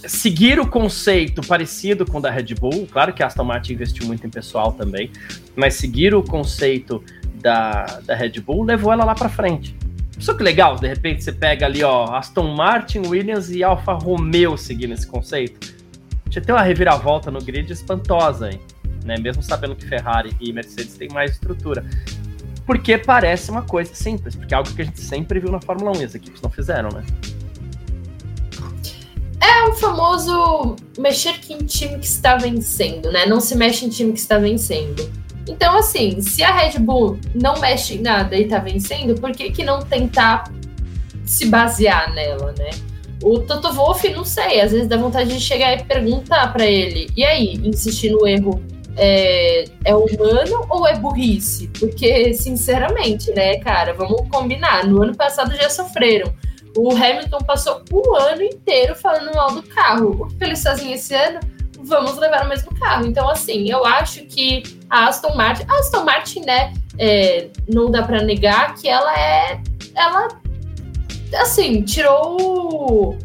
seguir o conceito parecido com o da Red Bull, claro que a Aston Martin investiu muito em pessoal também, mas seguir o conceito da, da Red Bull levou ela lá para frente. Só que legal, de repente você pega ali, ó, Aston Martin, Williams e Alfa Romeo seguindo esse conceito já tem uma reviravolta no grid espantosa, hein? Né? Mesmo sabendo que Ferrari e Mercedes têm mais estrutura. Porque parece uma coisa simples, porque é algo que a gente sempre viu na Fórmula 1 e as equipes não fizeram, né? É o famoso mexer em time que está vencendo, né? Não se mexe em time que está vencendo. Então, assim, se a Red Bull não mexe em nada e está vencendo, por que, que não tentar se basear nela, né? O Toto Wolff, não sei, às vezes dá vontade de chegar e perguntar para ele: e aí, insistir no erro é, é, humano ou é burrice? Porque, sinceramente, né, cara, vamos combinar. No ano passado já sofreram. O Hamilton passou o ano inteiro falando mal do carro. O que eles fazem esse ano? Vamos levar o mesmo carro. Então, assim, eu acho que a Aston Martin, a Aston Martin, né, é, não dá para negar que ela é, ela assim, tirou o,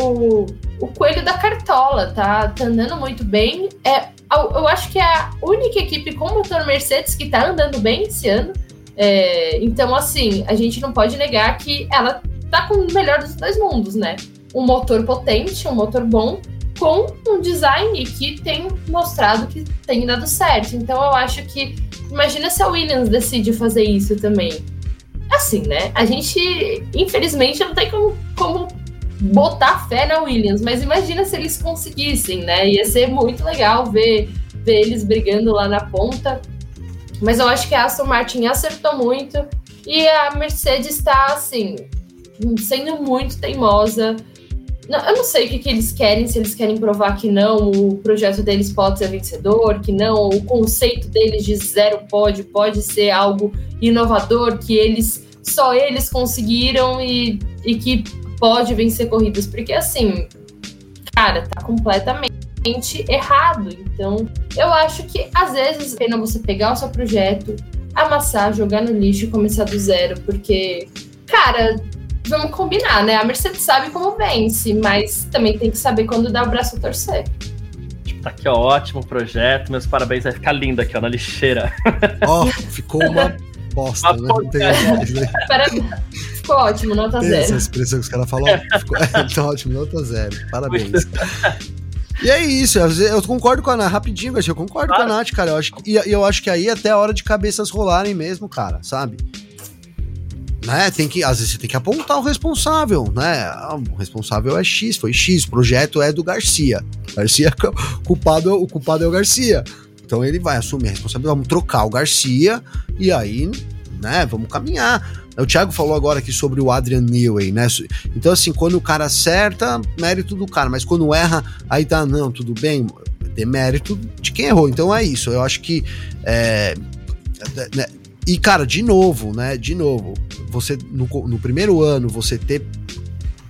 o, o coelho da cartola, tá, tá andando muito bem. É, eu acho que é a única equipe com motor Mercedes que tá andando bem esse ano. É, então, assim, a gente não pode negar que ela tá com o melhor dos dois mundos, né? Um motor potente, um motor bom, com um design que tem mostrado que tem dado certo. Então, eu acho que. Imagina se a Williams decide fazer isso também assim, né? A gente, infelizmente, não tem como, como botar fé na Williams, mas imagina se eles conseguissem, né? Ia ser muito legal ver, ver eles brigando lá na ponta. Mas eu acho que a Aston Martin acertou muito e a Mercedes está, assim, sendo muito teimosa. Eu não sei o que, que, eles querem, se eles querem provar que não, o projeto deles pode ser vencedor, que não, o conceito deles de zero pode pode ser algo inovador, que eles só eles conseguiram e, e que pode vencer corridas, porque assim, cara, tá completamente errado. Então, eu acho que às vezes é pena você pegar o seu projeto, amassar, jogar no lixo e começar do zero, porque, cara, vamos combinar, né? A Mercedes sabe como vence, mas também tem que saber quando dá o braço a torcer. Tipo, tá aqui, ó, ótimo projeto, meus parabéns, vai ficar lindo aqui, ó, na lixeira. Ó, oh, ficou uma bosta, né? Parabéns. Ficou ótimo, nota Tem zero. Essa expressão que os caras falam, ficou é, tá ótimo, nota zero. Parabéns. E é isso, eu concordo com a Nath, rapidinho, Garcia, eu concordo claro. com a Nath, cara. Eu acho, e eu acho que aí é até a hora de cabeças rolarem mesmo, cara, sabe? Né, tem que, às vezes você tem que apontar o responsável, né? Ah, o responsável é X, foi X, o projeto é do Garcia. Garcia, culpado, o culpado é o Garcia. Então ele vai assumir a responsabilidade, vamos trocar o Garcia e aí né? Vamos caminhar. O Thiago falou agora aqui sobre o Adrian Newey, né? Então, assim, quando o cara acerta, mérito do cara, mas quando erra, aí tá, não, tudo bem, mérito de quem errou. Então é isso. Eu acho que. É, né? E, cara, de novo, né? De novo, você no, no primeiro ano, você ter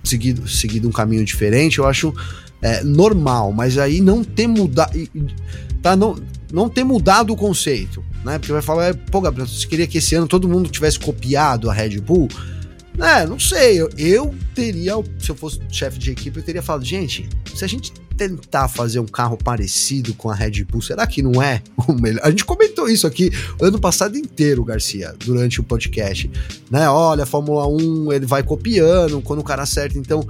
seguido, seguido um caminho diferente, eu acho é, normal, mas aí não ter mudado. Tá, não, não ter mudado o conceito, né? Porque vai falar, pô, Gabriel, você queria que esse ano todo mundo tivesse copiado a Red Bull? É, não sei, eu, eu teria, se eu fosse chefe de equipe, eu teria falado, gente, se a gente tentar fazer um carro parecido com a Red Bull, será que não é o melhor? A gente comentou isso aqui ano passado inteiro, Garcia, durante o podcast, né? Olha, a Fórmula 1, ele vai copiando quando o cara acerta, então,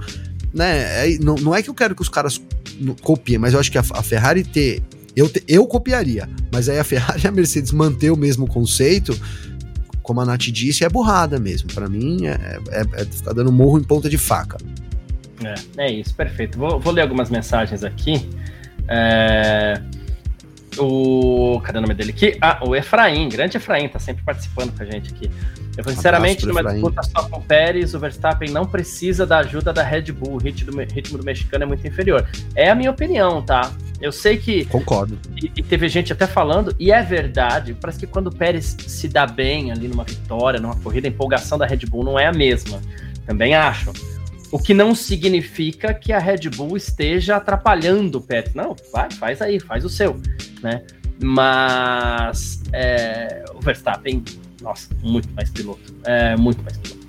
né? É, não, não é que eu quero que os caras copiem, mas eu acho que a, a Ferrari ter eu, te, eu copiaria, mas aí a Ferrari e a Mercedes manter o mesmo conceito, como a Nath disse, é burrada mesmo. Para mim, é, é, é, ficar dando morro em ponta de faca. É, é isso, perfeito. Vou, vou ler algumas mensagens aqui. É, o. Cadê o nome dele aqui? Ah, o Efraim, grande Efraim, tá sempre participando com a gente aqui. Eu sinceramente, numa disputa só com o Pérez, o Verstappen não precisa da ajuda da Red Bull. O ritmo do, ritmo do mexicano é muito inferior. É a minha opinião, tá? Eu sei que. Concordo. E, e, teve gente até falando, e é verdade. Parece que quando o Pérez se dá bem ali numa vitória, numa corrida, a empolgação da Red Bull não é a mesma. Também acho. O que não significa que a Red Bull esteja atrapalhando o Pérez. Não, vai, faz aí, faz o seu, né? Mas é, o Verstappen, nossa, muito mais piloto. É, muito mais piloto.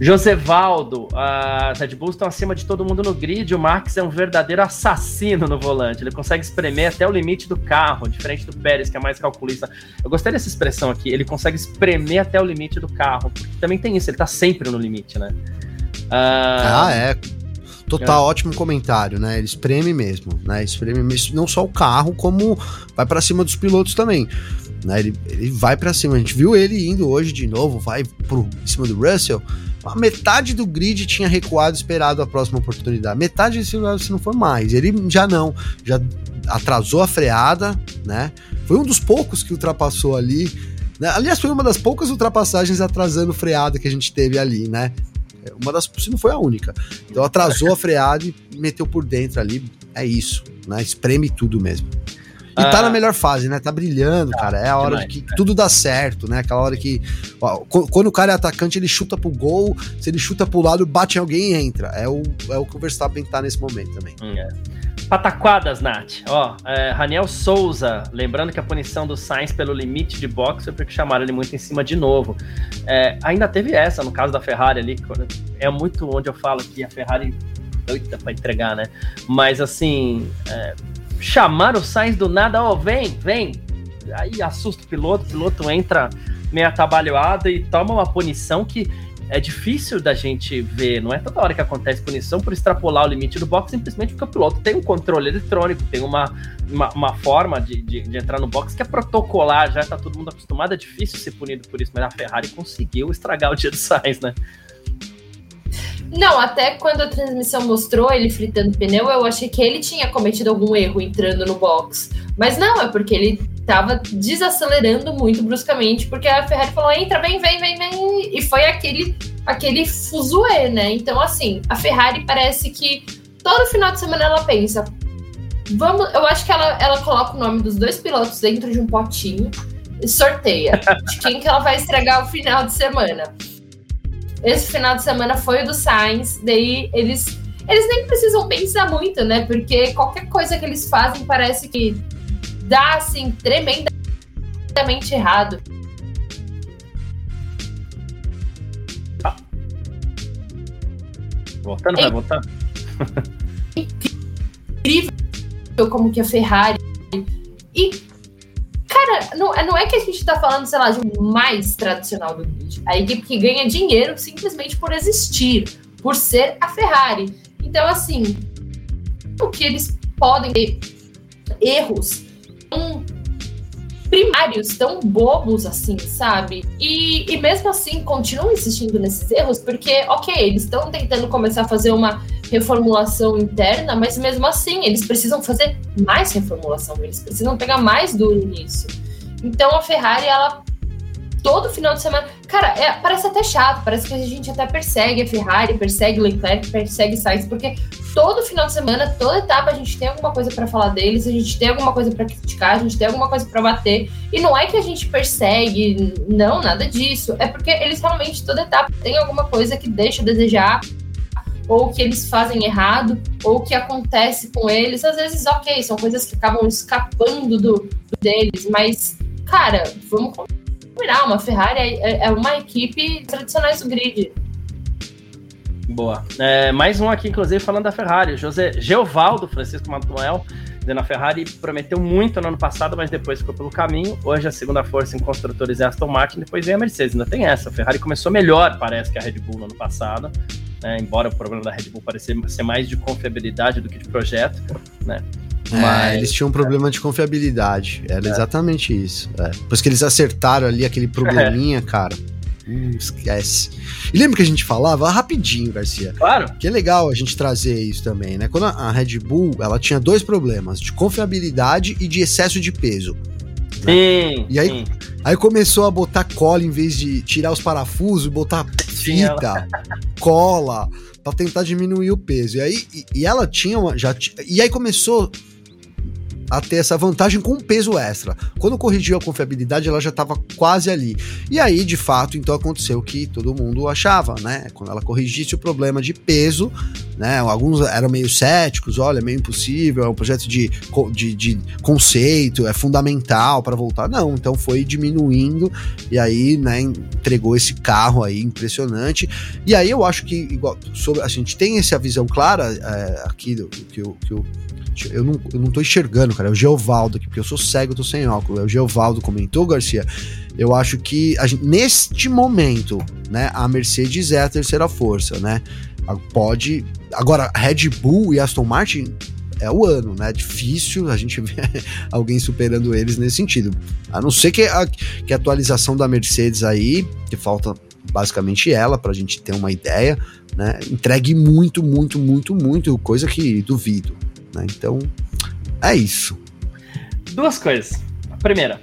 Josevaldo, as Red Bulls estão acima de todo mundo no grid. O Max é um verdadeiro assassino no volante. Ele consegue espremer até o limite do carro, diferente do Pérez, que é mais calculista. Eu gostei dessa expressão aqui. Ele consegue espremer até o limite do carro. Também tem isso, ele tá sempre no limite, né? Ah, ah é. Total, é. ótimo comentário, né? Ele espreme mesmo, né? Espreme mesmo, não só o carro, como vai para cima dos pilotos também. Né? Ele, ele vai para cima. A gente viu ele indo hoje de novo, vai por cima do Russell a metade do grid tinha recuado esperado a próxima oportunidade. Metade, se não for mais. Ele já não, já atrasou a freada, né? Foi um dos poucos que ultrapassou ali. Né? Aliás, foi uma das poucas ultrapassagens atrasando freada que a gente teve ali, né? É, uma das, se não foi a única. Então atrasou a freada e meteu por dentro ali. É isso, né? Espreme tudo mesmo. E tá na ah. melhor fase, né? Tá brilhando, tá, cara. É a hora demais, de que é. tudo dá certo, né? Aquela hora que. Ó, quando o cara é atacante, ele chuta pro gol. Se ele chuta pro lado, bate em alguém e entra. É o, é o que o Verstappen tá nesse momento também. Hum, é. Pataquadas, Nath. Ó, é, Raniel Souza, lembrando que a punição do Sainz pelo limite de boxe foi porque chamaram ele muito em cima de novo. É, ainda teve essa, no caso da Ferrari ali, é muito onde eu falo que a Ferrari doida pra entregar, né? Mas assim, é, chamar o Sainz do nada, ó, oh, vem, vem. Aí assusta o piloto, o piloto entra meio atabalhoado e toma uma punição que é difícil da gente ver, não é toda hora que acontece punição por extrapolar o limite do box, simplesmente porque o piloto tem um controle eletrônico, tem uma, uma, uma forma de, de, de, entrar no box que é protocolar, já tá todo mundo acostumado, é difícil ser punido por isso, mas a Ferrari conseguiu estragar o dia do Sainz, né? Não, até quando a transmissão mostrou ele fritando pneu, eu achei que ele tinha cometido algum erro entrando no box. Mas não, é porque ele tava desacelerando muito bruscamente, porque a Ferrari falou: entra, vem, vem, vem, vem. E foi aquele, aquele fuzuê, né? Então, assim, a Ferrari parece que todo final de semana ela pensa. Vamos, eu acho que ela, ela coloca o nome dos dois pilotos dentro de um potinho e sorteia de quem que ela vai estragar o final de semana. Esse final de semana foi o do Sainz, daí eles eles nem precisam pensar muito, né? Porque qualquer coisa que eles fazem parece que dá assim tremendamente errado. Ah. Voltando, é vai voltar. Incrível como que a Ferrari e Cara, não, não é que a gente tá falando, sei lá, de um mais tradicional do grid. A equipe que ganha dinheiro simplesmente por existir, por ser a Ferrari. Então, assim, o que eles podem ter erros tão primários, tão bobos assim, sabe? E, e mesmo assim continuam insistindo nesses erros, porque, ok, eles estão tentando começar a fazer uma reformulação interna, mas mesmo assim eles precisam fazer mais reformulação, eles precisam pegar mais duro nisso. Então a Ferrari, ela todo final de semana. Cara, é, parece até chato, parece que a gente até persegue a Ferrari, persegue o Leclerc, persegue Sainz, porque todo final de semana, toda etapa, a gente tem alguma coisa para falar deles, a gente tem alguma coisa para criticar, a gente tem alguma coisa para bater. E não é que a gente persegue, não, nada disso. É porque eles realmente, toda etapa, tem alguma coisa que deixa a desejar ou que eles fazem errado, ou que acontece com eles. Às vezes, ok, são coisas que acabam escapando do, do deles, mas, cara, vamos combinar, uma Ferrari é, é uma equipe tradicionais do grid. Boa. É, mais um aqui, inclusive, falando da Ferrari. José Geovaldo Francisco Manuel, dizendo a Ferrari prometeu muito no ano passado, mas depois ficou pelo caminho. Hoje a segunda força em construtores é Aston Martin, depois vem a Mercedes. Ainda tem essa. A Ferrari começou melhor, parece, que a Red Bull no ano passado né? embora o problema da Red Bull pareça ser mais de confiabilidade do que de projeto, né? É, Mas, eles tinham um problema é. de confiabilidade. Era é. exatamente isso. É. Depois que eles acertaram ali aquele probleminha, cara. Hum, esquece. E lembra que a gente falava rapidinho, Garcia? Claro. Que é legal a gente trazer isso também, né? Quando a Red Bull, ela tinha dois problemas, de confiabilidade e de excesso de peso. Né? Sim. E aí, sim. Aí começou a botar cola em vez de tirar os parafusos, botar fita, cola, para tentar diminuir o peso. E aí e, e ela tinha uma, já e aí começou a ter essa vantagem com peso extra. Quando corrigiu a confiabilidade, ela já estava quase ali. E aí, de fato, então aconteceu o que todo mundo achava, né? Quando ela corrigisse o problema de peso, né? Alguns eram meio céticos, olha, meio impossível, é um projeto de, de, de conceito, é fundamental para voltar. Não, então foi diminuindo e aí, né, entregou esse carro aí impressionante. E aí eu acho que, igual, sobre, a gente tem essa visão clara é, aqui do, que o eu não, eu não tô enxergando, cara. É o Geovaldo aqui, porque eu sou cego, eu tô sem óculos. É o Geovaldo comentou, Garcia. Eu acho que gente, neste momento, né, a Mercedes é a terceira força, né? Pode. Agora, Red Bull e Aston Martin é o ano, né? Difícil a gente ver alguém superando eles nesse sentido. A não ser que a, que a atualização da Mercedes aí, que falta basicamente ela, para a gente ter uma ideia, né? Entregue muito, muito, muito, muito, coisa que duvido. Né? Então, é isso. Duas coisas. Primeira,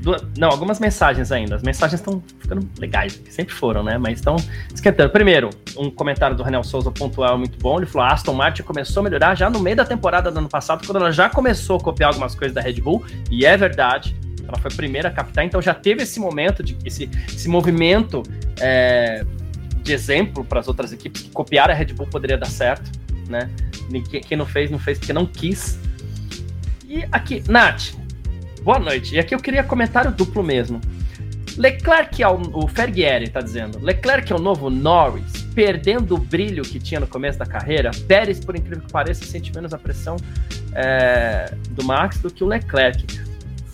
duas, não, algumas mensagens ainda. As mensagens estão ficando legais, sempre foram, né? Mas estão esquentando. Primeiro, um comentário do Renan Souza pontual muito bom. Ele falou: a Aston Martin começou a melhorar já no meio da temporada do ano passado, quando ela já começou a copiar algumas coisas da Red Bull, e é verdade. Ela foi a primeira a captar, então já teve esse momento, de esse, esse movimento é, de exemplo para as outras equipes que copiar a Red Bull poderia dar certo, né? Quem não fez, não fez porque não quis. E aqui, Nath, boa noite. E aqui eu queria comentário duplo mesmo. Leclerc é o, o Fergueri tá dizendo. Leclerc é o novo Norris, perdendo o brilho que tinha no começo da carreira. Pérez, por incrível que pareça, sente menos a pressão é, do Max do que o Leclerc.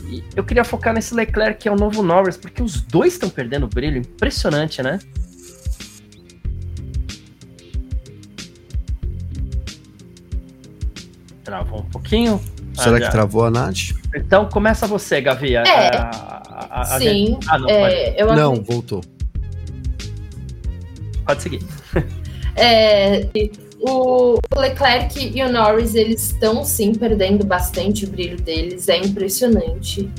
E eu queria focar nesse Leclerc que é o novo Norris, porque os dois estão perdendo brilho. Impressionante, né? Travou um pouquinho. Será ah, que travou a Nath? Então começa você, Gavi. É, a, a, a, sim. Ah, não, é, eu não voltou. Pode seguir. É, o Leclerc e o Norris, eles estão sim perdendo bastante o brilho deles, é impressionante.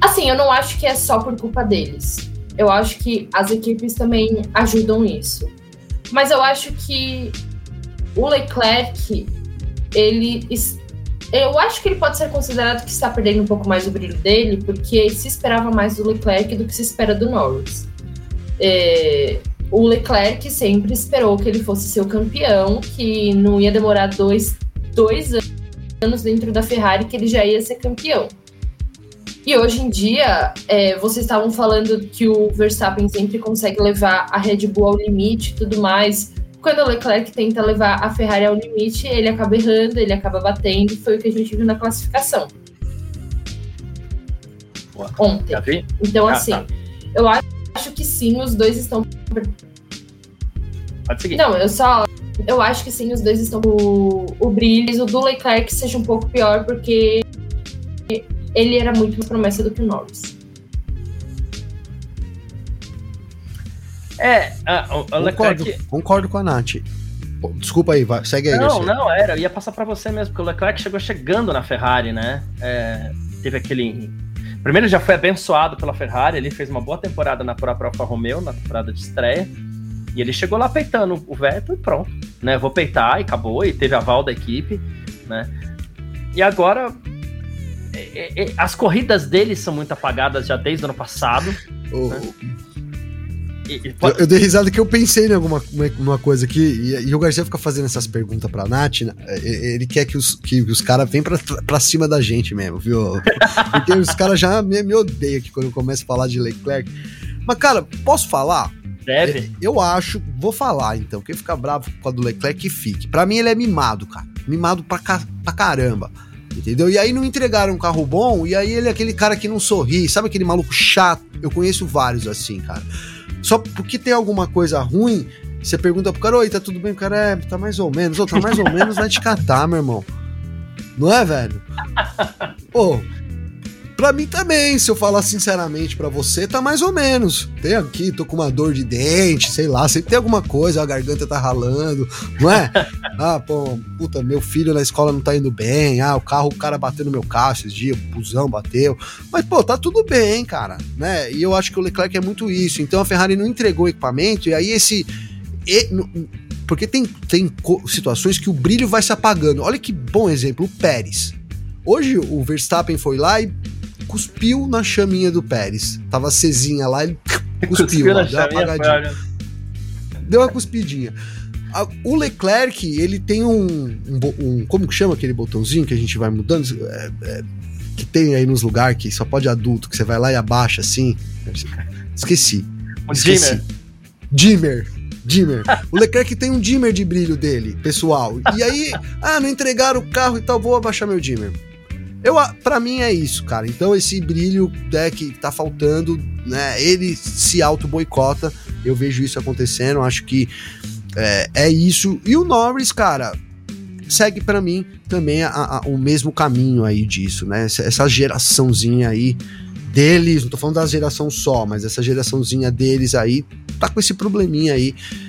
Assim, eu não acho que é só por culpa deles. Eu acho que as equipes também ajudam isso. Mas eu acho que o Leclerc, ele eu acho que ele pode ser considerado que está perdendo um pouco mais o brilho dele, porque se esperava mais do Leclerc do que se espera do Norris. É, o Leclerc sempre esperou que ele fosse seu campeão, que não ia demorar dois, dois anos dentro da Ferrari, que ele já ia ser campeão. E hoje em dia, é, vocês estavam falando que o Verstappen sempre consegue levar a Red Bull ao limite e tudo mais. Quando o Leclerc tenta levar a Ferrari ao limite, ele acaba errando, ele acaba batendo, foi o que a gente viu na classificação. Boa. Ontem. Então, ah, assim, tá. eu acho que sim, os dois estão. Pode seguir. Não, eu só. Eu acho que sim, os dois estão. O, o brilho, o do Leclerc seja um pouco pior, porque ele era muito promessa do que o Norris. É, a, a concordo, Leclerc... concordo com a Nath. Desculpa aí, vai, segue aí. Não, Garcia. não, era, eu ia passar para você mesmo, porque o Leclerc chegou chegando na Ferrari, né? É, teve aquele. Primeiro, já foi abençoado pela Ferrari, ele fez uma boa temporada na própria Alfa Romeo, na temporada de estreia. E ele chegou lá peitando o Vettel e pronto, né? Vou peitar e acabou, e teve aval da equipe, né? E agora é, é, as corridas dele são muito apagadas já desde o ano passado. Oh. Né? Eu, eu, dei risada que eu pensei em alguma uma coisa aqui, e, e, o Garcia fica fazendo essas perguntas pra Nath, né? ele quer que os, que os caras venham pra, pra cima da gente mesmo, viu? Porque os caras já me, me odeiam aqui quando eu começo a falar de Leclerc. Mas, cara, posso falar? Deve. Eu, eu acho, vou falar então, quem fica bravo com a do Leclerc que fique. Pra mim ele é mimado, cara. Mimado pra, pra caramba. Entendeu? E aí não entregaram um carro bom, e aí ele é aquele cara que não sorri, sabe aquele maluco chato? Eu conheço vários assim, cara. Só porque tem alguma coisa ruim, você pergunta pro cara, oi, tá tudo bem? O cara, é, tá mais ou menos. Ô, tá mais ou menos, vai te catar, meu irmão. Não é, velho? Pô, Pra mim também, se eu falar sinceramente para você, tá mais ou menos. Tem aqui, tô com uma dor de dente, sei lá, sempre tem alguma coisa, a garganta tá ralando, não é? ah, pô, puta, meu filho na escola não tá indo bem, ah, o carro, o cara bateu no meu carro esses dias, o busão bateu. Mas, pô, tá tudo bem, cara, né? E eu acho que o Leclerc é muito isso. Então a Ferrari não entregou o equipamento, e aí esse. E, porque tem, tem situações que o brilho vai se apagando. Olha que bom exemplo, o Pérez. Hoje o Verstappen foi lá e cuspiu na chaminha do Pérez. Tava cezinha lá, ele cuspiu, cuspiu lá, deu uma apagadinha. Deu uma cuspidinha. O Leclerc, ele tem um, um, um, Como que chama aquele botãozinho que a gente vai mudando? É, é, que tem aí nos lugares que só pode adulto, que você vai lá e abaixa assim. Esqueci. Um dimmer. Dimmer. Dimmer. O Leclerc tem um dimmer de brilho dele, pessoal. E aí, ah, não entregaram o carro e tal, vou abaixar meu dimmer. Eu, para mim é isso, cara. Então esse brilho né, que tá faltando, né? Ele se auto boicota. Eu vejo isso acontecendo. Acho que é, é isso. E o Norris, cara, segue para mim também a, a, o mesmo caminho aí disso, né? Essa, essa geraçãozinha aí deles, não tô falando da geração só, mas essa geraçãozinha deles aí tá com esse probleminha aí é,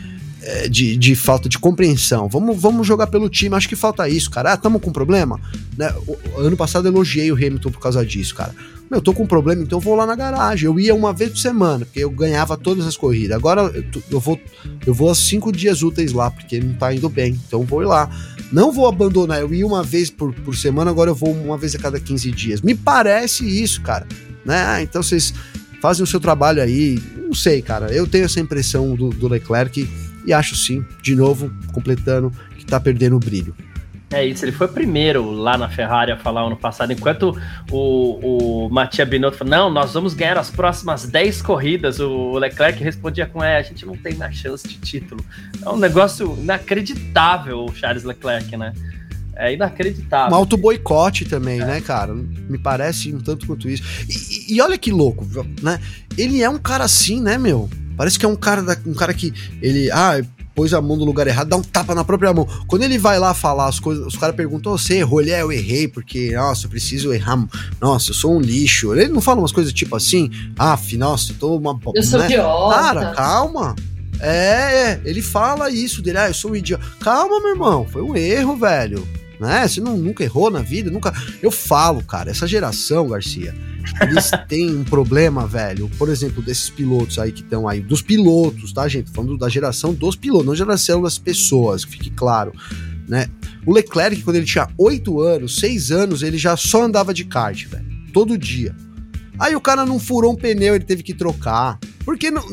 de, de falta de compreensão. Vamos, vamos jogar pelo time, acho que falta isso, cara. Ah, tamo com problema? Né? O, ano passado eu elogiei o Hamilton por causa disso, cara. Meu, tô com problema, então eu vou lá na garagem. Eu ia uma vez por semana, porque eu ganhava todas as corridas. Agora eu, eu vou eu vou cinco dias úteis lá, porque não tá indo bem. Então vou ir lá. Não vou abandonar, eu ia uma vez por, por semana, agora eu vou uma vez a cada 15 dias. Me parece isso, cara. Né? Ah, então vocês fazem o seu trabalho aí. Não sei, cara. Eu tenho essa impressão do, do Leclerc e acho sim, de novo, completando, que tá perdendo o brilho. É isso, ele foi o primeiro lá na Ferrari a falar ano passado, enquanto o, o Matia Binotto falou, não, nós vamos ganhar as próximas 10 corridas, o Leclerc respondia com, é, a gente não tem mais chance de título. É um negócio inacreditável o Charles Leclerc, né? É inacreditável. Um auto boicote também, é. né, cara? Me parece um tanto quanto isso. E, e olha que louco, né? Ele é um cara assim, né, meu? Parece que é um cara, da, um cara que ele, ah, pôs a mão no lugar errado, dá um tapa na própria mão. Quando ele vai lá falar as coisas, os caras perguntam: oh, você errou? Ele é, eu errei, porque, nossa, eu preciso errar. Nossa, eu sou um lixo. Ele não fala umas coisas tipo assim, ah, nossa, eu tô uma. Eu sou né? Cara, calma. É, é, ele fala isso dele, ah, eu sou um idiota. Calma, meu irmão, foi um erro, velho. Né? Você não, nunca errou na vida, nunca. Eu falo, cara, essa geração, Garcia eles têm um problema, velho. Por exemplo, desses pilotos aí que estão aí, dos pilotos, tá, gente? Falando da geração dos pilotos, não geração das pessoas, que fique claro. Né? O Leclerc, quando ele tinha 8 anos, 6 anos, ele já só andava de kart, velho. Todo dia. Aí o cara não furou um pneu, ele teve que trocar. Porque não,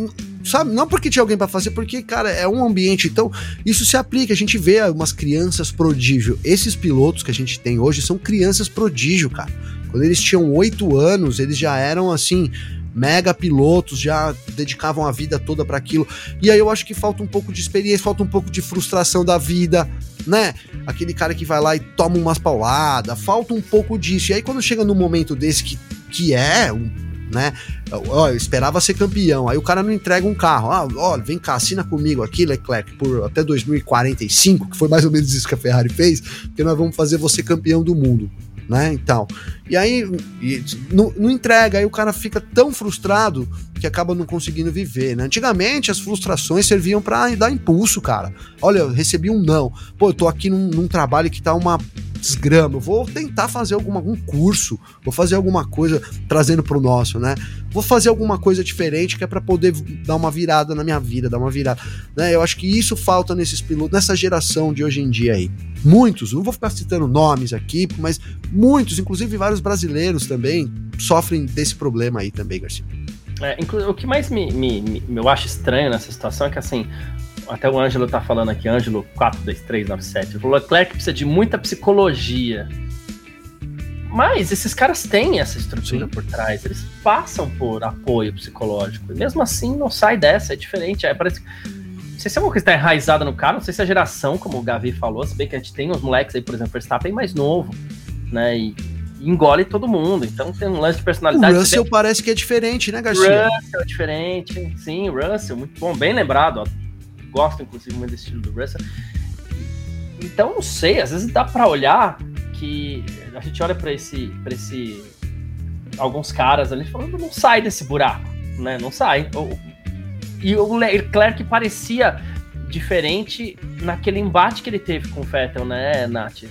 sabe? Não porque tinha alguém para fazer, porque, cara, é um ambiente. Então, isso se aplica. A gente vê umas crianças prodígio. Esses pilotos que a gente tem hoje são crianças prodígio, cara. Quando eles tinham oito anos, eles já eram assim mega pilotos, já dedicavam a vida toda para aquilo. E aí eu acho que falta um pouco de experiência, falta um pouco de frustração da vida, né? Aquele cara que vai lá e toma umas pauladas, falta um pouco disso. E aí quando chega num momento desse que, que é um né? Ó, eu esperava ser campeão. Aí o cara não entrega um carro. Ah, olha, vem cá, assina comigo aqui, Leclerc, por até 2045, que foi mais ou menos isso que a Ferrari fez, porque nós vamos fazer você campeão do mundo né? Então, e aí e, não, não, entrega, aí o cara fica tão frustrado que acaba não conseguindo viver, né? Antigamente as frustrações serviam para dar impulso, cara. Olha, eu recebi um não. Pô, eu tô aqui num, num trabalho que tá uma desgrama. Eu vou tentar fazer algum, algum curso, vou fazer alguma coisa trazendo pro nosso, né? Vou fazer alguma coisa diferente que é para poder dar uma virada na minha vida, dar uma virada, né? Eu acho que isso falta nesses pilotos, nessa geração de hoje em dia aí. Muitos, não vou ficar citando nomes aqui, mas muitos, inclusive vários brasileiros também, sofrem desse problema aí também, Garcia. É, o que mais me, me, me, eu acho estranho nessa situação é que assim, até o Ângelo tá falando aqui, Ângelo 42397, o Leclerc precisa de muita psicologia. Mas esses caras têm essa estrutura Sim. por trás, eles passam por apoio psicológico. E mesmo assim não sai dessa, é diferente. É, parece Não sei se é uma coisa que tá enraizada no cara, não sei se é a geração, como o Gavi falou, se bem que a gente tem uns moleques aí, por exemplo, Verstappen mais novo, né? E engole todo mundo. Então tem um lance de personalidade. O Russell parece que é diferente, né, Garcia? Russell é diferente. Sim, Russell, muito bom, bem lembrado. Ó gosto, inclusive, muito desse estilo do Russell. Então, não sei, às vezes dá para olhar que a gente olha para esse, pra esse. Alguns caras ali falando, não sai desse buraco, né? Não sai. E o Leclerc parecia diferente naquele embate que ele teve com o Vettel, né, Nath?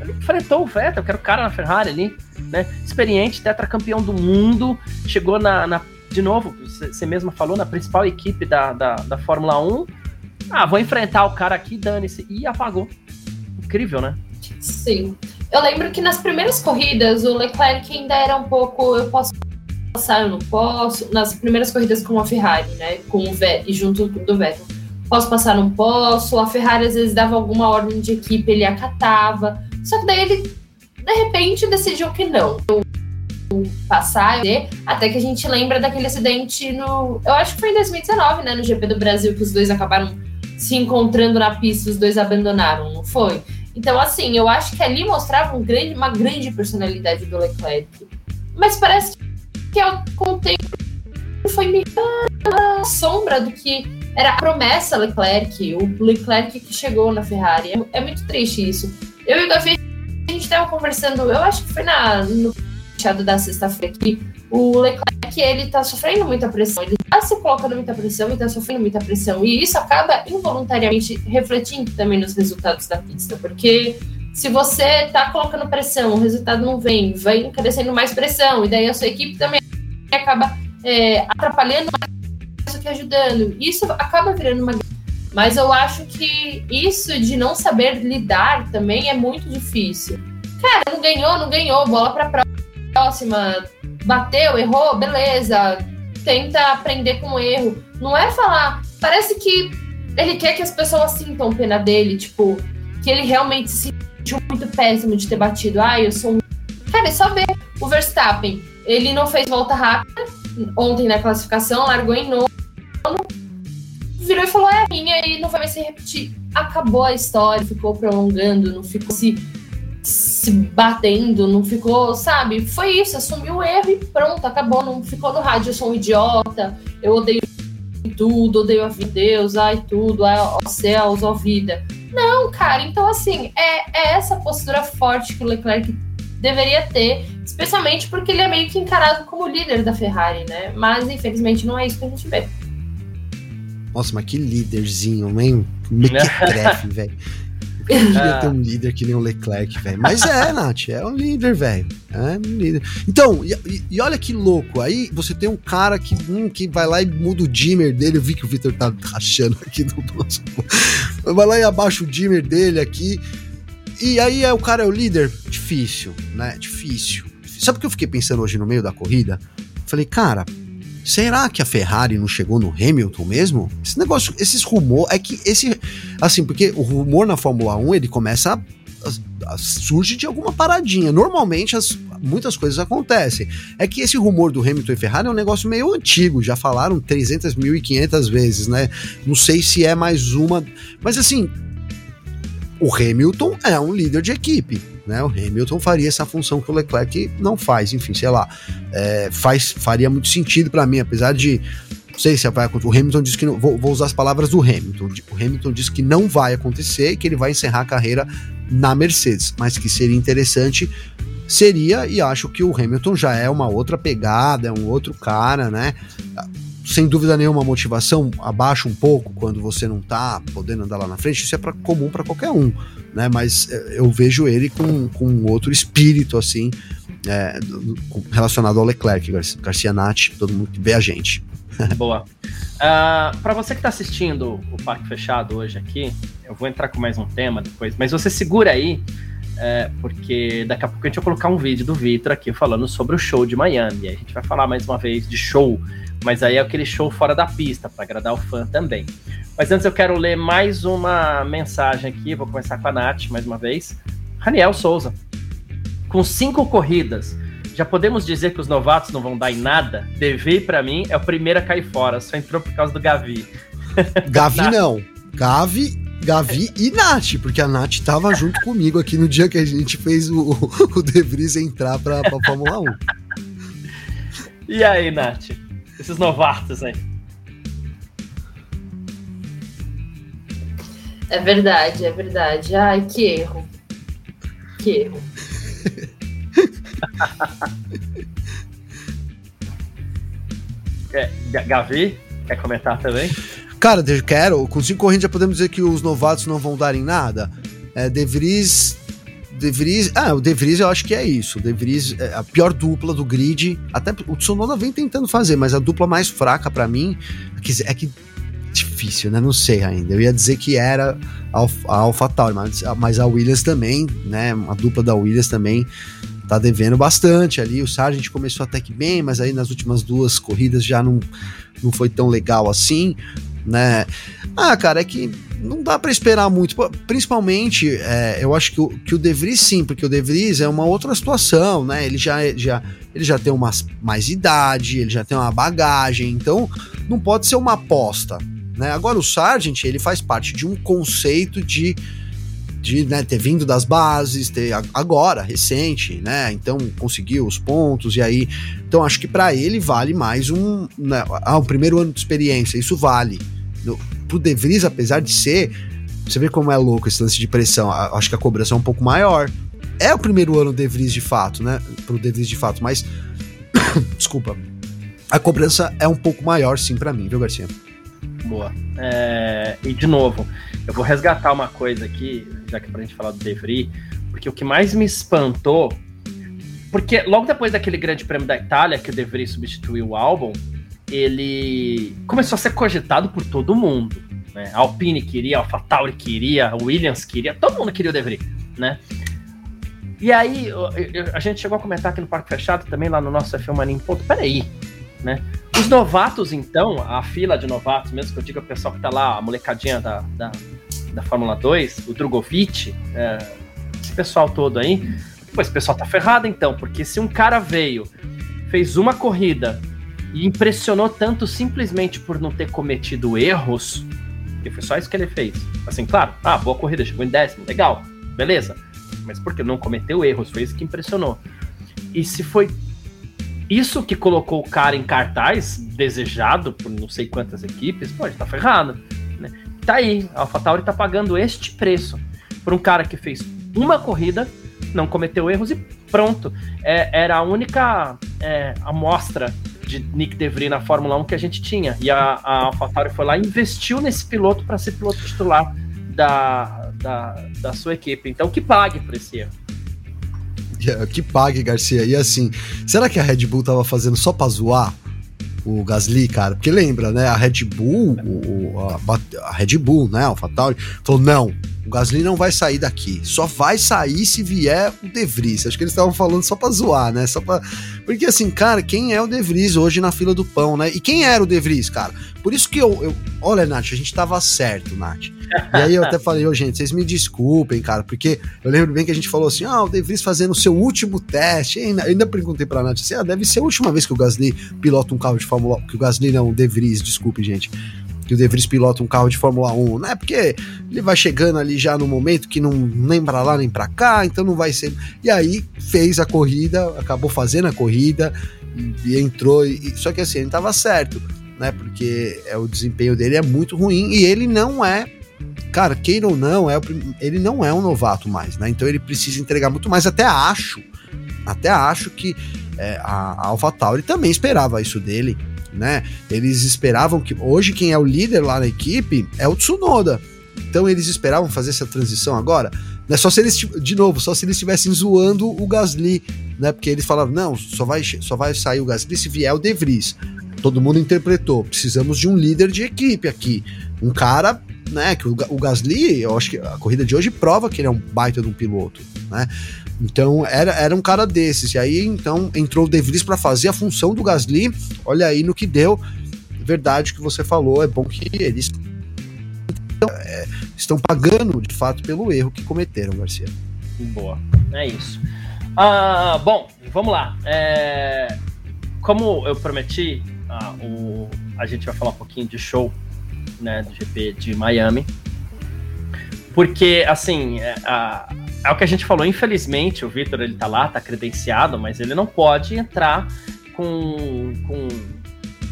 Ele enfrentou o Vettel, que era o cara na Ferrari ali, né? Experiente, tetracampeão do mundo, chegou na, na de novo, você mesma falou, na principal equipe da, da, da Fórmula 1 ah, vou enfrentar o cara aqui, dane-se. E apagou. Incrível, né? Sim. Eu lembro que nas primeiras corridas o Leclerc ainda era um pouco. Eu posso passar, eu não posso. Nas primeiras corridas com a Ferrari, né? Com o Vettel, junto do Vettel. Posso passar, não posso. A Ferrari às vezes dava alguma ordem de equipe, ele acatava. Só que daí ele, de repente, decidiu que não. Passar, até que a gente lembra daquele acidente no. Eu acho que foi em 2019, né? No GP do Brasil, que os dois acabaram se encontrando na pista, os dois abandonaram, não foi? Então, assim, eu acho que ali mostrava um grande, uma grande personalidade do Leclerc. Mas parece que com o foi meio a sombra do que era a promessa Leclerc, o Leclerc que chegou na Ferrari. É, é muito triste isso. Eu e o Davi, a gente estava conversando, eu acho que foi na, no fechado da sexta-feira aqui, o Leclerc ele tá sofrendo muita pressão, ele tá se colocando muita pressão e tá sofrendo muita pressão. E isso acaba involuntariamente refletindo também nos resultados da pista, porque se você tá colocando pressão, o resultado não vem, vai crescendo mais pressão, e daí a sua equipe também acaba é, atrapalhando mais do que ajudando. Isso acaba virando uma. Mas eu acho que isso de não saber lidar também é muito difícil. Cara, não ganhou, não ganhou, bola pra próxima bateu, errou, beleza, tenta aprender com o erro. Não é falar. Parece que ele quer que as pessoas sintam pena dele, tipo, que ele realmente se sentiu muito péssimo de ter batido. Ah, eu sou um. Cara, é só ver o Verstappen. Ele não fez volta rápida ontem na classificação, largou em nono, virou e falou: é minha e não vai mais se repetir. Acabou a história, ficou prolongando, não ficou se se batendo, não ficou, sabe? Foi isso, assumiu o erro e pronto, acabou. Não ficou no rádio, eu sou um idiota, eu odeio tudo, odeio a vida, Deus, ai tudo, ai, ó céus, ó vida. Não, cara, então assim, é, é essa postura forte que o Leclerc deveria ter, especialmente porque ele é meio que encarado como líder da Ferrari, né? Mas infelizmente não é isso que a gente vê. Nossa, mas que líderzinho, hein? Mequetrefe, velho. Queria ter um líder que nem o Leclerc, velho. Mas é, Nath, é um líder, velho. É um líder. Então, e, e, olha que louco. Aí você tem um cara que, hum, que vai lá e muda o dimmer dele. Eu vi que o Victor tá rachando aqui no nosso. Vai lá e abaixa o dimmer dele aqui. E aí é, o cara é o líder? Difícil, né? Difícil. Sabe o que eu fiquei pensando hoje no meio da corrida? Falei, cara, Será que a Ferrari não chegou no Hamilton mesmo? Esse negócio, esses rumores. É que esse. Assim, porque o rumor na Fórmula 1 ele começa a, a, surge de alguma paradinha. Normalmente as, muitas coisas acontecem. É que esse rumor do Hamilton e Ferrari é um negócio meio antigo, já falaram 300 mil e 500 vezes, né? Não sei se é mais uma, mas assim, o Hamilton é um líder de equipe né? O Hamilton faria essa função que o Leclerc não faz, enfim, sei lá, é, faz, faria muito sentido para mim, apesar de não sei se vai acontecer. O Hamilton disse que não, vou, vou, usar as palavras do Hamilton. O Hamilton disse que não vai acontecer, que ele vai encerrar a carreira na Mercedes, mas que seria interessante seria e acho que o Hamilton já é uma outra pegada, é um outro cara, né? Sem dúvida nenhuma, a motivação abaixa um pouco quando você não tá podendo andar lá na frente, isso é pra, comum para qualquer um, né? Mas é, eu vejo ele com, com outro espírito, assim, é, relacionado ao Leclerc, Garcia Nath, todo mundo que vê a gente. Boa. Uh, ah, para você que está assistindo o Parque Fechado hoje aqui, eu vou entrar com mais um tema depois, mas você segura aí, é, porque daqui a pouco a gente vai colocar um vídeo do Vitor aqui falando sobre o show de Miami. E a gente vai falar mais uma vez de show, mas aí é aquele show fora da pista, para agradar o fã também. Mas antes eu quero ler mais uma mensagem aqui, vou começar com a Nath mais uma vez. Raniel Souza. Com cinco corridas, já podemos dizer que os novatos não vão dar em nada? Devi, para mim, é o primeiro a cair fora, só entrou por causa do Gavi. Gavi não. Gavi Gavi e Nath, porque a Nath tava junto comigo aqui no dia que a gente fez o, o De Vries entrar pra, pra Fórmula 1. E aí, Nath? Esses novatos aí. É verdade, é verdade. Ai, que erro. Que erro. é, Gavi, quer comentar também? Cara, quero. Com cinco corridas já podemos dizer que os novatos não vão dar em nada. É, De Vries. De Vries. Ah, o De Vries eu acho que é isso. O De Vries é a pior dupla do grid. Até o Tsunoda vem tentando fazer, mas a dupla mais fraca para mim é que, difícil, né? Não sei ainda. Eu ia dizer que era a AlphaTauri, mas, mas a Williams também, né? A dupla da Williams também tá devendo bastante ali. O Sargent começou até que bem, mas aí nas últimas duas corridas já não, não foi tão legal assim né? Ah, cara, é que não dá para esperar muito. Principalmente, é, eu acho que o, que o De Vries sim, porque o De Vries é uma outra situação, né? Ele já, já, ele já tem uma, mais idade, ele já tem uma bagagem, então não pode ser uma aposta, né? Agora o Sargent, ele faz parte de um conceito de de né, ter vindo das bases, ter agora, recente, né? Então conseguiu os pontos e aí. Então acho que para ele vale mais um. Né, ah, o primeiro ano de experiência, isso vale. No, pro De Vries, apesar de ser. Você vê como é louco esse lance de pressão. Acho que a cobrança é um pouco maior. É o primeiro ano do De Vries de fato, né? Pro De Vries de fato, mas. Desculpa. A cobrança é um pouco maior, sim, para mim, viu, Garcia? Boa. É... E de novo, eu vou resgatar uma coisa aqui, já que é pra gente falar do De Vries, porque o que mais me espantou. Porque logo depois daquele grande prêmio da Itália, que o De Vries substituiu o álbum, ele começou a ser cogitado por todo mundo. Né? Alpine queria, AlphaTauri queria, Williams queria, todo mundo queria o De Vries, né? E aí, a gente chegou a comentar aqui no Parque Fechado, também lá no nosso F1 Mania, ponto, peraí, né? Os novatos, então, a fila de novatos, mesmo que eu diga o pessoal que tá lá, a molecadinha da, da, da Fórmula 2, o Drogovic, é, esse pessoal todo aí, pô, esse pessoal tá ferrado então, porque se um cara veio, fez uma corrida e impressionou tanto simplesmente por não ter cometido erros, que foi só isso que ele fez. Assim, claro, ah, boa corrida, chegou em décimo, legal, beleza. Mas porque não cometeu erros, foi isso que impressionou. E se foi isso que colocou o cara em cartaz, desejado por não sei quantas equipes, pode estar tá ferrado. Né? Tá aí, a AlphaTauri tá pagando este preço por um cara que fez uma corrida, não cometeu erros e pronto. É, era a única é, amostra de Nick DeVry na Fórmula 1 que a gente tinha. E a, a AlphaTauri foi lá e investiu nesse piloto para ser piloto titular da, da, da sua equipe. Então que pague por esse erro. Que pague, Garcia. E assim, será que a Red Bull tava fazendo só pra zoar o Gasly, cara? Porque lembra, né? A Red Bull, o, a, a Red Bull, né? AlphaTauri, falou: não, o Gasly não vai sair daqui. Só vai sair se vier o De Vries. Acho que eles estavam falando só pra zoar, né? Só pra... Porque assim, cara, quem é o De Vries hoje na fila do pão, né? E quem era o De Vries, cara? Por isso que eu, eu... Olha, Nath, a gente tava certo, Nath. E aí eu até falei, ô, oh, gente, vocês me desculpem, cara, porque eu lembro bem que a gente falou assim, ah, o De Vries fazendo o seu último teste. Ainda, ainda perguntei pra Nath assim, ah, deve ser a última vez que o Gasly pilota um carro de Fórmula 1. Que o Gasly não, o De Vries, desculpe, gente que o De Vries pilota um carro de Fórmula 1, né? Porque ele vai chegando ali já no momento que não nem para lá nem para cá, então não vai ser. E aí fez a corrida, acabou fazendo a corrida e, e entrou. E, só que assim, ele tava certo, né? Porque é, o desempenho dele é muito ruim e ele não é cara, queira ou não, é, ele não é um novato mais, né? Então ele precisa entregar muito mais. Até acho, até acho que é, a AlphaTauri também esperava isso dele né? Eles esperavam que hoje quem é o líder lá na equipe é o Tsunoda. Então eles esperavam fazer essa transição agora. Né? Só se eles, de novo, só se eles estivessem zoando o Gasly, né? Porque eles falavam, não, só vai, só vai sair o Gasly se vier o De Vries. Todo mundo interpretou, precisamos de um líder de equipe aqui. Um cara, né, que o, o Gasly, eu acho que a corrida de hoje prova que ele é um baita de um piloto, né? Então era, era um cara desses. E aí então entrou o De Vries para fazer a função do Gasly. Olha aí no que deu. Verdade que você falou, é bom que eles é, estão pagando de fato pelo erro que cometeram, Garcia. Boa, é isso. Ah, bom, vamos lá. É, como eu prometi, ah, o, a gente vai falar um pouquinho de show né, do GP de Miami. Porque, assim, é, a, é o que a gente falou, infelizmente, o Vitor ele tá lá, tá credenciado, mas ele não pode entrar com, com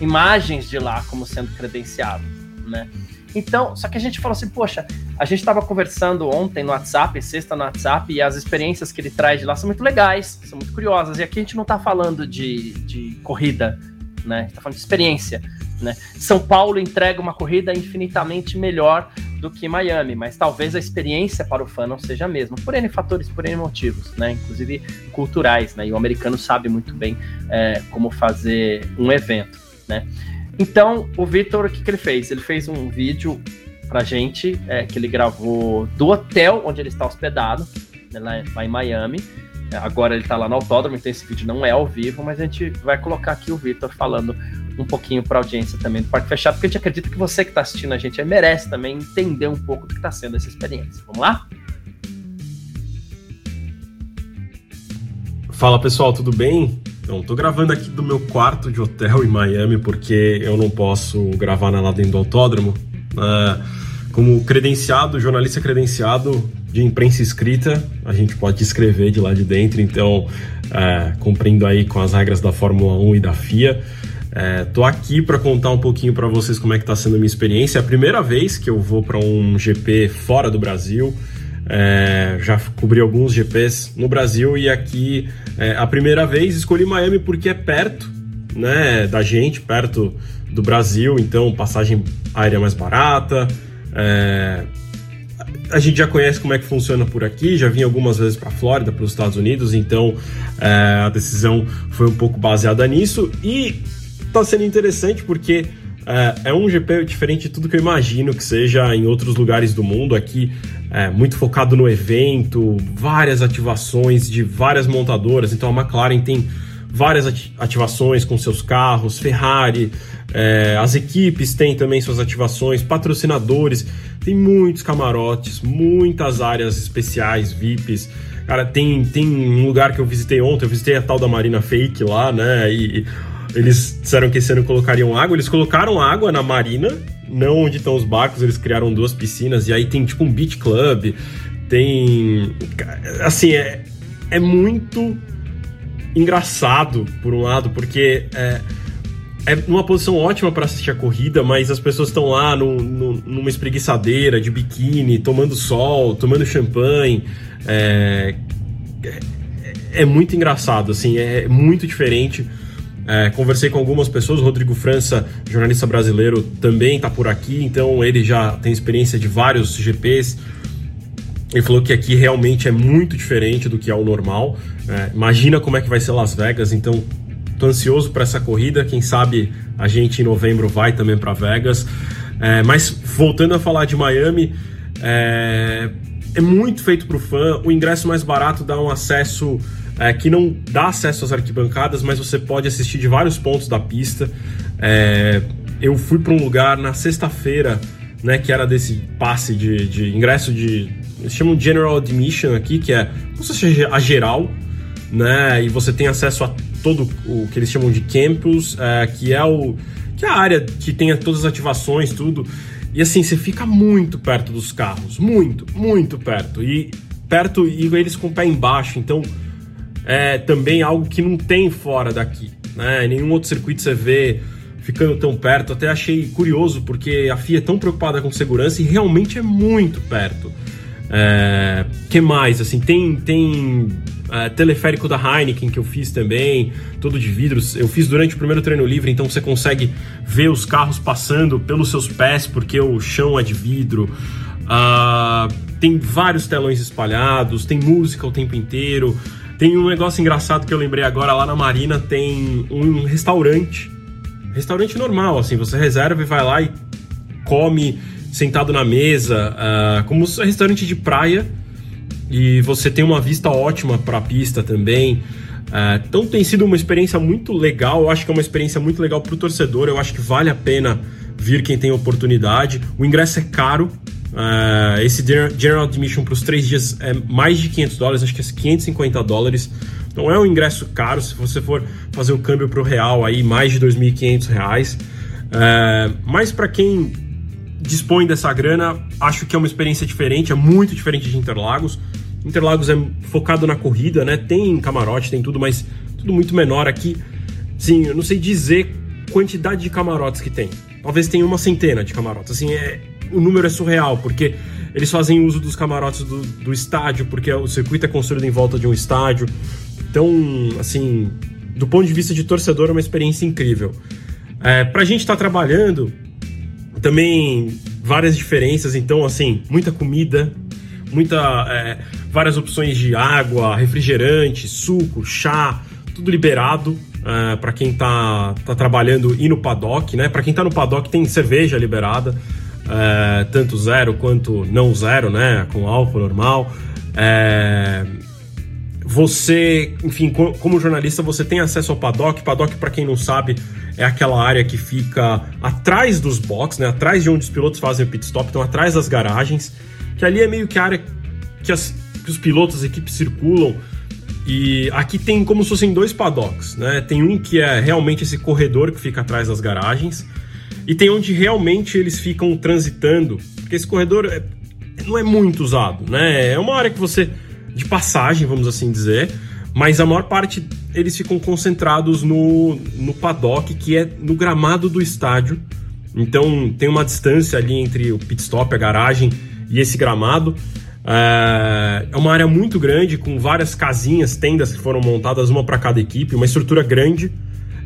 imagens de lá como sendo credenciado, né? Então, só que a gente falou assim, poxa, a gente estava conversando ontem no WhatsApp, sexta no WhatsApp, e as experiências que ele traz de lá são muito legais, são muito curiosas. E aqui a gente não está falando de, de corrida, né? A gente tá falando de experiência, né? São Paulo entrega uma corrida infinitamente melhor do que Miami, mas talvez a experiência para o fã não seja a mesma, por N fatores, por N motivos, né? Inclusive culturais, né? E o americano sabe muito bem é, como fazer um evento, né? Então, o Victor, o que, que ele fez? Ele fez um vídeo pra gente, é, que ele gravou do hotel onde ele está hospedado, né, lá, lá, em Miami. Agora ele tá lá no autódromo, então esse vídeo não é ao vivo, mas a gente vai colocar aqui o Victor falando um pouquinho para a audiência também do Parque Fechado, porque a gente acredita que você que está assistindo a gente merece também entender um pouco do que está sendo essa experiência. Vamos lá? Fala pessoal, tudo bem? Então, tô gravando aqui do meu quarto de hotel em Miami, porque eu não posso gravar lá dentro do autódromo. Uh, como credenciado, jornalista credenciado de imprensa escrita, a gente pode escrever de lá de dentro, então, uh, cumprindo aí com as regras da Fórmula 1 e da FIA. É, tô aqui para contar um pouquinho para vocês como é que está sendo a minha experiência. É a primeira vez que eu vou para um GP fora do Brasil. É, já cobri alguns GPs no Brasil e aqui é, a primeira vez escolhi Miami porque é perto né, da gente, perto do Brasil, então passagem aérea mais barata. É, a gente já conhece como é que funciona por aqui, já vim algumas vezes para Flórida, para os Estados Unidos, então é, a decisão foi um pouco baseada nisso e está sendo interessante porque é, é, um GP diferente de tudo que eu imagino que seja em outros lugares do mundo. Aqui é muito focado no evento, várias ativações de várias montadoras. Então a McLaren tem várias ativações com seus carros, Ferrari, é, as equipes têm também suas ativações, patrocinadores, tem muitos camarotes, muitas áreas especiais, VIPs. Cara, tem, tem um lugar que eu visitei ontem, eu visitei a tal da Marina Fake lá, né? E eles disseram que esse ano colocariam água, eles colocaram água na marina, não onde estão os barcos, eles criaram duas piscinas, e aí tem tipo um beach club, tem. Assim, é, é muito engraçado, por um lado, porque é, é posição ótima para assistir a corrida, mas as pessoas estão lá no, no, numa espreguiçadeira de biquíni, tomando sol, tomando champanhe. É, é, é muito engraçado, assim, é muito diferente. É, conversei com algumas pessoas, o Rodrigo França, jornalista brasileiro, também está por aqui, então ele já tem experiência de vários GPs. Ele falou que aqui realmente é muito diferente do que é o normal. É, imagina como é que vai ser Las Vegas, então tô ansioso para essa corrida. Quem sabe a gente em novembro vai também para Vegas. É, mas voltando a falar de Miami, é, é muito feito para o fã. O ingresso mais barato dá um acesso é, que não dá acesso às arquibancadas, mas você pode assistir de vários pontos da pista. É, eu fui para um lugar na sexta-feira, né, que era desse passe de, de ingresso de. Eles chamam General Admission aqui, que é como se fosse a geral, né? E você tem acesso a todo o que eles chamam de campus, é, que é o que é a área que tem todas as ativações, tudo. E assim, você fica muito perto dos carros, muito, muito perto. E perto e eles com o pé embaixo, então é também algo que não tem fora daqui. Né? Nenhum outro circuito você vê ficando tão perto. Até achei curioso, porque a FIA é tão preocupada com segurança e realmente é muito perto. É, que mais? Assim, tem, tem é, teleférico da Heineken que eu fiz também, todo de vidros. Eu fiz durante o primeiro treino livre, então você consegue ver os carros passando pelos seus pés porque o chão é de vidro. Uh, tem vários telões espalhados, tem música o tempo inteiro. Tem um negócio engraçado que eu lembrei agora lá na Marina, tem um restaurante. Restaurante normal, assim, você reserva e vai lá e come sentado na mesa, uh, como um restaurante de praia. E você tem uma vista ótima para a pista também. Uh, então tem sido uma experiência muito legal. Eu acho que é uma experiência muito legal para o torcedor. Eu acho que vale a pena vir quem tem oportunidade. O ingresso é caro, Uh, esse General Admission para os três dias é mais de 500 dólares, acho que é 550 dólares. Não é um ingresso caro, se você for fazer o câmbio para o real, aí mais de 2.500 reais. Uh, mas para quem dispõe dessa grana, acho que é uma experiência diferente, é muito diferente de Interlagos. Interlagos é focado na corrida, né? Tem camarote, tem tudo, mas tudo muito menor aqui. Sim, eu não sei dizer quantidade de camarotes que tem. Talvez tenha uma centena de camarotes. Assim, é, o número é surreal, porque eles fazem uso dos camarotes do, do estádio, porque o circuito é construído em volta de um estádio. Então, assim, do ponto de vista de torcedor, é uma experiência incrível. É, pra gente estar tá trabalhando, também várias diferenças, então, assim, muita comida, muita é, várias opções de água, refrigerante, suco, chá, tudo liberado. É, para quem tá, tá trabalhando e no paddock, né? Para quem tá no paddock tem cerveja liberada é, tanto zero quanto não zero, né? Com álcool normal. É, você, enfim, como jornalista, você tem acesso ao paddock. Paddock, para quem não sabe, é aquela área que fica atrás dos boxes, né? Atrás de onde os pilotos fazem o pit stop, então atrás das garagens. Que ali é meio que a área que, as, que os pilotos, as equipes circulam. E aqui tem como se fossem dois paddocks, né? Tem um que é realmente esse corredor que fica atrás das garagens e tem onde realmente eles ficam transitando, porque esse corredor é, não é muito usado, né? É uma área que você de passagem, vamos assim dizer, mas a maior parte eles ficam concentrados no, no paddock, que é no gramado do estádio. Então tem uma distância ali entre o pit stop, a garagem e esse gramado. É, é uma área muito grande, com várias casinhas, tendas que foram montadas, uma para cada equipe, uma estrutura grande.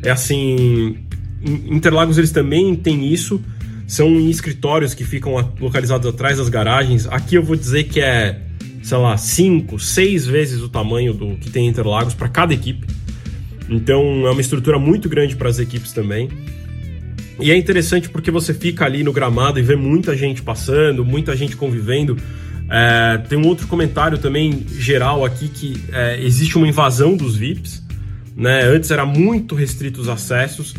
É assim, Interlagos eles também têm isso, são escritórios que ficam localizados atrás das garagens. Aqui eu vou dizer que é, sei lá, cinco, seis vezes o tamanho do que tem Interlagos para cada equipe. Então é uma estrutura muito grande para as equipes também. E é interessante porque você fica ali no gramado e vê muita gente passando, muita gente convivendo. É, tem um outro comentário também geral aqui que é, existe uma invasão dos VIPs. Né? Antes era muito restrito os acessos.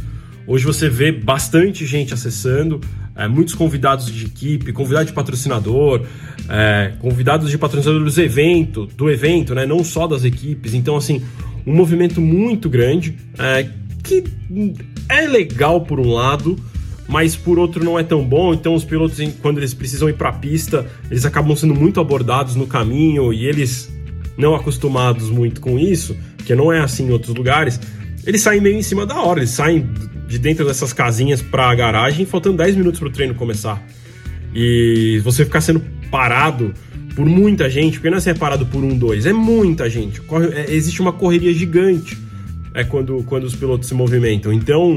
Hoje você vê bastante gente acessando, é, muitos convidados de equipe, convidados de patrocinador, é, convidados de patrocinadores do evento, do evento, né? Não só das equipes. Então, assim, um movimento muito grande é, que é legal por um lado, mas por outro não é tão bom. Então, os pilotos, quando eles precisam ir para a pista, eles acabam sendo muito abordados no caminho e eles não acostumados muito com isso, que não é assim em outros lugares, eles saem meio em cima da hora, eles saem de dentro dessas casinhas para a garagem, faltando 10 minutos para o treino começar. E você ficar sendo parado por muita gente, porque não é ser parado por um, dois, é muita gente. Corre, é, existe uma correria gigante é quando, quando os pilotos se movimentam. Então,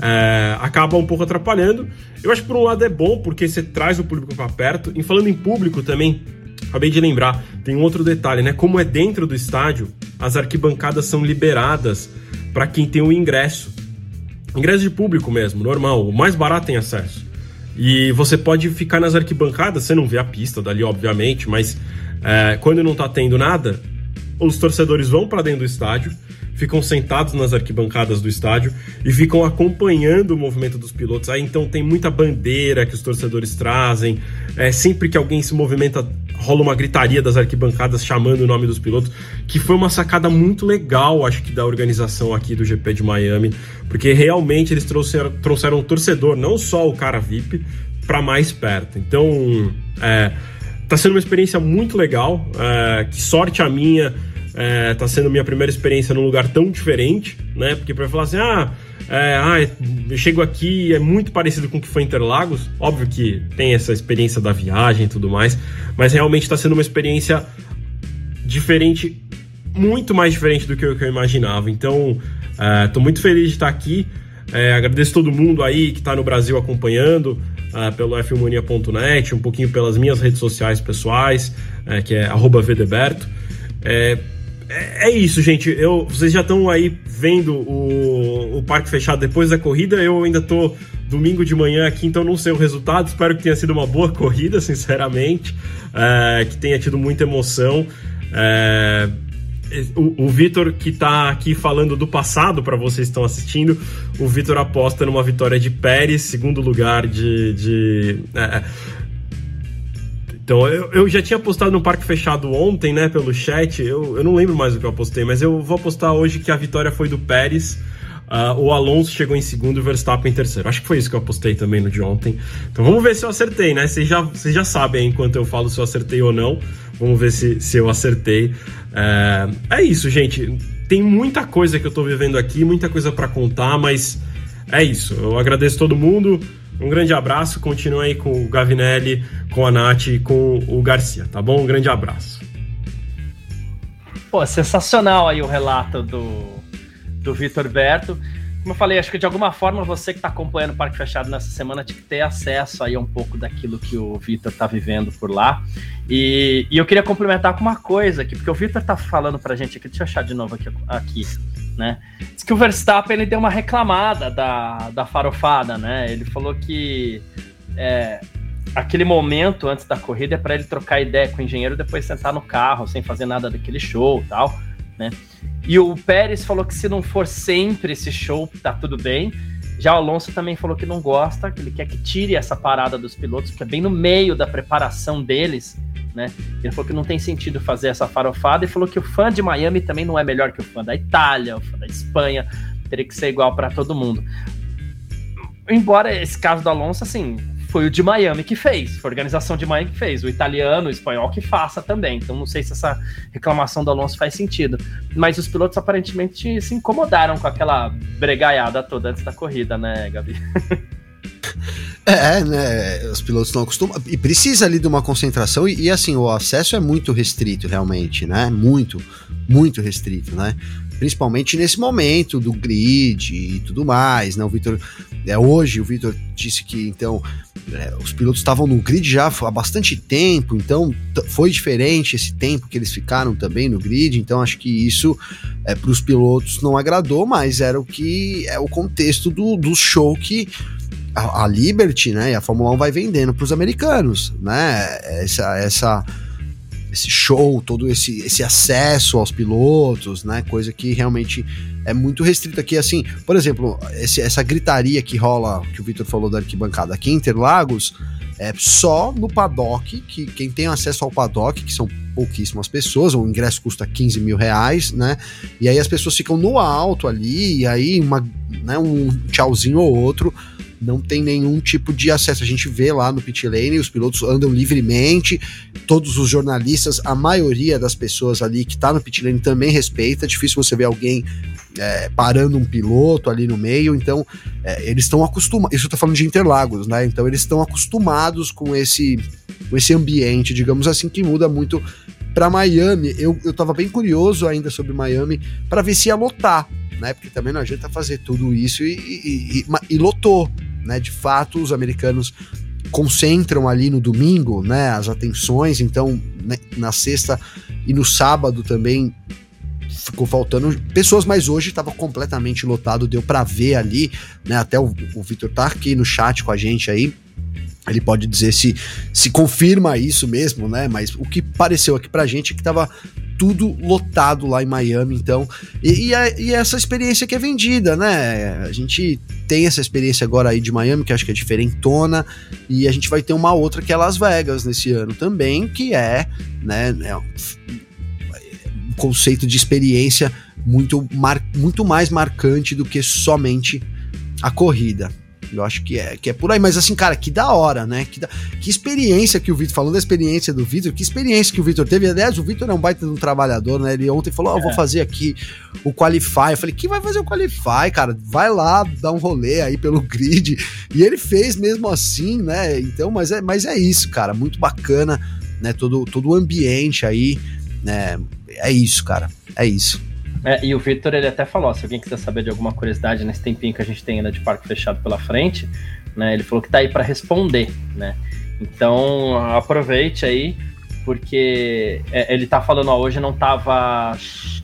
é, acaba um pouco atrapalhando. Eu acho que por um lado é bom, porque você traz o público para perto. E falando em público também, acabei de lembrar, tem um outro detalhe, né? Como é dentro do estádio, as arquibancadas são liberadas para quem tem o ingresso. Ingresso de público mesmo, normal. O mais barato tem acesso. E você pode ficar nas arquibancadas, você não vê a pista dali, obviamente, mas é, quando não tá tendo nada, os torcedores vão para dentro do estádio, ficam sentados nas arquibancadas do estádio e ficam acompanhando o movimento dos pilotos. Aí então tem muita bandeira que os torcedores trazem. É, sempre que alguém se movimenta, rola uma gritaria das arquibancadas chamando o nome dos pilotos, que foi uma sacada muito legal, acho que, da organização aqui do GP de Miami, porque realmente eles trouxeram, trouxeram o torcedor, não só o cara VIP, para mais perto. Então, é, tá sendo uma experiência muito legal. É, que sorte a minha é, tá sendo minha primeira experiência num lugar tão diferente, né? Porque para falar assim, ah, é, ah, eu chego aqui é muito parecido com o que foi Interlagos. Óbvio que tem essa experiência da viagem e tudo mais, mas realmente está sendo uma experiência diferente muito mais diferente do que eu, imaginava. Então, estou muito feliz de estar aqui. É, agradeço todo mundo aí que está no Brasil acompanhando uh, pelo fmonia.net, um pouquinho pelas minhas redes sociais pessoais, uh, que é @vdeberto. É, é, é isso, gente. Eu, vocês já estão aí vendo o, o parque fechado depois da corrida. Eu ainda tô domingo de manhã aqui, então não sei o resultado. Espero que tenha sido uma boa corrida, sinceramente. É, que tenha tido muita emoção. É, o, o Vitor, que está aqui falando do passado para vocês que estão assistindo, o Vitor aposta numa vitória de Pérez, segundo lugar de. de é, então, eu, eu já tinha apostado no Parque Fechado ontem, né, pelo chat. Eu, eu não lembro mais o que eu apostei, mas eu vou apostar hoje que a vitória foi do Pérez. Uh, o Alonso chegou em segundo e o Verstappen em terceiro. Acho que foi isso que eu apostei também no de ontem. Então vamos ver se eu acertei, né? Vocês já, já sabem enquanto eu falo se eu acertei ou não. Vamos ver se, se eu acertei. É, é isso, gente. Tem muita coisa que eu tô vivendo aqui, muita coisa para contar, mas é isso. Eu agradeço todo mundo. Um grande abraço, continue aí com o Gavinelli, com a Nath e com o Garcia, tá bom? Um grande abraço. Pô, sensacional aí o relato do, do Vitor Berto. Como eu falei, acho que de alguma forma você que está acompanhando o Parque Fechado nessa semana tinha que ter acesso aí a um pouco daquilo que o Vitor está vivendo por lá. E, e, eu queria complementar com uma coisa aqui, porque o Vitor está falando pra gente aqui, deixa eu achar de novo aqui, aqui né? Diz que o Verstappen ele deu uma reclamada da, da farofada, né? Ele falou que é, aquele momento antes da corrida é para ele trocar ideia com o engenheiro depois sentar no carro sem fazer nada daquele show tal, né? E o Pérez falou que se não for sempre esse show, tá tudo bem. Já o Alonso também falou que não gosta, que ele quer que tire essa parada dos pilotos, porque é bem no meio da preparação deles, né? Ele falou que não tem sentido fazer essa farofada e falou que o fã de Miami também não é melhor que o fã da Itália, o fã da Espanha, teria que ser igual para todo mundo. Embora esse caso do Alonso, assim, foi o de Miami que fez, foi a organização de Miami que fez, o italiano, o espanhol que faça também. Então não sei se essa reclamação do Alonso faz sentido. Mas os pilotos aparentemente se incomodaram com aquela bregaiada toda antes da corrida, né, Gabi? É, né? Os pilotos não acostumam. E precisa ali de uma concentração, e, e, assim, o acesso é muito restrito, realmente, né? Muito, muito restrito, né? Principalmente nesse momento do grid e tudo mais, né? O Vitor. É, hoje o Vitor disse que então é, os pilotos estavam no grid já há bastante tempo, então foi diferente esse tempo que eles ficaram também no grid, então acho que isso é, para os pilotos não agradou, mas era o que é o contexto do, do show que a, a Liberty, né, e a Fórmula 1 vai vendendo para os americanos, né? Essa, essa, esse show, todo esse, esse acesso aos pilotos, né? Coisa que realmente é muito restrita aqui. Assim, por exemplo, esse, essa gritaria que rola, que o Victor falou da arquibancada aqui em Interlagos, é só no paddock, que quem tem acesso ao paddock, que são pouquíssimas pessoas, o ingresso custa 15 mil reais, né? E aí as pessoas ficam no alto ali, e aí uma, né, um tchauzinho ou outro não tem nenhum tipo de acesso. A gente vê lá no pit lane, os pilotos andam livremente, todos os jornalistas, a maioria das pessoas ali que está no pit lane também respeita. É difícil você ver alguém é, parando um piloto ali no meio, então é, eles estão acostumados. Isso eu tô falando de Interlagos, né? Então eles estão acostumados com esse, com esse ambiente, digamos assim, que muda muito para Miami. Eu, eu tava bem curioso ainda sobre Miami para ver se ia lotar né? Porque também não adianta fazer tudo isso e, e, e, e lotou, né? De fato, os americanos concentram ali no domingo, né? As atenções, então né, na sexta e no sábado também ficou faltando pessoas, mas hoje estava completamente lotado, deu para ver ali, né? Até o, o Vitor tá aqui no chat com a gente aí. Ele pode dizer se se confirma isso mesmo, né? Mas o que pareceu aqui pra gente é que tava tudo lotado lá em Miami, então. E, e, a, e, essa experiência que é vendida, né? A gente tem essa experiência agora aí de Miami, que acho que é diferentona, e a gente vai ter uma outra que é Las Vegas nesse ano também, que é, né, é um conceito de experiência muito, mar, muito mais marcante do que somente a corrida. Eu acho que é, que é por aí. Mas assim, cara, que da hora, né? Que, da, que experiência que o Vitor, falando da experiência do Vitor, que experiência que o Vitor teve. Aliás, o Vitor é um baita de um trabalhador, né? Ele ontem falou: Ó, oh, vou é. fazer aqui o Qualify. Eu falei: que vai fazer o Qualify, cara? Vai lá, dá um rolê aí pelo grid. E ele fez mesmo assim, né? Então, mas é, mas é isso, cara. Muito bacana, né? Todo, todo o ambiente aí, né? é isso, cara. É isso. É, e o Victor, ele até falou, se alguém quiser saber de alguma curiosidade nesse tempinho que a gente tem ainda de parque fechado pela frente, né, ele falou que tá aí para responder, né? Então, aproveite aí, porque é, ele tá falando, ó, hoje não tava,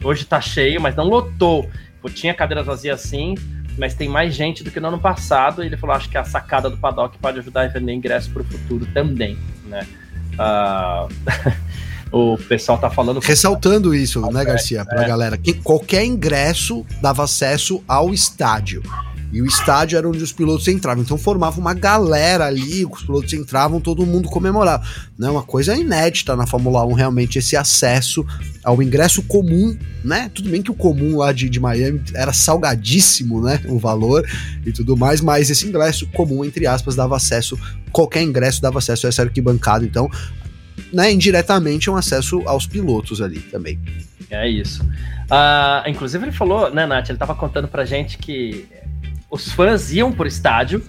hoje tá cheio, mas não lotou. Pô, tinha cadeiras vazias sim, mas tem mais gente do que no ano passado. E ele falou, acho que a sacada do paddock pode ajudar a vender ingresso para o futuro também, né? Uh... o pessoal tá falando. Ressaltando isso, né, Garcia, pra é. galera, que qualquer ingresso dava acesso ao estádio. E o estádio era onde os pilotos entravam. Então formava uma galera ali, os pilotos entravam, todo mundo comemorava. Né? Uma coisa inédita na Fórmula 1, realmente, esse acesso ao ingresso comum, né? Tudo bem que o comum lá de, de Miami era salgadíssimo, né? O valor e tudo mais, mas esse ingresso comum, entre aspas, dava acesso, qualquer ingresso dava acesso a essa arquibancada. Então, né, indiretamente é um acesso aos pilotos ali também. É isso. Uh, inclusive ele falou, né, Nath, ele tava contando pra gente que os fãs iam pro estádio,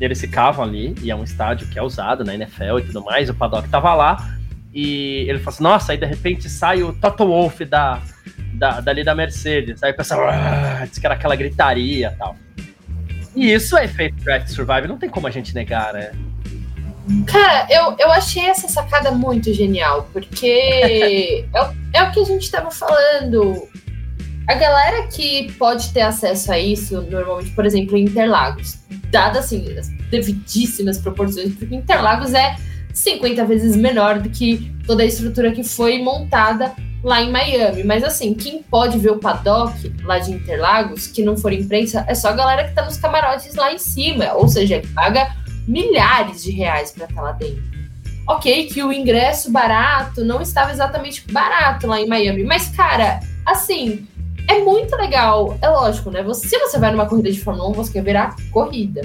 eles ficavam ali, e é um estádio que é usado na NFL e tudo mais, o Paddock tava lá, e ele falou assim, nossa, aí de repente sai o Toto Wolff da, da, dali da Mercedes, aí o pessoal ah", disse que era aquela gritaria e tal. E isso é efeito Draft Survive, não tem como a gente negar, né? Cara, eu, eu achei essa sacada muito genial, porque é, o, é o que a gente estava falando. A galera que pode ter acesso a isso, normalmente, por exemplo, em Interlagos, dadas assim, as devidíssimas proporções, porque Interlagos é 50 vezes menor do que toda a estrutura que foi montada lá em Miami. Mas assim, quem pode ver o paddock lá de Interlagos, que não for imprensa, é só a galera que tá nos camarotes lá em cima, ou seja, que paga milhares de reais para estar lá dentro. Ok, que o ingresso barato não estava exatamente barato lá em Miami, mas cara, assim, é muito legal. É lógico, né? Você, se você vai numa corrida de Fórmula 1, você quer ver a corrida.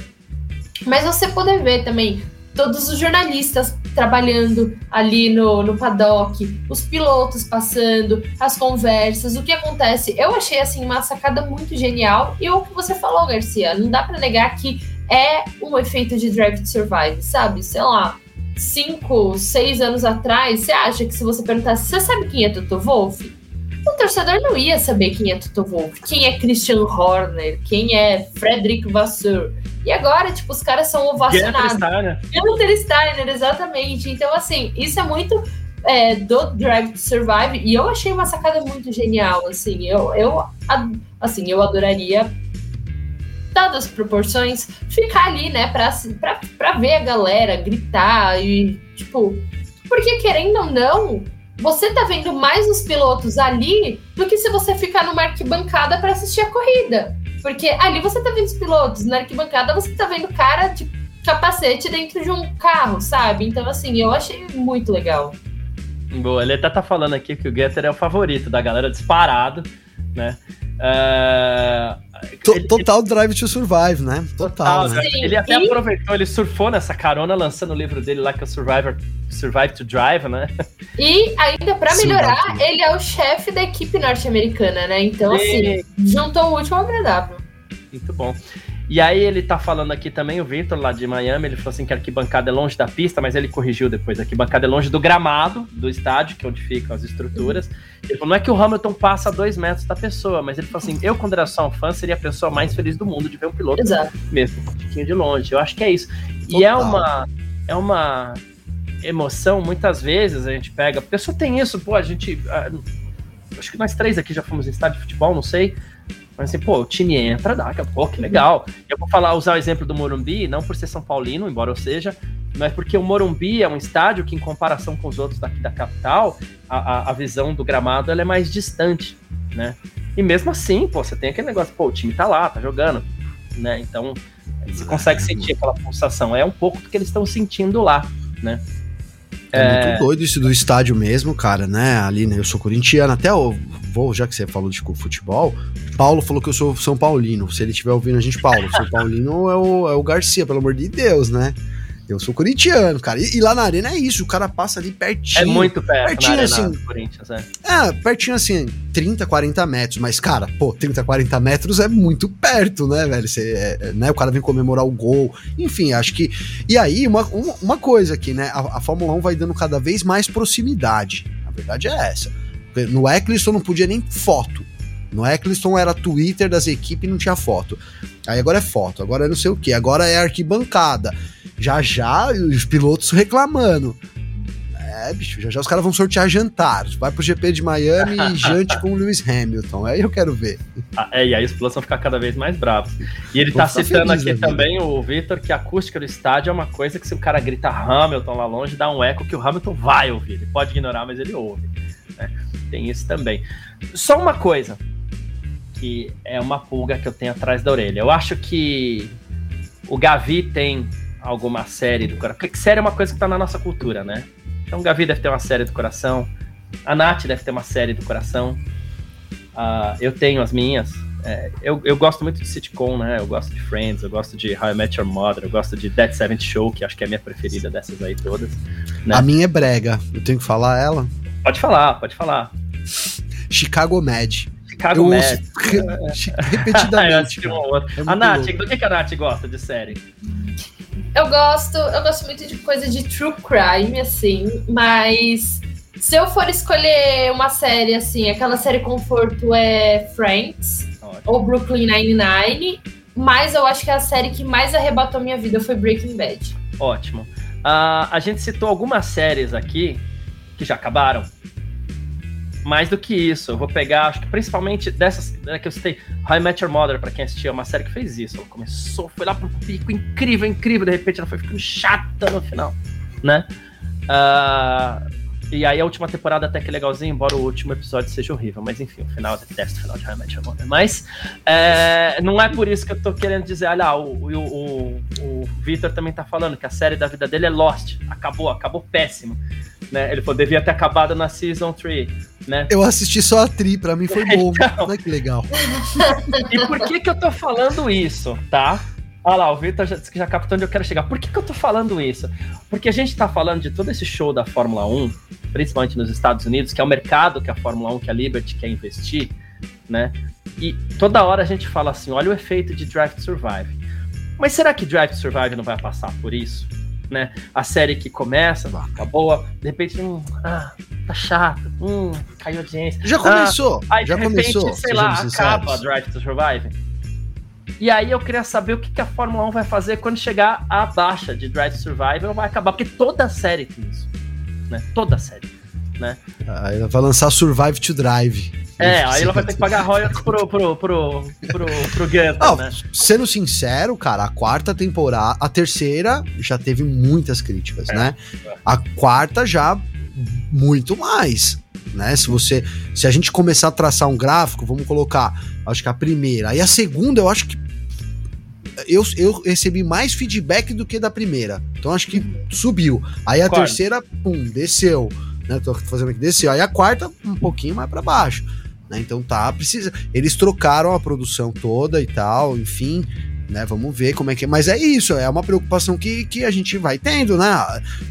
Mas você poder ver também todos os jornalistas trabalhando ali no, no paddock, os pilotos passando, as conversas, o que acontece. Eu achei assim uma sacada muito genial. E o que você falou, Garcia, não dá para negar que é um efeito de Drive to Survive, sabe? Sei lá, cinco, seis anos atrás, você acha que se você perguntasse, você sabe quem é Toto Wolff? O torcedor não ia saber quem é Toto Wolff, quem é Christian Horner, quem é Frederick Vasseur. E agora, tipo, os caras são ovacionados. Gunter Steiner, exatamente. Então, assim, isso é muito é, do Drive to Survive e eu achei uma sacada muito genial, assim. Eu, eu, assim, eu adoraria dadas as proporções, ficar ali, né, pra, pra, pra ver a galera gritar e, tipo. Porque querendo ou não, você tá vendo mais os pilotos ali do que se você ficar numa arquibancada para assistir a corrida. Porque ali você tá vendo os pilotos, na arquibancada você tá vendo cara de capacete dentro de um carro, sabe? Então, assim, eu achei muito legal. Boa, ele até tá falando aqui que o Getter é o favorito da galera disparado, né? Uh, Total Drive to Survive, né? Total. né? Ele até e... aproveitou, ele surfou nessa carona lançando o livro dele lá que é o Survivor, Survive to Drive, né? E ainda para melhorar, ele é o chefe da equipe norte-americana, né? Então, e... assim, juntou o último ao agradável. Muito bom. E aí ele tá falando aqui também, o Victor lá de Miami, ele falou assim que a arquibancada é longe da pista, mas ele corrigiu depois, a arquibancada é longe do gramado do estádio, que é onde ficam as estruturas. Ele falou, não é que o Hamilton passa a dois metros da pessoa, mas ele falou assim, eu quando era só um fã, seria a pessoa mais feliz do mundo de ver um piloto Exato. mesmo, um pouquinho de longe. Eu acho que é isso. Total. E é uma, é uma emoção, muitas vezes a gente pega, a pessoa tem isso, pô, a gente... acho que nós três aqui já fomos em estádio de futebol, não sei, mas assim, pô, o time entra, dá, pô, que legal. Eu vou falar, usar o exemplo do Morumbi, não por ser São Paulino, embora eu seja, mas porque o Morumbi é um estádio que, em comparação com os outros daqui da capital, a, a, a visão do gramado ela é mais distante, né? E mesmo assim, pô, você tem aquele negócio, pô, o time tá lá, tá jogando, né? Então, você consegue sentir aquela pulsação. É um pouco do que eles estão sentindo lá, né? É, é, muito doido isso do estádio mesmo, cara, né? Ali, né? Eu sou corintiano, até o vou, já que você falou de futebol, Paulo falou que eu sou São Paulino. Se ele estiver ouvindo a gente, Paulo, São Paulino é o, é o Garcia, pelo amor de Deus, né? Eu sou corintiano, cara. E, e, lá na arena é isso, o cara passa ali pertinho. É muito perto, pertinho, assim, Corinthians, é. é. pertinho assim, 30, 40 metros. Mas, cara, pô, 30, 40 metros é muito perto, né, velho? Você, é, é, né, o cara vem comemorar o gol. Enfim, acho que. E aí, uma, uma coisa aqui, né? A, a Fórmula 1 vai dando cada vez mais proximidade. A verdade é essa No Eccleston não podia nem foto. No Eccleston era Twitter das equipes e não tinha foto. Aí agora é foto, agora é não sei o que, agora é arquibancada. Já já os pilotos reclamando. É, bicho, já já os caras vão sortear jantar. Vai pro GP de Miami e jante com o Lewis Hamilton. Aí eu quero ver. Ah, é, e aí os pilotos vão ficar cada vez mais bravos. E ele tá citando aqui também, o Victor, que a acústica do estádio é uma coisa que se o cara grita Hamilton lá longe, dá um eco que o Hamilton vai ouvir. Ele pode ignorar, mas ele ouve. Né? Tem isso também. Só uma coisa, que é uma pulga que eu tenho atrás da orelha. Eu acho que o Gavi tem alguma série do coração. Porque série é uma coisa que tá na nossa cultura, né? Então o Gavi deve ter uma série do coração. A Nath deve ter uma série do coração. Uh, eu tenho as minhas. É, eu, eu gosto muito de sitcom, né? Eu gosto de Friends, eu gosto de How I Met Your Mother, eu gosto de Dead Seventh Show, que acho que é a minha preferida dessas aí todas. Né? A minha é brega. Eu tenho que falar ela? Pode falar, pode falar. Chicago Med. Chicago eu Med. repetidamente. é a Nath, do que, que a Nath gosta de série? Eu gosto, eu gosto muito de coisa de true crime, assim, mas se eu for escolher uma série, assim, aquela série conforto é Friends Ótimo. ou Brooklyn Nine-Nine, mas eu acho que a série que mais arrebatou minha vida foi Breaking Bad. Ótimo. Uh, a gente citou algumas séries aqui que já acabaram. Mais do que isso, eu vou pegar, acho que principalmente dessas né, que eu citei, High Met Your Mother, pra quem assistiu, é uma série que fez isso. Ela começou, foi lá pro pico incrível, incrível, de repente ela foi ficando chata no final, né? Uh, e aí a última temporada até que é legalzinho, embora o último episódio seja horrível. Mas enfim, o final, eu detesto o final de Your Mother. Mas é, não é por isso que eu tô querendo dizer, olha, o, o, o, o Victor também tá falando que a série da vida dele é Lost. Acabou, acabou péssimo. Né? Ele devia ter acabado na Season 3, né? Eu assisti só a Tri, pra mim foi bom. Então... Olha que legal. e por que que eu tô falando isso, tá? Olha lá, o Victor já disse que já captou onde eu quero chegar. Por que, que eu tô falando isso? Porque a gente tá falando de todo esse show da Fórmula 1, principalmente nos Estados Unidos, que é o mercado que a Fórmula 1, que a Liberty quer investir, né? E toda hora a gente fala assim: olha o efeito de Drive to Survive. Mas será que Drive to Survive não vai passar por isso? Né? A série que começa, tá boa, de repente, hum, ah, tá chato, hum, caiu audiência. Já começou, ah, aí, já de repente, começou. sei lá, acaba Drive to Survive e aí eu queria saber o que, que a Fórmula 1 vai fazer quando chegar a baixa de Drive Survival vai acabar, porque toda série tem isso. Né? Toda série. Né? Aí ela vai lançar Survive to Drive. É, aí ela vai ter que pagar royalties pro, pro, pro, pro, pro Gunter, oh, né? Sendo sincero, cara, a quarta temporada, a terceira já teve muitas críticas, é, né? A quarta já muito mais, né? Se você, se a gente começar a traçar um gráfico, vamos colocar, acho que a primeira, aí a segunda eu acho que eu, eu recebi mais feedback do que da primeira. Então acho que subiu. Aí a terceira, pum, desceu. Né? Tô fazendo aqui, desceu. Aí a quarta, um pouquinho mais para baixo. Né? Então tá, precisa. Eles trocaram a produção toda e tal, enfim. Né, vamos ver como é que é. Mas é isso, é uma preocupação que, que a gente vai tendo, né?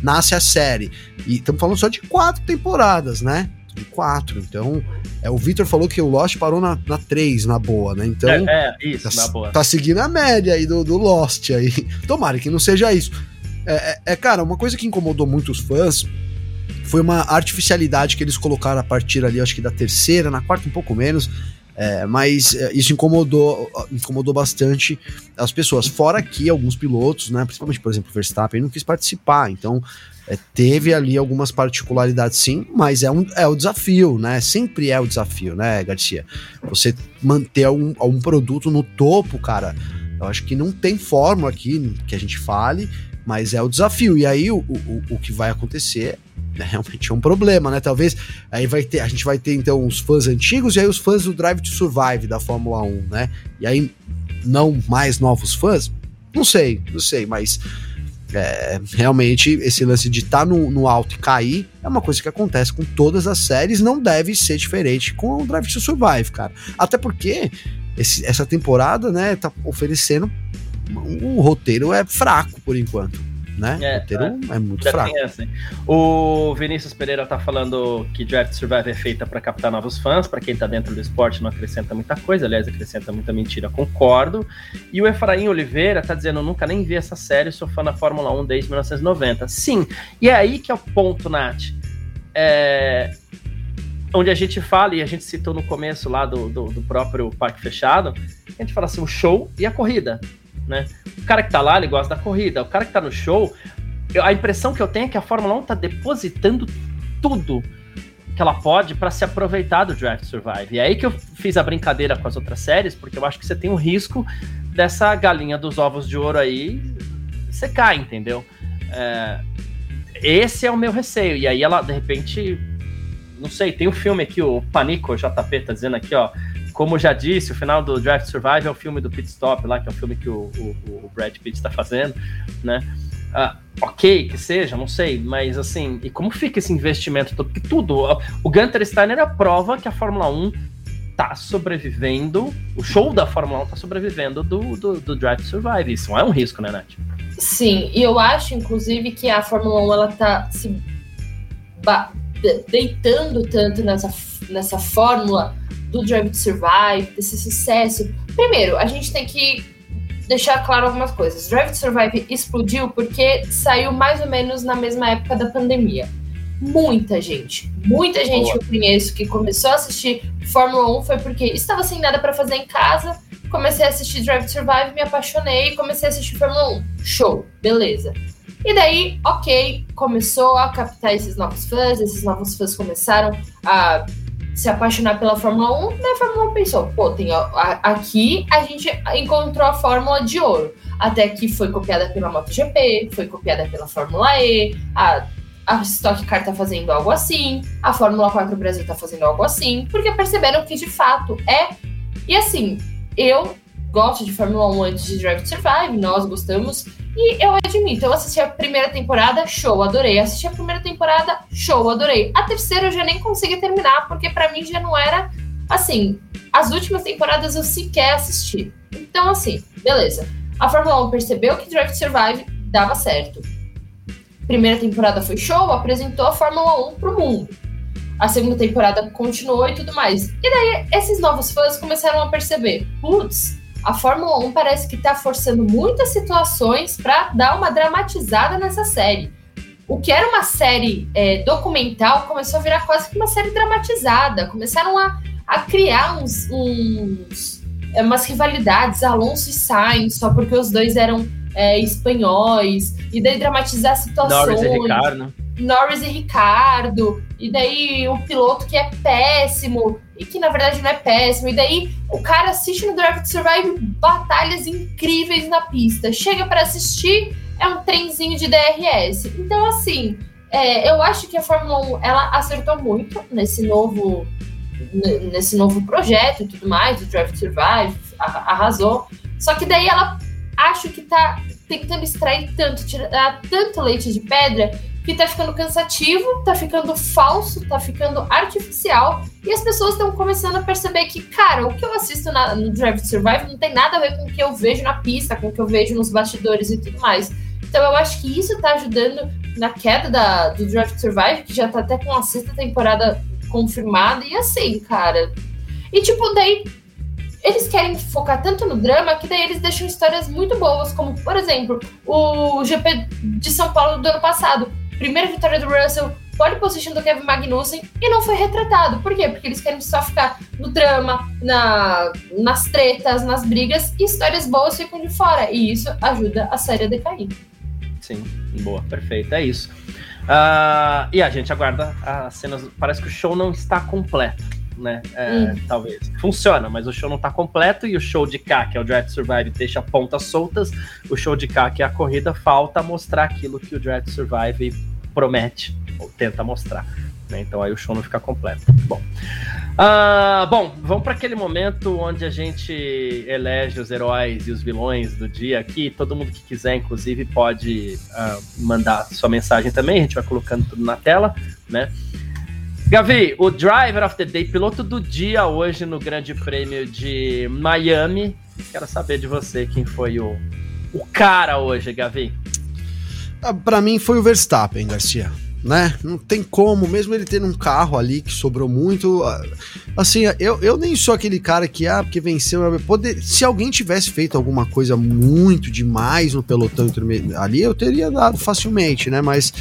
Nasce a série. E estamos falando só de quatro temporadas, né? De 4. Então, é, o Victor falou que o Lost parou na, na 3, na boa, né? Então. É, é isso, tá, na boa. Tá seguindo a média aí do, do Lost aí. Tomara que não seja isso. É, é, é, cara, uma coisa que incomodou muito os fãs foi uma artificialidade que eles colocaram a partir ali, acho que da terceira, na quarta um pouco menos. É, mas é, isso incomodou, incomodou bastante as pessoas. Fora que alguns pilotos, né, principalmente, por exemplo, o Verstappen, não quis participar. Então, é, teve ali algumas particularidades sim, mas é, um, é o desafio, né? Sempre é o desafio, né, Garcia? Você manter um, um produto no topo, cara. Eu acho que não tem fórmula aqui que a gente fale, mas é o desafio. E aí o, o, o que vai acontecer é realmente é um problema, né? Talvez aí vai ter, a gente vai ter então os fãs antigos e aí os fãs do Drive to Survive da Fórmula 1, né? E aí não mais novos fãs? Não sei, não sei, mas é, realmente, esse lance de estar tá no, no, alto e cair é uma coisa que acontece com todas as séries, não deve ser diferente com o Drive to Survive, cara. Até porque esse, essa temporada, né, tá oferecendo. O roteiro é fraco por enquanto né? É, o roteiro é, é muito fraco. O Vinícius Pereira tá falando que Draft Survive é feita para captar novos fãs, para quem tá dentro do esporte não acrescenta muita coisa, aliás, acrescenta muita mentira, concordo. E o Efraim Oliveira tá dizendo, nunca nem vi essa série, sou fã da Fórmula 1 desde 1990. Sim, e é aí que é o ponto, Nath. É... onde a gente fala, e a gente citou no começo lá do, do, do, próprio Parque Fechado, a gente fala assim, o show e a corrida, né? O cara que tá lá, ele gosta da corrida. O cara que tá no show, a impressão que eu tenho é que a Fórmula 1 tá depositando tudo que ela pode para se aproveitar do Draft Survive. E é aí que eu fiz a brincadeira com as outras séries, porque eu acho que você tem um risco dessa galinha dos ovos de ouro aí secar, entendeu? É, esse é o meu receio. E aí ela, de repente, não sei, tem um filme aqui, o Panico, JP tá dizendo aqui, ó. Como já disse, o final do Draft Survive é o filme do Pit Stop lá, que é o filme que o, o, o Brad Pitt está fazendo, né? Uh, ok, que seja, não sei, mas assim, e como fica esse investimento todo? Porque tudo, o Gunter Steiner é prova que a Fórmula 1 tá sobrevivendo, o show da Fórmula 1 tá sobrevivendo do, do, do Drive to Survive. Isso não é um risco, né, Nath? Sim, e eu acho, inclusive, que a Fórmula 1 ela tá se deitando tanto nessa, nessa fórmula do Drive to Survive, desse sucesso. Primeiro, a gente tem que deixar claro algumas coisas. Drive to Survive explodiu porque saiu mais ou menos na mesma época da pandemia. Muita gente, muita gente Boa. que eu conheço que começou a assistir Fórmula 1 foi porque estava sem nada para fazer em casa, comecei a assistir Drive to Survive, me apaixonei e comecei a assistir Fórmula 1. Show, beleza. E daí, ok, começou a captar esses novos fãs, esses novos fãs começaram a se apaixonar pela Fórmula 1, a Fórmula 1 pensou, pô, tem, a, aqui a gente encontrou a fórmula de ouro. Até que foi copiada pela MotoGP, foi copiada pela Fórmula E, a, a Stock Car tá fazendo algo assim, a Fórmula 4 Brasil tá fazendo algo assim, porque perceberam que de fato é. E assim, eu gosto de Fórmula 1 antes de Drive to Survive, nós gostamos. E eu admito, eu assisti a primeira temporada, show, adorei. Assisti a primeira temporada, show, adorei. A terceira eu já nem consegui terminar, porque para mim já não era assim. As últimas temporadas eu sequer assisti. Então, assim, beleza. A Fórmula 1 percebeu que Drive to Survive dava certo. Primeira temporada foi show, apresentou a Fórmula 1 pro mundo. A segunda temporada continuou e tudo mais. E daí, esses novos fãs começaram a perceber: putz, a Fórmula 1 parece que está forçando muitas situações para dar uma dramatizada nessa série. O que era uma série é, documental começou a virar quase que uma série dramatizada. Começaram a, a criar uns, uns é, umas rivalidades, Alonso e Sainz, só porque os dois eram é, espanhóis, e daí dramatizar situações. Norris e Ricardo. Norris e Ricardo, e daí o piloto que é péssimo, e que na verdade não é péssimo, e daí o cara assiste no Drive to Survive batalhas incríveis na pista. Chega para assistir, é um trenzinho de DRS. Então, assim, é, eu acho que a Fórmula 1 ela acertou muito nesse novo nesse novo projeto e tudo mais, o Drive to Survive, arrasou. Só que daí ela acho que tá tentando extrair tanto, tirar tanto leite de pedra que tá ficando cansativo, tá ficando falso, tá ficando artificial, e as pessoas estão começando a perceber que, cara, o que eu assisto na, no Drive to Survive não tem nada a ver com o que eu vejo na pista, com o que eu vejo nos bastidores e tudo mais. Então eu acho que isso tá ajudando na queda da, do Drive to Survive, que já tá até com a sexta temporada confirmada, e assim, cara. E tipo, daí eles querem focar tanto no drama que daí eles deixam histórias muito boas, como, por exemplo, o GP de São Paulo do ano passado primeira vitória do Russell, pole position do Kevin Magnussen e não foi retratado. Por quê? Porque eles querem só ficar no drama, na, nas tretas, nas brigas e histórias boas ficam de fora. E isso ajuda a série a decair. Sim, boa, perfeito, é isso. Uh, e a gente aguarda as cenas. Parece que o show não está completo, né? É. Talvez. Funciona, mas o show não está completo e o show de cá, que é o Drive Survive, deixa pontas soltas. O show de cá, que é a corrida, falta mostrar aquilo que o Drive Survive promete ou tenta mostrar. Né? Então aí o show não fica completo. Bom, uh, bom vamos para aquele momento onde a gente elege os heróis e os vilões do dia aqui. Todo mundo que quiser, inclusive, pode uh, mandar sua mensagem também. A gente vai colocando tudo na tela, né? Gavi, o Driver of the Day, piloto do dia hoje no Grande Prêmio de Miami. Quero saber de você quem foi o, o cara hoje, Gavi. Ah, para mim foi o Verstappen, Garcia. Né? Não tem como, mesmo ele tendo um carro ali que sobrou muito. Ah, assim, eu, eu nem sou aquele cara que, ah, porque venceu. Poder, se alguém tivesse feito alguma coisa muito demais no pelotão ali, eu teria dado facilmente, né? Mas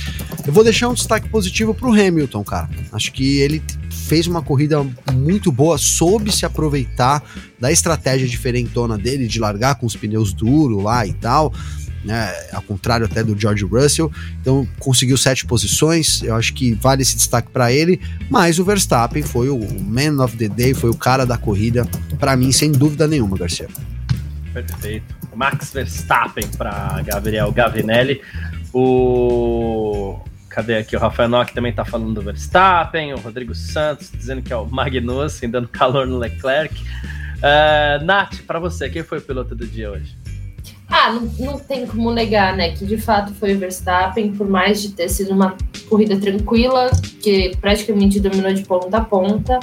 eu vou deixar um destaque positivo pro Hamilton, cara. Acho que ele fez uma corrida muito boa, soube se aproveitar da estratégia diferentona dele de largar com os pneus duros lá e tal. Né, ao contrário até do George Russell, então conseguiu sete posições. Eu acho que vale esse destaque para ele. Mas o Verstappen foi o man of the day, foi o cara da corrida, para mim, sem dúvida nenhuma, Garcia. Perfeito. Max Verstappen para Gabriel Gavinelli. O Cadê aqui? O Rafael Nock também tá falando do Verstappen, o Rodrigo Santos dizendo que é o Magnussen, dando calor no Leclerc. Uh, Nath, para você, quem foi o piloto do dia hoje? Ah, não, não tem como negar, né? Que de fato foi o Verstappen, por mais de ter sido uma corrida tranquila, que praticamente dominou de ponta a ponta.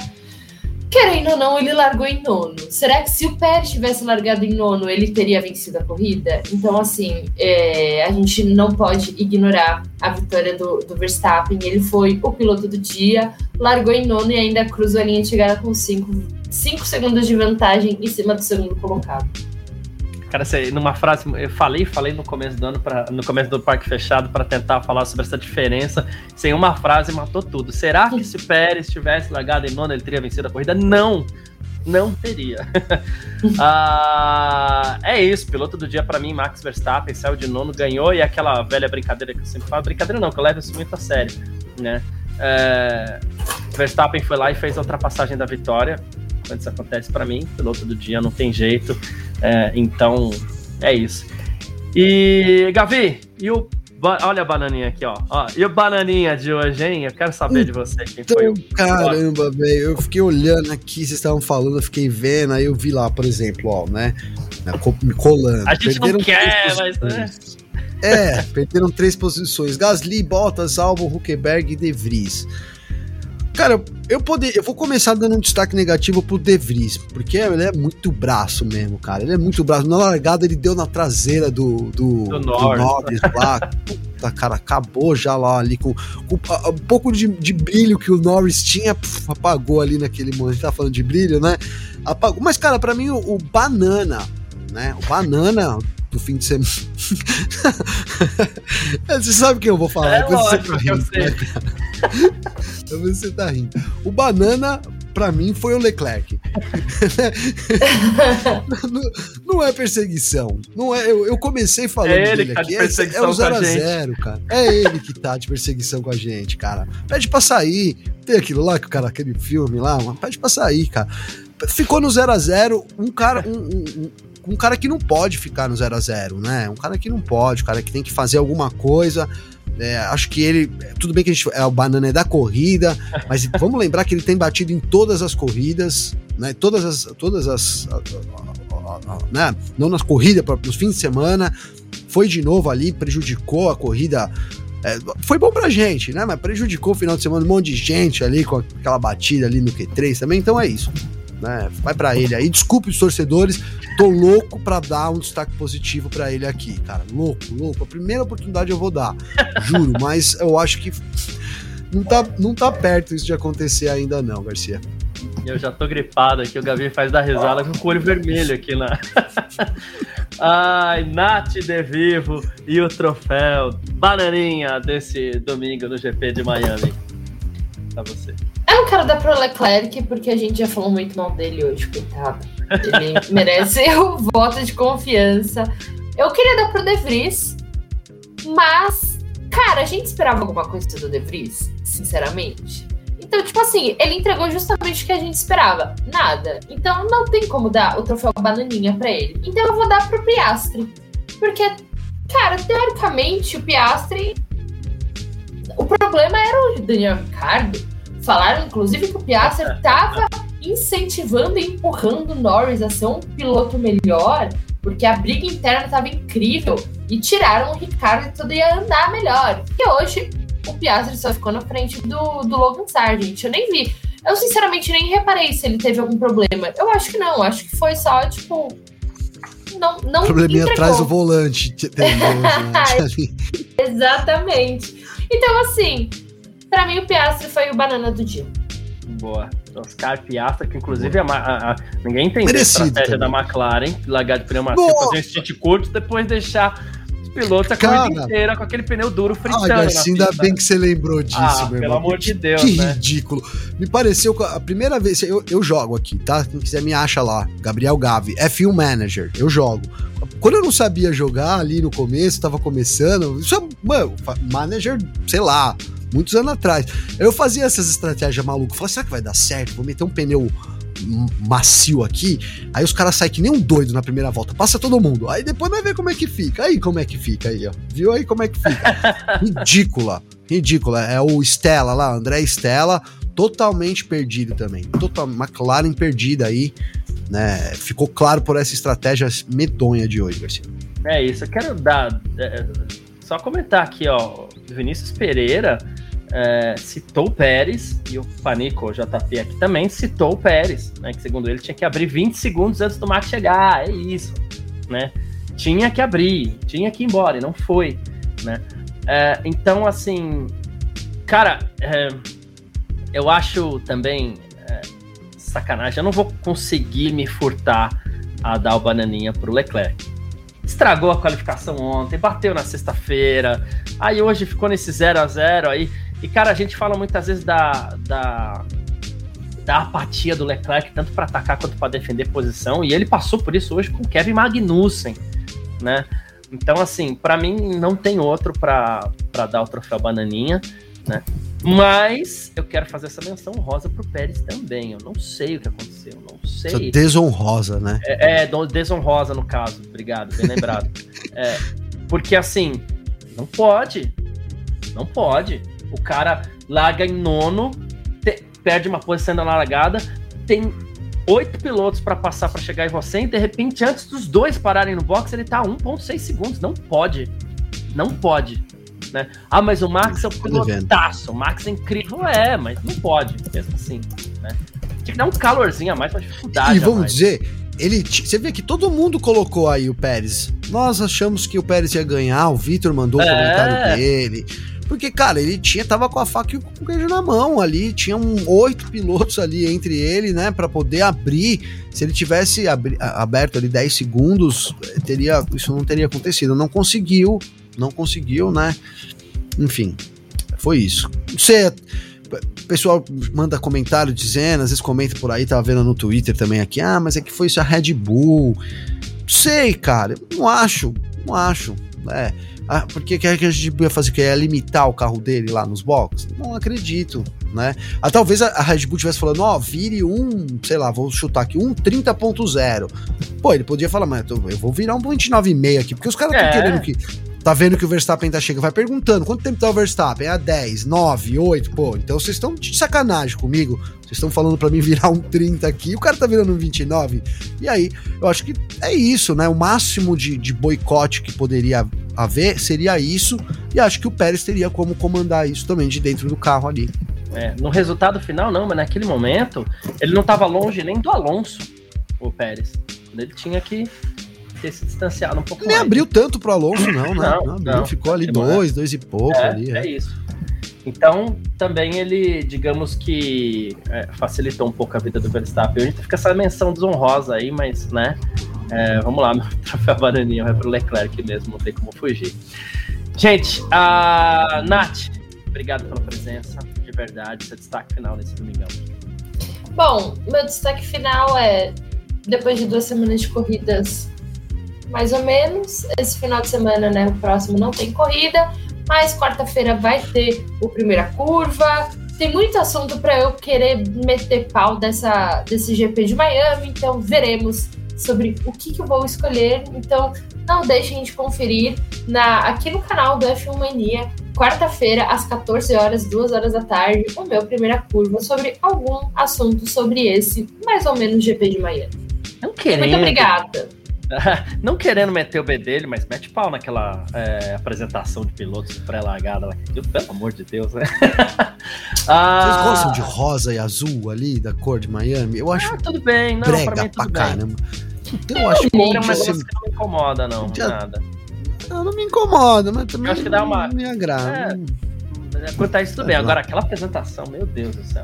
Querendo ou não, ele largou em nono. Será que se o Pérez tivesse largado em nono, ele teria vencido a corrida? Então, assim, é, a gente não pode ignorar a vitória do, do, Verstappen. Ele foi o piloto do dia, largou em nono e ainda cruzou a linha de chegada com 5 segundos de vantagem em cima do segundo colocado. Cara, numa frase, eu falei, falei no começo do ano, pra, no começo do Parque Fechado, para tentar falar sobre essa diferença. Sem uma frase, matou tudo. Será que se Pérez tivesse largado em nono, ele teria vencido a corrida? Não! Não teria. ah, é isso, piloto do dia para mim, Max Verstappen, saiu de nono, ganhou, e aquela velha brincadeira que eu sempre falo, brincadeira não, que eu levo isso muito a sério, né? É, Verstappen foi lá e fez a ultrapassagem da vitória, quando isso acontece para mim, piloto do dia, não tem jeito. É, então, é isso. E, Gavi, e o. Olha a bananinha aqui, ó. ó. E o bananinha de hoje, hein? Eu quero saber de você. Quem então, foi o... Caramba, velho. Eu fiquei olhando aqui, vocês estavam falando, eu fiquei vendo, aí eu vi lá, por exemplo, ó, né? Me colando. A gente Perderam não quer, mas. Né? É, perderam três posições. Gasly, Bottas, Albon, Huckenberg e De Vries. Cara, eu poder, eu vou começar dando um destaque negativo pro De Vries, porque ele é muito braço mesmo, cara. Ele é muito braço. Na largada ele deu na traseira do, do, do, do Norris lá. Puta, cara, acabou já lá ali com, com um pouco de, de, brilho que o Norris tinha, puf, apagou ali naquele momento. A gente tá falando de brilho, né? Apagou. Mas, cara, para mim o, o Banana, né? O Banana do fim de semana. você sabe quem eu vou falar, é lógico, você tá rindo, né, você tá rindo. O Banana, pra mim, foi o Leclerc. não, não, é perseguição. Não é, eu, eu comecei falando é ele dele tá aqui. É, é o 0x0, cara. É ele que tá de perseguição com a gente, cara. Pede pra sair. Tem aquilo lá, que o cara, aquele filme lá, pede pra sair, cara. Ficou no 0x0, um cara. Um, um, um cara que não pode ficar no 0 a 0 né? Um cara que não pode, um cara que tem que fazer alguma coisa. É, acho que ele. Tudo bem que a gente, é o banana é da corrida, mas vamos lembrar que ele tem batido em todas as corridas, né? Todas as. Todas as né? Não nas corridas, nos fins de semana. Foi de novo ali, prejudicou a corrida. É, foi bom pra gente, né? Mas prejudicou o final de semana um monte de gente ali com aquela batida ali no Q3 também. Então é isso né? Vai para ele aí. Desculpe os torcedores, tô louco para dar um destaque positivo para ele aqui, cara. Louco, louco. A primeira oportunidade eu vou dar, juro, mas eu acho que não tá, não tá perto isso de acontecer ainda não, Garcia. Eu já tô gripado aqui, o Gavi faz dar risada com o olho vermelho aqui na. Ai, Nath de Vivo e o troféu bananinha desse domingo no GP de Miami. Pra você. Eu quero dar pro Leclerc, porque a gente já falou muito mal dele hoje, coitado. Ele merece o voto de confiança. Eu queria dar pro De Vries, mas, cara, a gente esperava alguma coisa do De Vries, sinceramente. Então, tipo assim, ele entregou justamente o que a gente esperava. Nada. Então não tem como dar o troféu bananinha pra ele. Então eu vou dar pro Piastre. Porque, cara, teoricamente, o Piastre. O problema era o Daniel Ricciardo Falaram, inclusive, que o Piastri estava incentivando e empurrando o Norris a ser um piloto melhor, porque a briga interna estava incrível e tiraram o Ricardo e tudo ia andar melhor. E hoje o Piastri só ficou na frente do, do Logan Sargent. Eu nem vi. Eu, sinceramente, nem reparei se ele teve algum problema. Eu acho que não. Acho que foi só, tipo. Não, não Probleminha atrás do volante. Exatamente. Então, assim, Pra mim, o Piastri foi o banana do dia. Boa. Oscar Piastra, que inclusive a, a, a, ninguém entendeu Merecido a estratégia também. da McLaren, largar de pneu macio, fazer um stint curto, depois deixar pilotos a cara, corrida inteira com aquele pneu duro fritando. Ah, Garcia, ainda bem que você lembrou disso, ah, meu Pelo amor de Deus. Que né? ridículo. Me pareceu a primeira vez. Eu, eu jogo aqui, tá? Quem quiser me acha lá. Gabriel Gavi, F1 Manager. Eu jogo. Quando eu não sabia jogar ali no começo, tava começando. Isso é, mano, manager, sei lá, muitos anos atrás. Eu fazia essas estratégias malucas. Falei, será que vai dar certo? Vou meter um pneu macio aqui, aí os caras saem que nem um doido na primeira volta, passa todo mundo, aí depois vai ver como é que fica, aí como é que fica aí, ó, viu aí como é que fica, ridícula, ridícula, é o Stella lá, André Stella, totalmente perdido também, total, McLaren perdida aí, né, ficou claro por essa estratégia medonha de hoje, Garcia. É isso, eu quero dar, é, só comentar aqui, ó, Vinícius Pereira, é, citou o Pérez, e o Panico, o JP aqui também, citou o Pérez, né? Que segundo ele tinha que abrir 20 segundos antes do Max chegar, é isso, né? Tinha que abrir, tinha que ir embora, e não foi, né? É, então, assim, cara, é, eu acho também é, sacanagem, eu não vou conseguir me furtar a dar o bananinha pro Leclerc. Estragou a qualificação ontem, bateu na sexta-feira, aí hoje ficou nesse 0 a 0 aí e, cara, a gente fala muitas vezes da, da, da apatia do Leclerc, tanto para atacar quanto para defender posição, e ele passou por isso hoje com o Kevin Magnussen, né? Então, assim, para mim não tem outro para dar o troféu Bananinha, né? Mas eu quero fazer essa menção rosa pro Pérez também. Eu não sei o que aconteceu, não sei. desonrosa, né? É, é, desonrosa no caso. Obrigado, bem lembrado. é, porque assim, não pode. Não pode. O cara larga em nono, te, perde uma posição na largada, tem oito pilotos para passar para chegar em você, e de repente, antes dos dois pararem no box, ele tá 1,6 segundos. Não pode. Não pode. Né? Ah, mas o Max é o pilotaço. O Max é incrível. É, mas não pode, mesmo assim. Né? Tinha que dar um calorzinho a mais, uma dificuldade. E vamos dizer, ele, você vê que todo mundo colocou aí o Pérez. Nós achamos que o Pérez ia ganhar, o Vitor mandou o é. comentário dele. Porque, cara, ele tinha, tava com a faca e o queijo na mão ali, tinha um, oito pilotos ali entre ele, né, para poder abrir. Se ele tivesse abri, aberto ali 10 segundos, teria, isso não teria acontecido. Não conseguiu, não conseguiu, né? Enfim, foi isso. Você pessoal manda comentário dizendo, às vezes comenta por aí, tava vendo no Twitter também aqui, ah, mas é que foi isso a Red Bull. Sei, cara, não acho, não acho. É, ah, porque que a gente ia fazer? Que ia limitar o carro dele lá nos boxes? Não acredito, né? Ah, talvez a Red Bull estivesse falando, ó, oh, vire um, sei lá, vou chutar aqui, um 30.0, Pô, ele podia falar, mas eu vou virar um 29,5 aqui, porque os caras estão é. querendo que Tá vendo que o Verstappen tá chegando, vai perguntando, quanto tempo tá o Verstappen? É a 10, 9, 8, pô, então vocês estão de sacanagem comigo, vocês estão falando para mim virar um 30 aqui, o cara tá virando um 29, e aí, eu acho que é isso, né, o máximo de, de boicote que poderia haver seria isso, e acho que o Pérez teria como comandar isso também de dentro do carro ali. É, no resultado final não, mas naquele momento, ele não tava longe nem do Alonso, o Pérez, ele tinha que ter se distanciado um pouco Nem mais. abriu tanto pro Alonso, não, né? Não, não, abriu, não ficou ali dois, dois e pouco é, ali. É. é isso. Então, também ele, digamos que é, facilitou um pouco a vida do Verstappen. A gente fica essa menção desonrosa aí, mas, né? É, vamos lá, meu troféu bananinha vai pro Leclerc mesmo, não tem como fugir. Gente, a Nath, obrigado pela presença, de verdade, seu destaque final nesse domingão. Bom, meu destaque final é, depois de duas semanas de corridas mais ou menos. Esse final de semana, né? O próximo não tem corrida, mas quarta-feira vai ter o primeira curva. Tem muito assunto para eu querer meter pau dessa, desse GP de Miami, então veremos sobre o que, que eu vou escolher. Então não deixem de conferir na, aqui no canal do F1 Mania, quarta-feira, às 14 horas, 2 horas da tarde, o meu primeira curva sobre algum assunto sobre esse, mais ou menos, GP de Miami. Não querendo. Muito obrigada. não querendo meter o B dele, mas mete pau naquela é, apresentação de pilotos pré-largada lá. Pelo amor de Deus, né? ah, Vocês gostam de rosa e azul ali, da cor de Miami? Eu acho. Ah, tudo bem, não, brega pra, mim, pra caramba. Então, eu acho que. É coisa que não me incomoda, não, já... nada. Não, não me incomoda, mas também. Eu acho que dá uma. Não me agrada. É, quanto a isso, tudo bem. Agora, aquela apresentação, meu Deus do céu.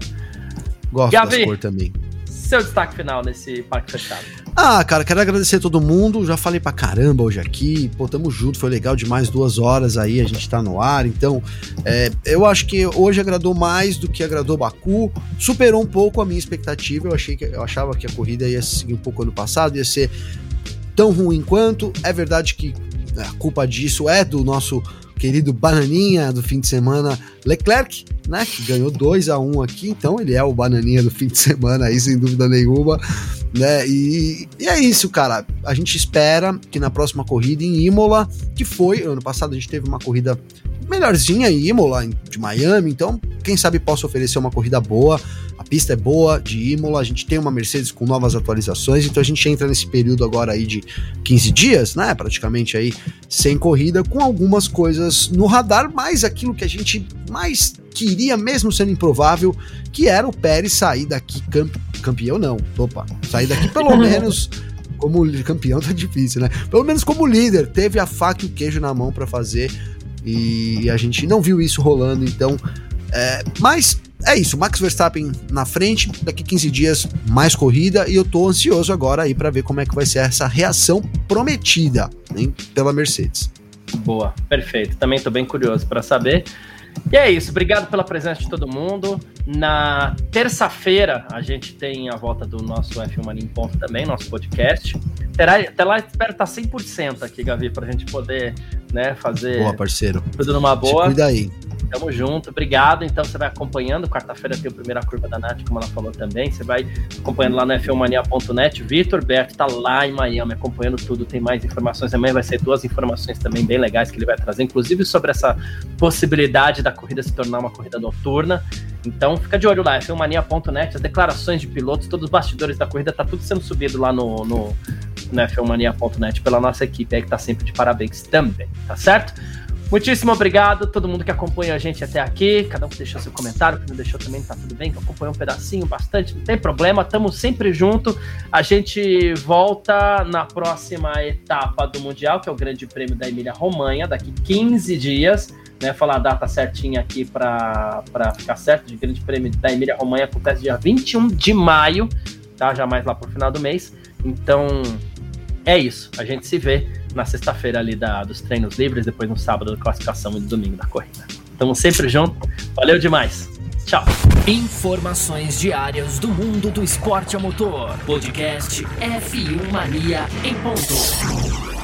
Gosto das cor também. Seu destaque final nesse parque fechado. Ah, cara, quero agradecer a todo mundo. Já falei pra caramba hoje aqui. Pô, tamo junto, foi legal demais. Duas horas aí, a gente tá no ar. Então, é, eu acho que hoje agradou mais do que agradou Baku. Superou um pouco a minha expectativa. Eu, achei que, eu achava que a corrida ia seguir um pouco ano passado, ia ser tão ruim quanto. É verdade que a culpa disso é do nosso querido Bananinha do fim de semana, Leclerc, né? Que ganhou 2 a 1 um aqui, então ele é o Bananinha do fim de semana aí, sem dúvida nenhuma, né? E, e é isso, cara. A gente espera que na próxima corrida em Imola, que foi, ano passado a gente teve uma corrida melhorzinha em Imola, de Miami, então quem sabe possa oferecer uma corrida boa pista é boa de Imola, a gente tem uma Mercedes com novas atualizações, então a gente entra nesse período agora aí de 15 dias, né? Praticamente aí sem corrida, com algumas coisas no radar, mas aquilo que a gente mais queria, mesmo sendo improvável, que era o Pérez sair daqui camp campeão, não. Opa, sair daqui pelo menos. Como campeão tá difícil, né? Pelo menos como líder, teve a faca e o queijo na mão para fazer e a gente não viu isso rolando, então. É, mas é isso, Max Verstappen na frente, daqui 15 dias mais corrida e eu tô ansioso agora aí para ver como é que vai ser essa reação prometida hein, pela Mercedes. Boa, perfeito. Também tô bem curioso para saber. E é isso, obrigado pela presença de todo mundo. Na terça-feira a gente tem a volta do nosso F1 Mania em Ponto também, nosso podcast. Terá, até lá espero estar 100% aqui, Gavi, pra gente poder né, fazer boa, parceiro. tudo numa boa. Se cuida aí. Tamo junto, obrigado. Então você vai acompanhando. Quarta-feira tem a primeira curva da Nath, como ela falou também. Você vai acompanhando lá no f1mania.net. Vitor Berto tá lá em Miami acompanhando tudo. Tem mais informações. Amanhã vai ser duas informações também bem legais que ele vai trazer, inclusive sobre essa possibilidade da corrida se tornar uma corrida noturna. Então fica de olho lá, f1mania.net, as declarações de pilotos, todos os bastidores da corrida, tá tudo sendo subido lá no, no, no f1mania.net pela nossa equipe aí que tá sempre de parabéns também, tá certo? Muitíssimo obrigado a todo mundo que acompanha a gente até aqui. Cada um que deixou seu comentário, que não deixou também, tá tudo bem, que acompanhou um pedacinho, bastante, não tem problema, estamos sempre junto. A gente volta na próxima etapa do Mundial, que é o Grande Prêmio da Emília Romanha, daqui 15 dias. Né, falar a data certinha aqui para ficar certo, de Grande Prêmio da Emília Romanha acontece dia 21 de maio, tá? Já mais lá pro final do mês. Então, é isso. A gente se vê na sexta-feira ali da, dos treinos livres, depois no sábado da classificação e no domingo da corrida. Estamos sempre juntos. Valeu demais. Tchau. Informações diárias do mundo do esporte a motor. Podcast F1 Mania em ponto.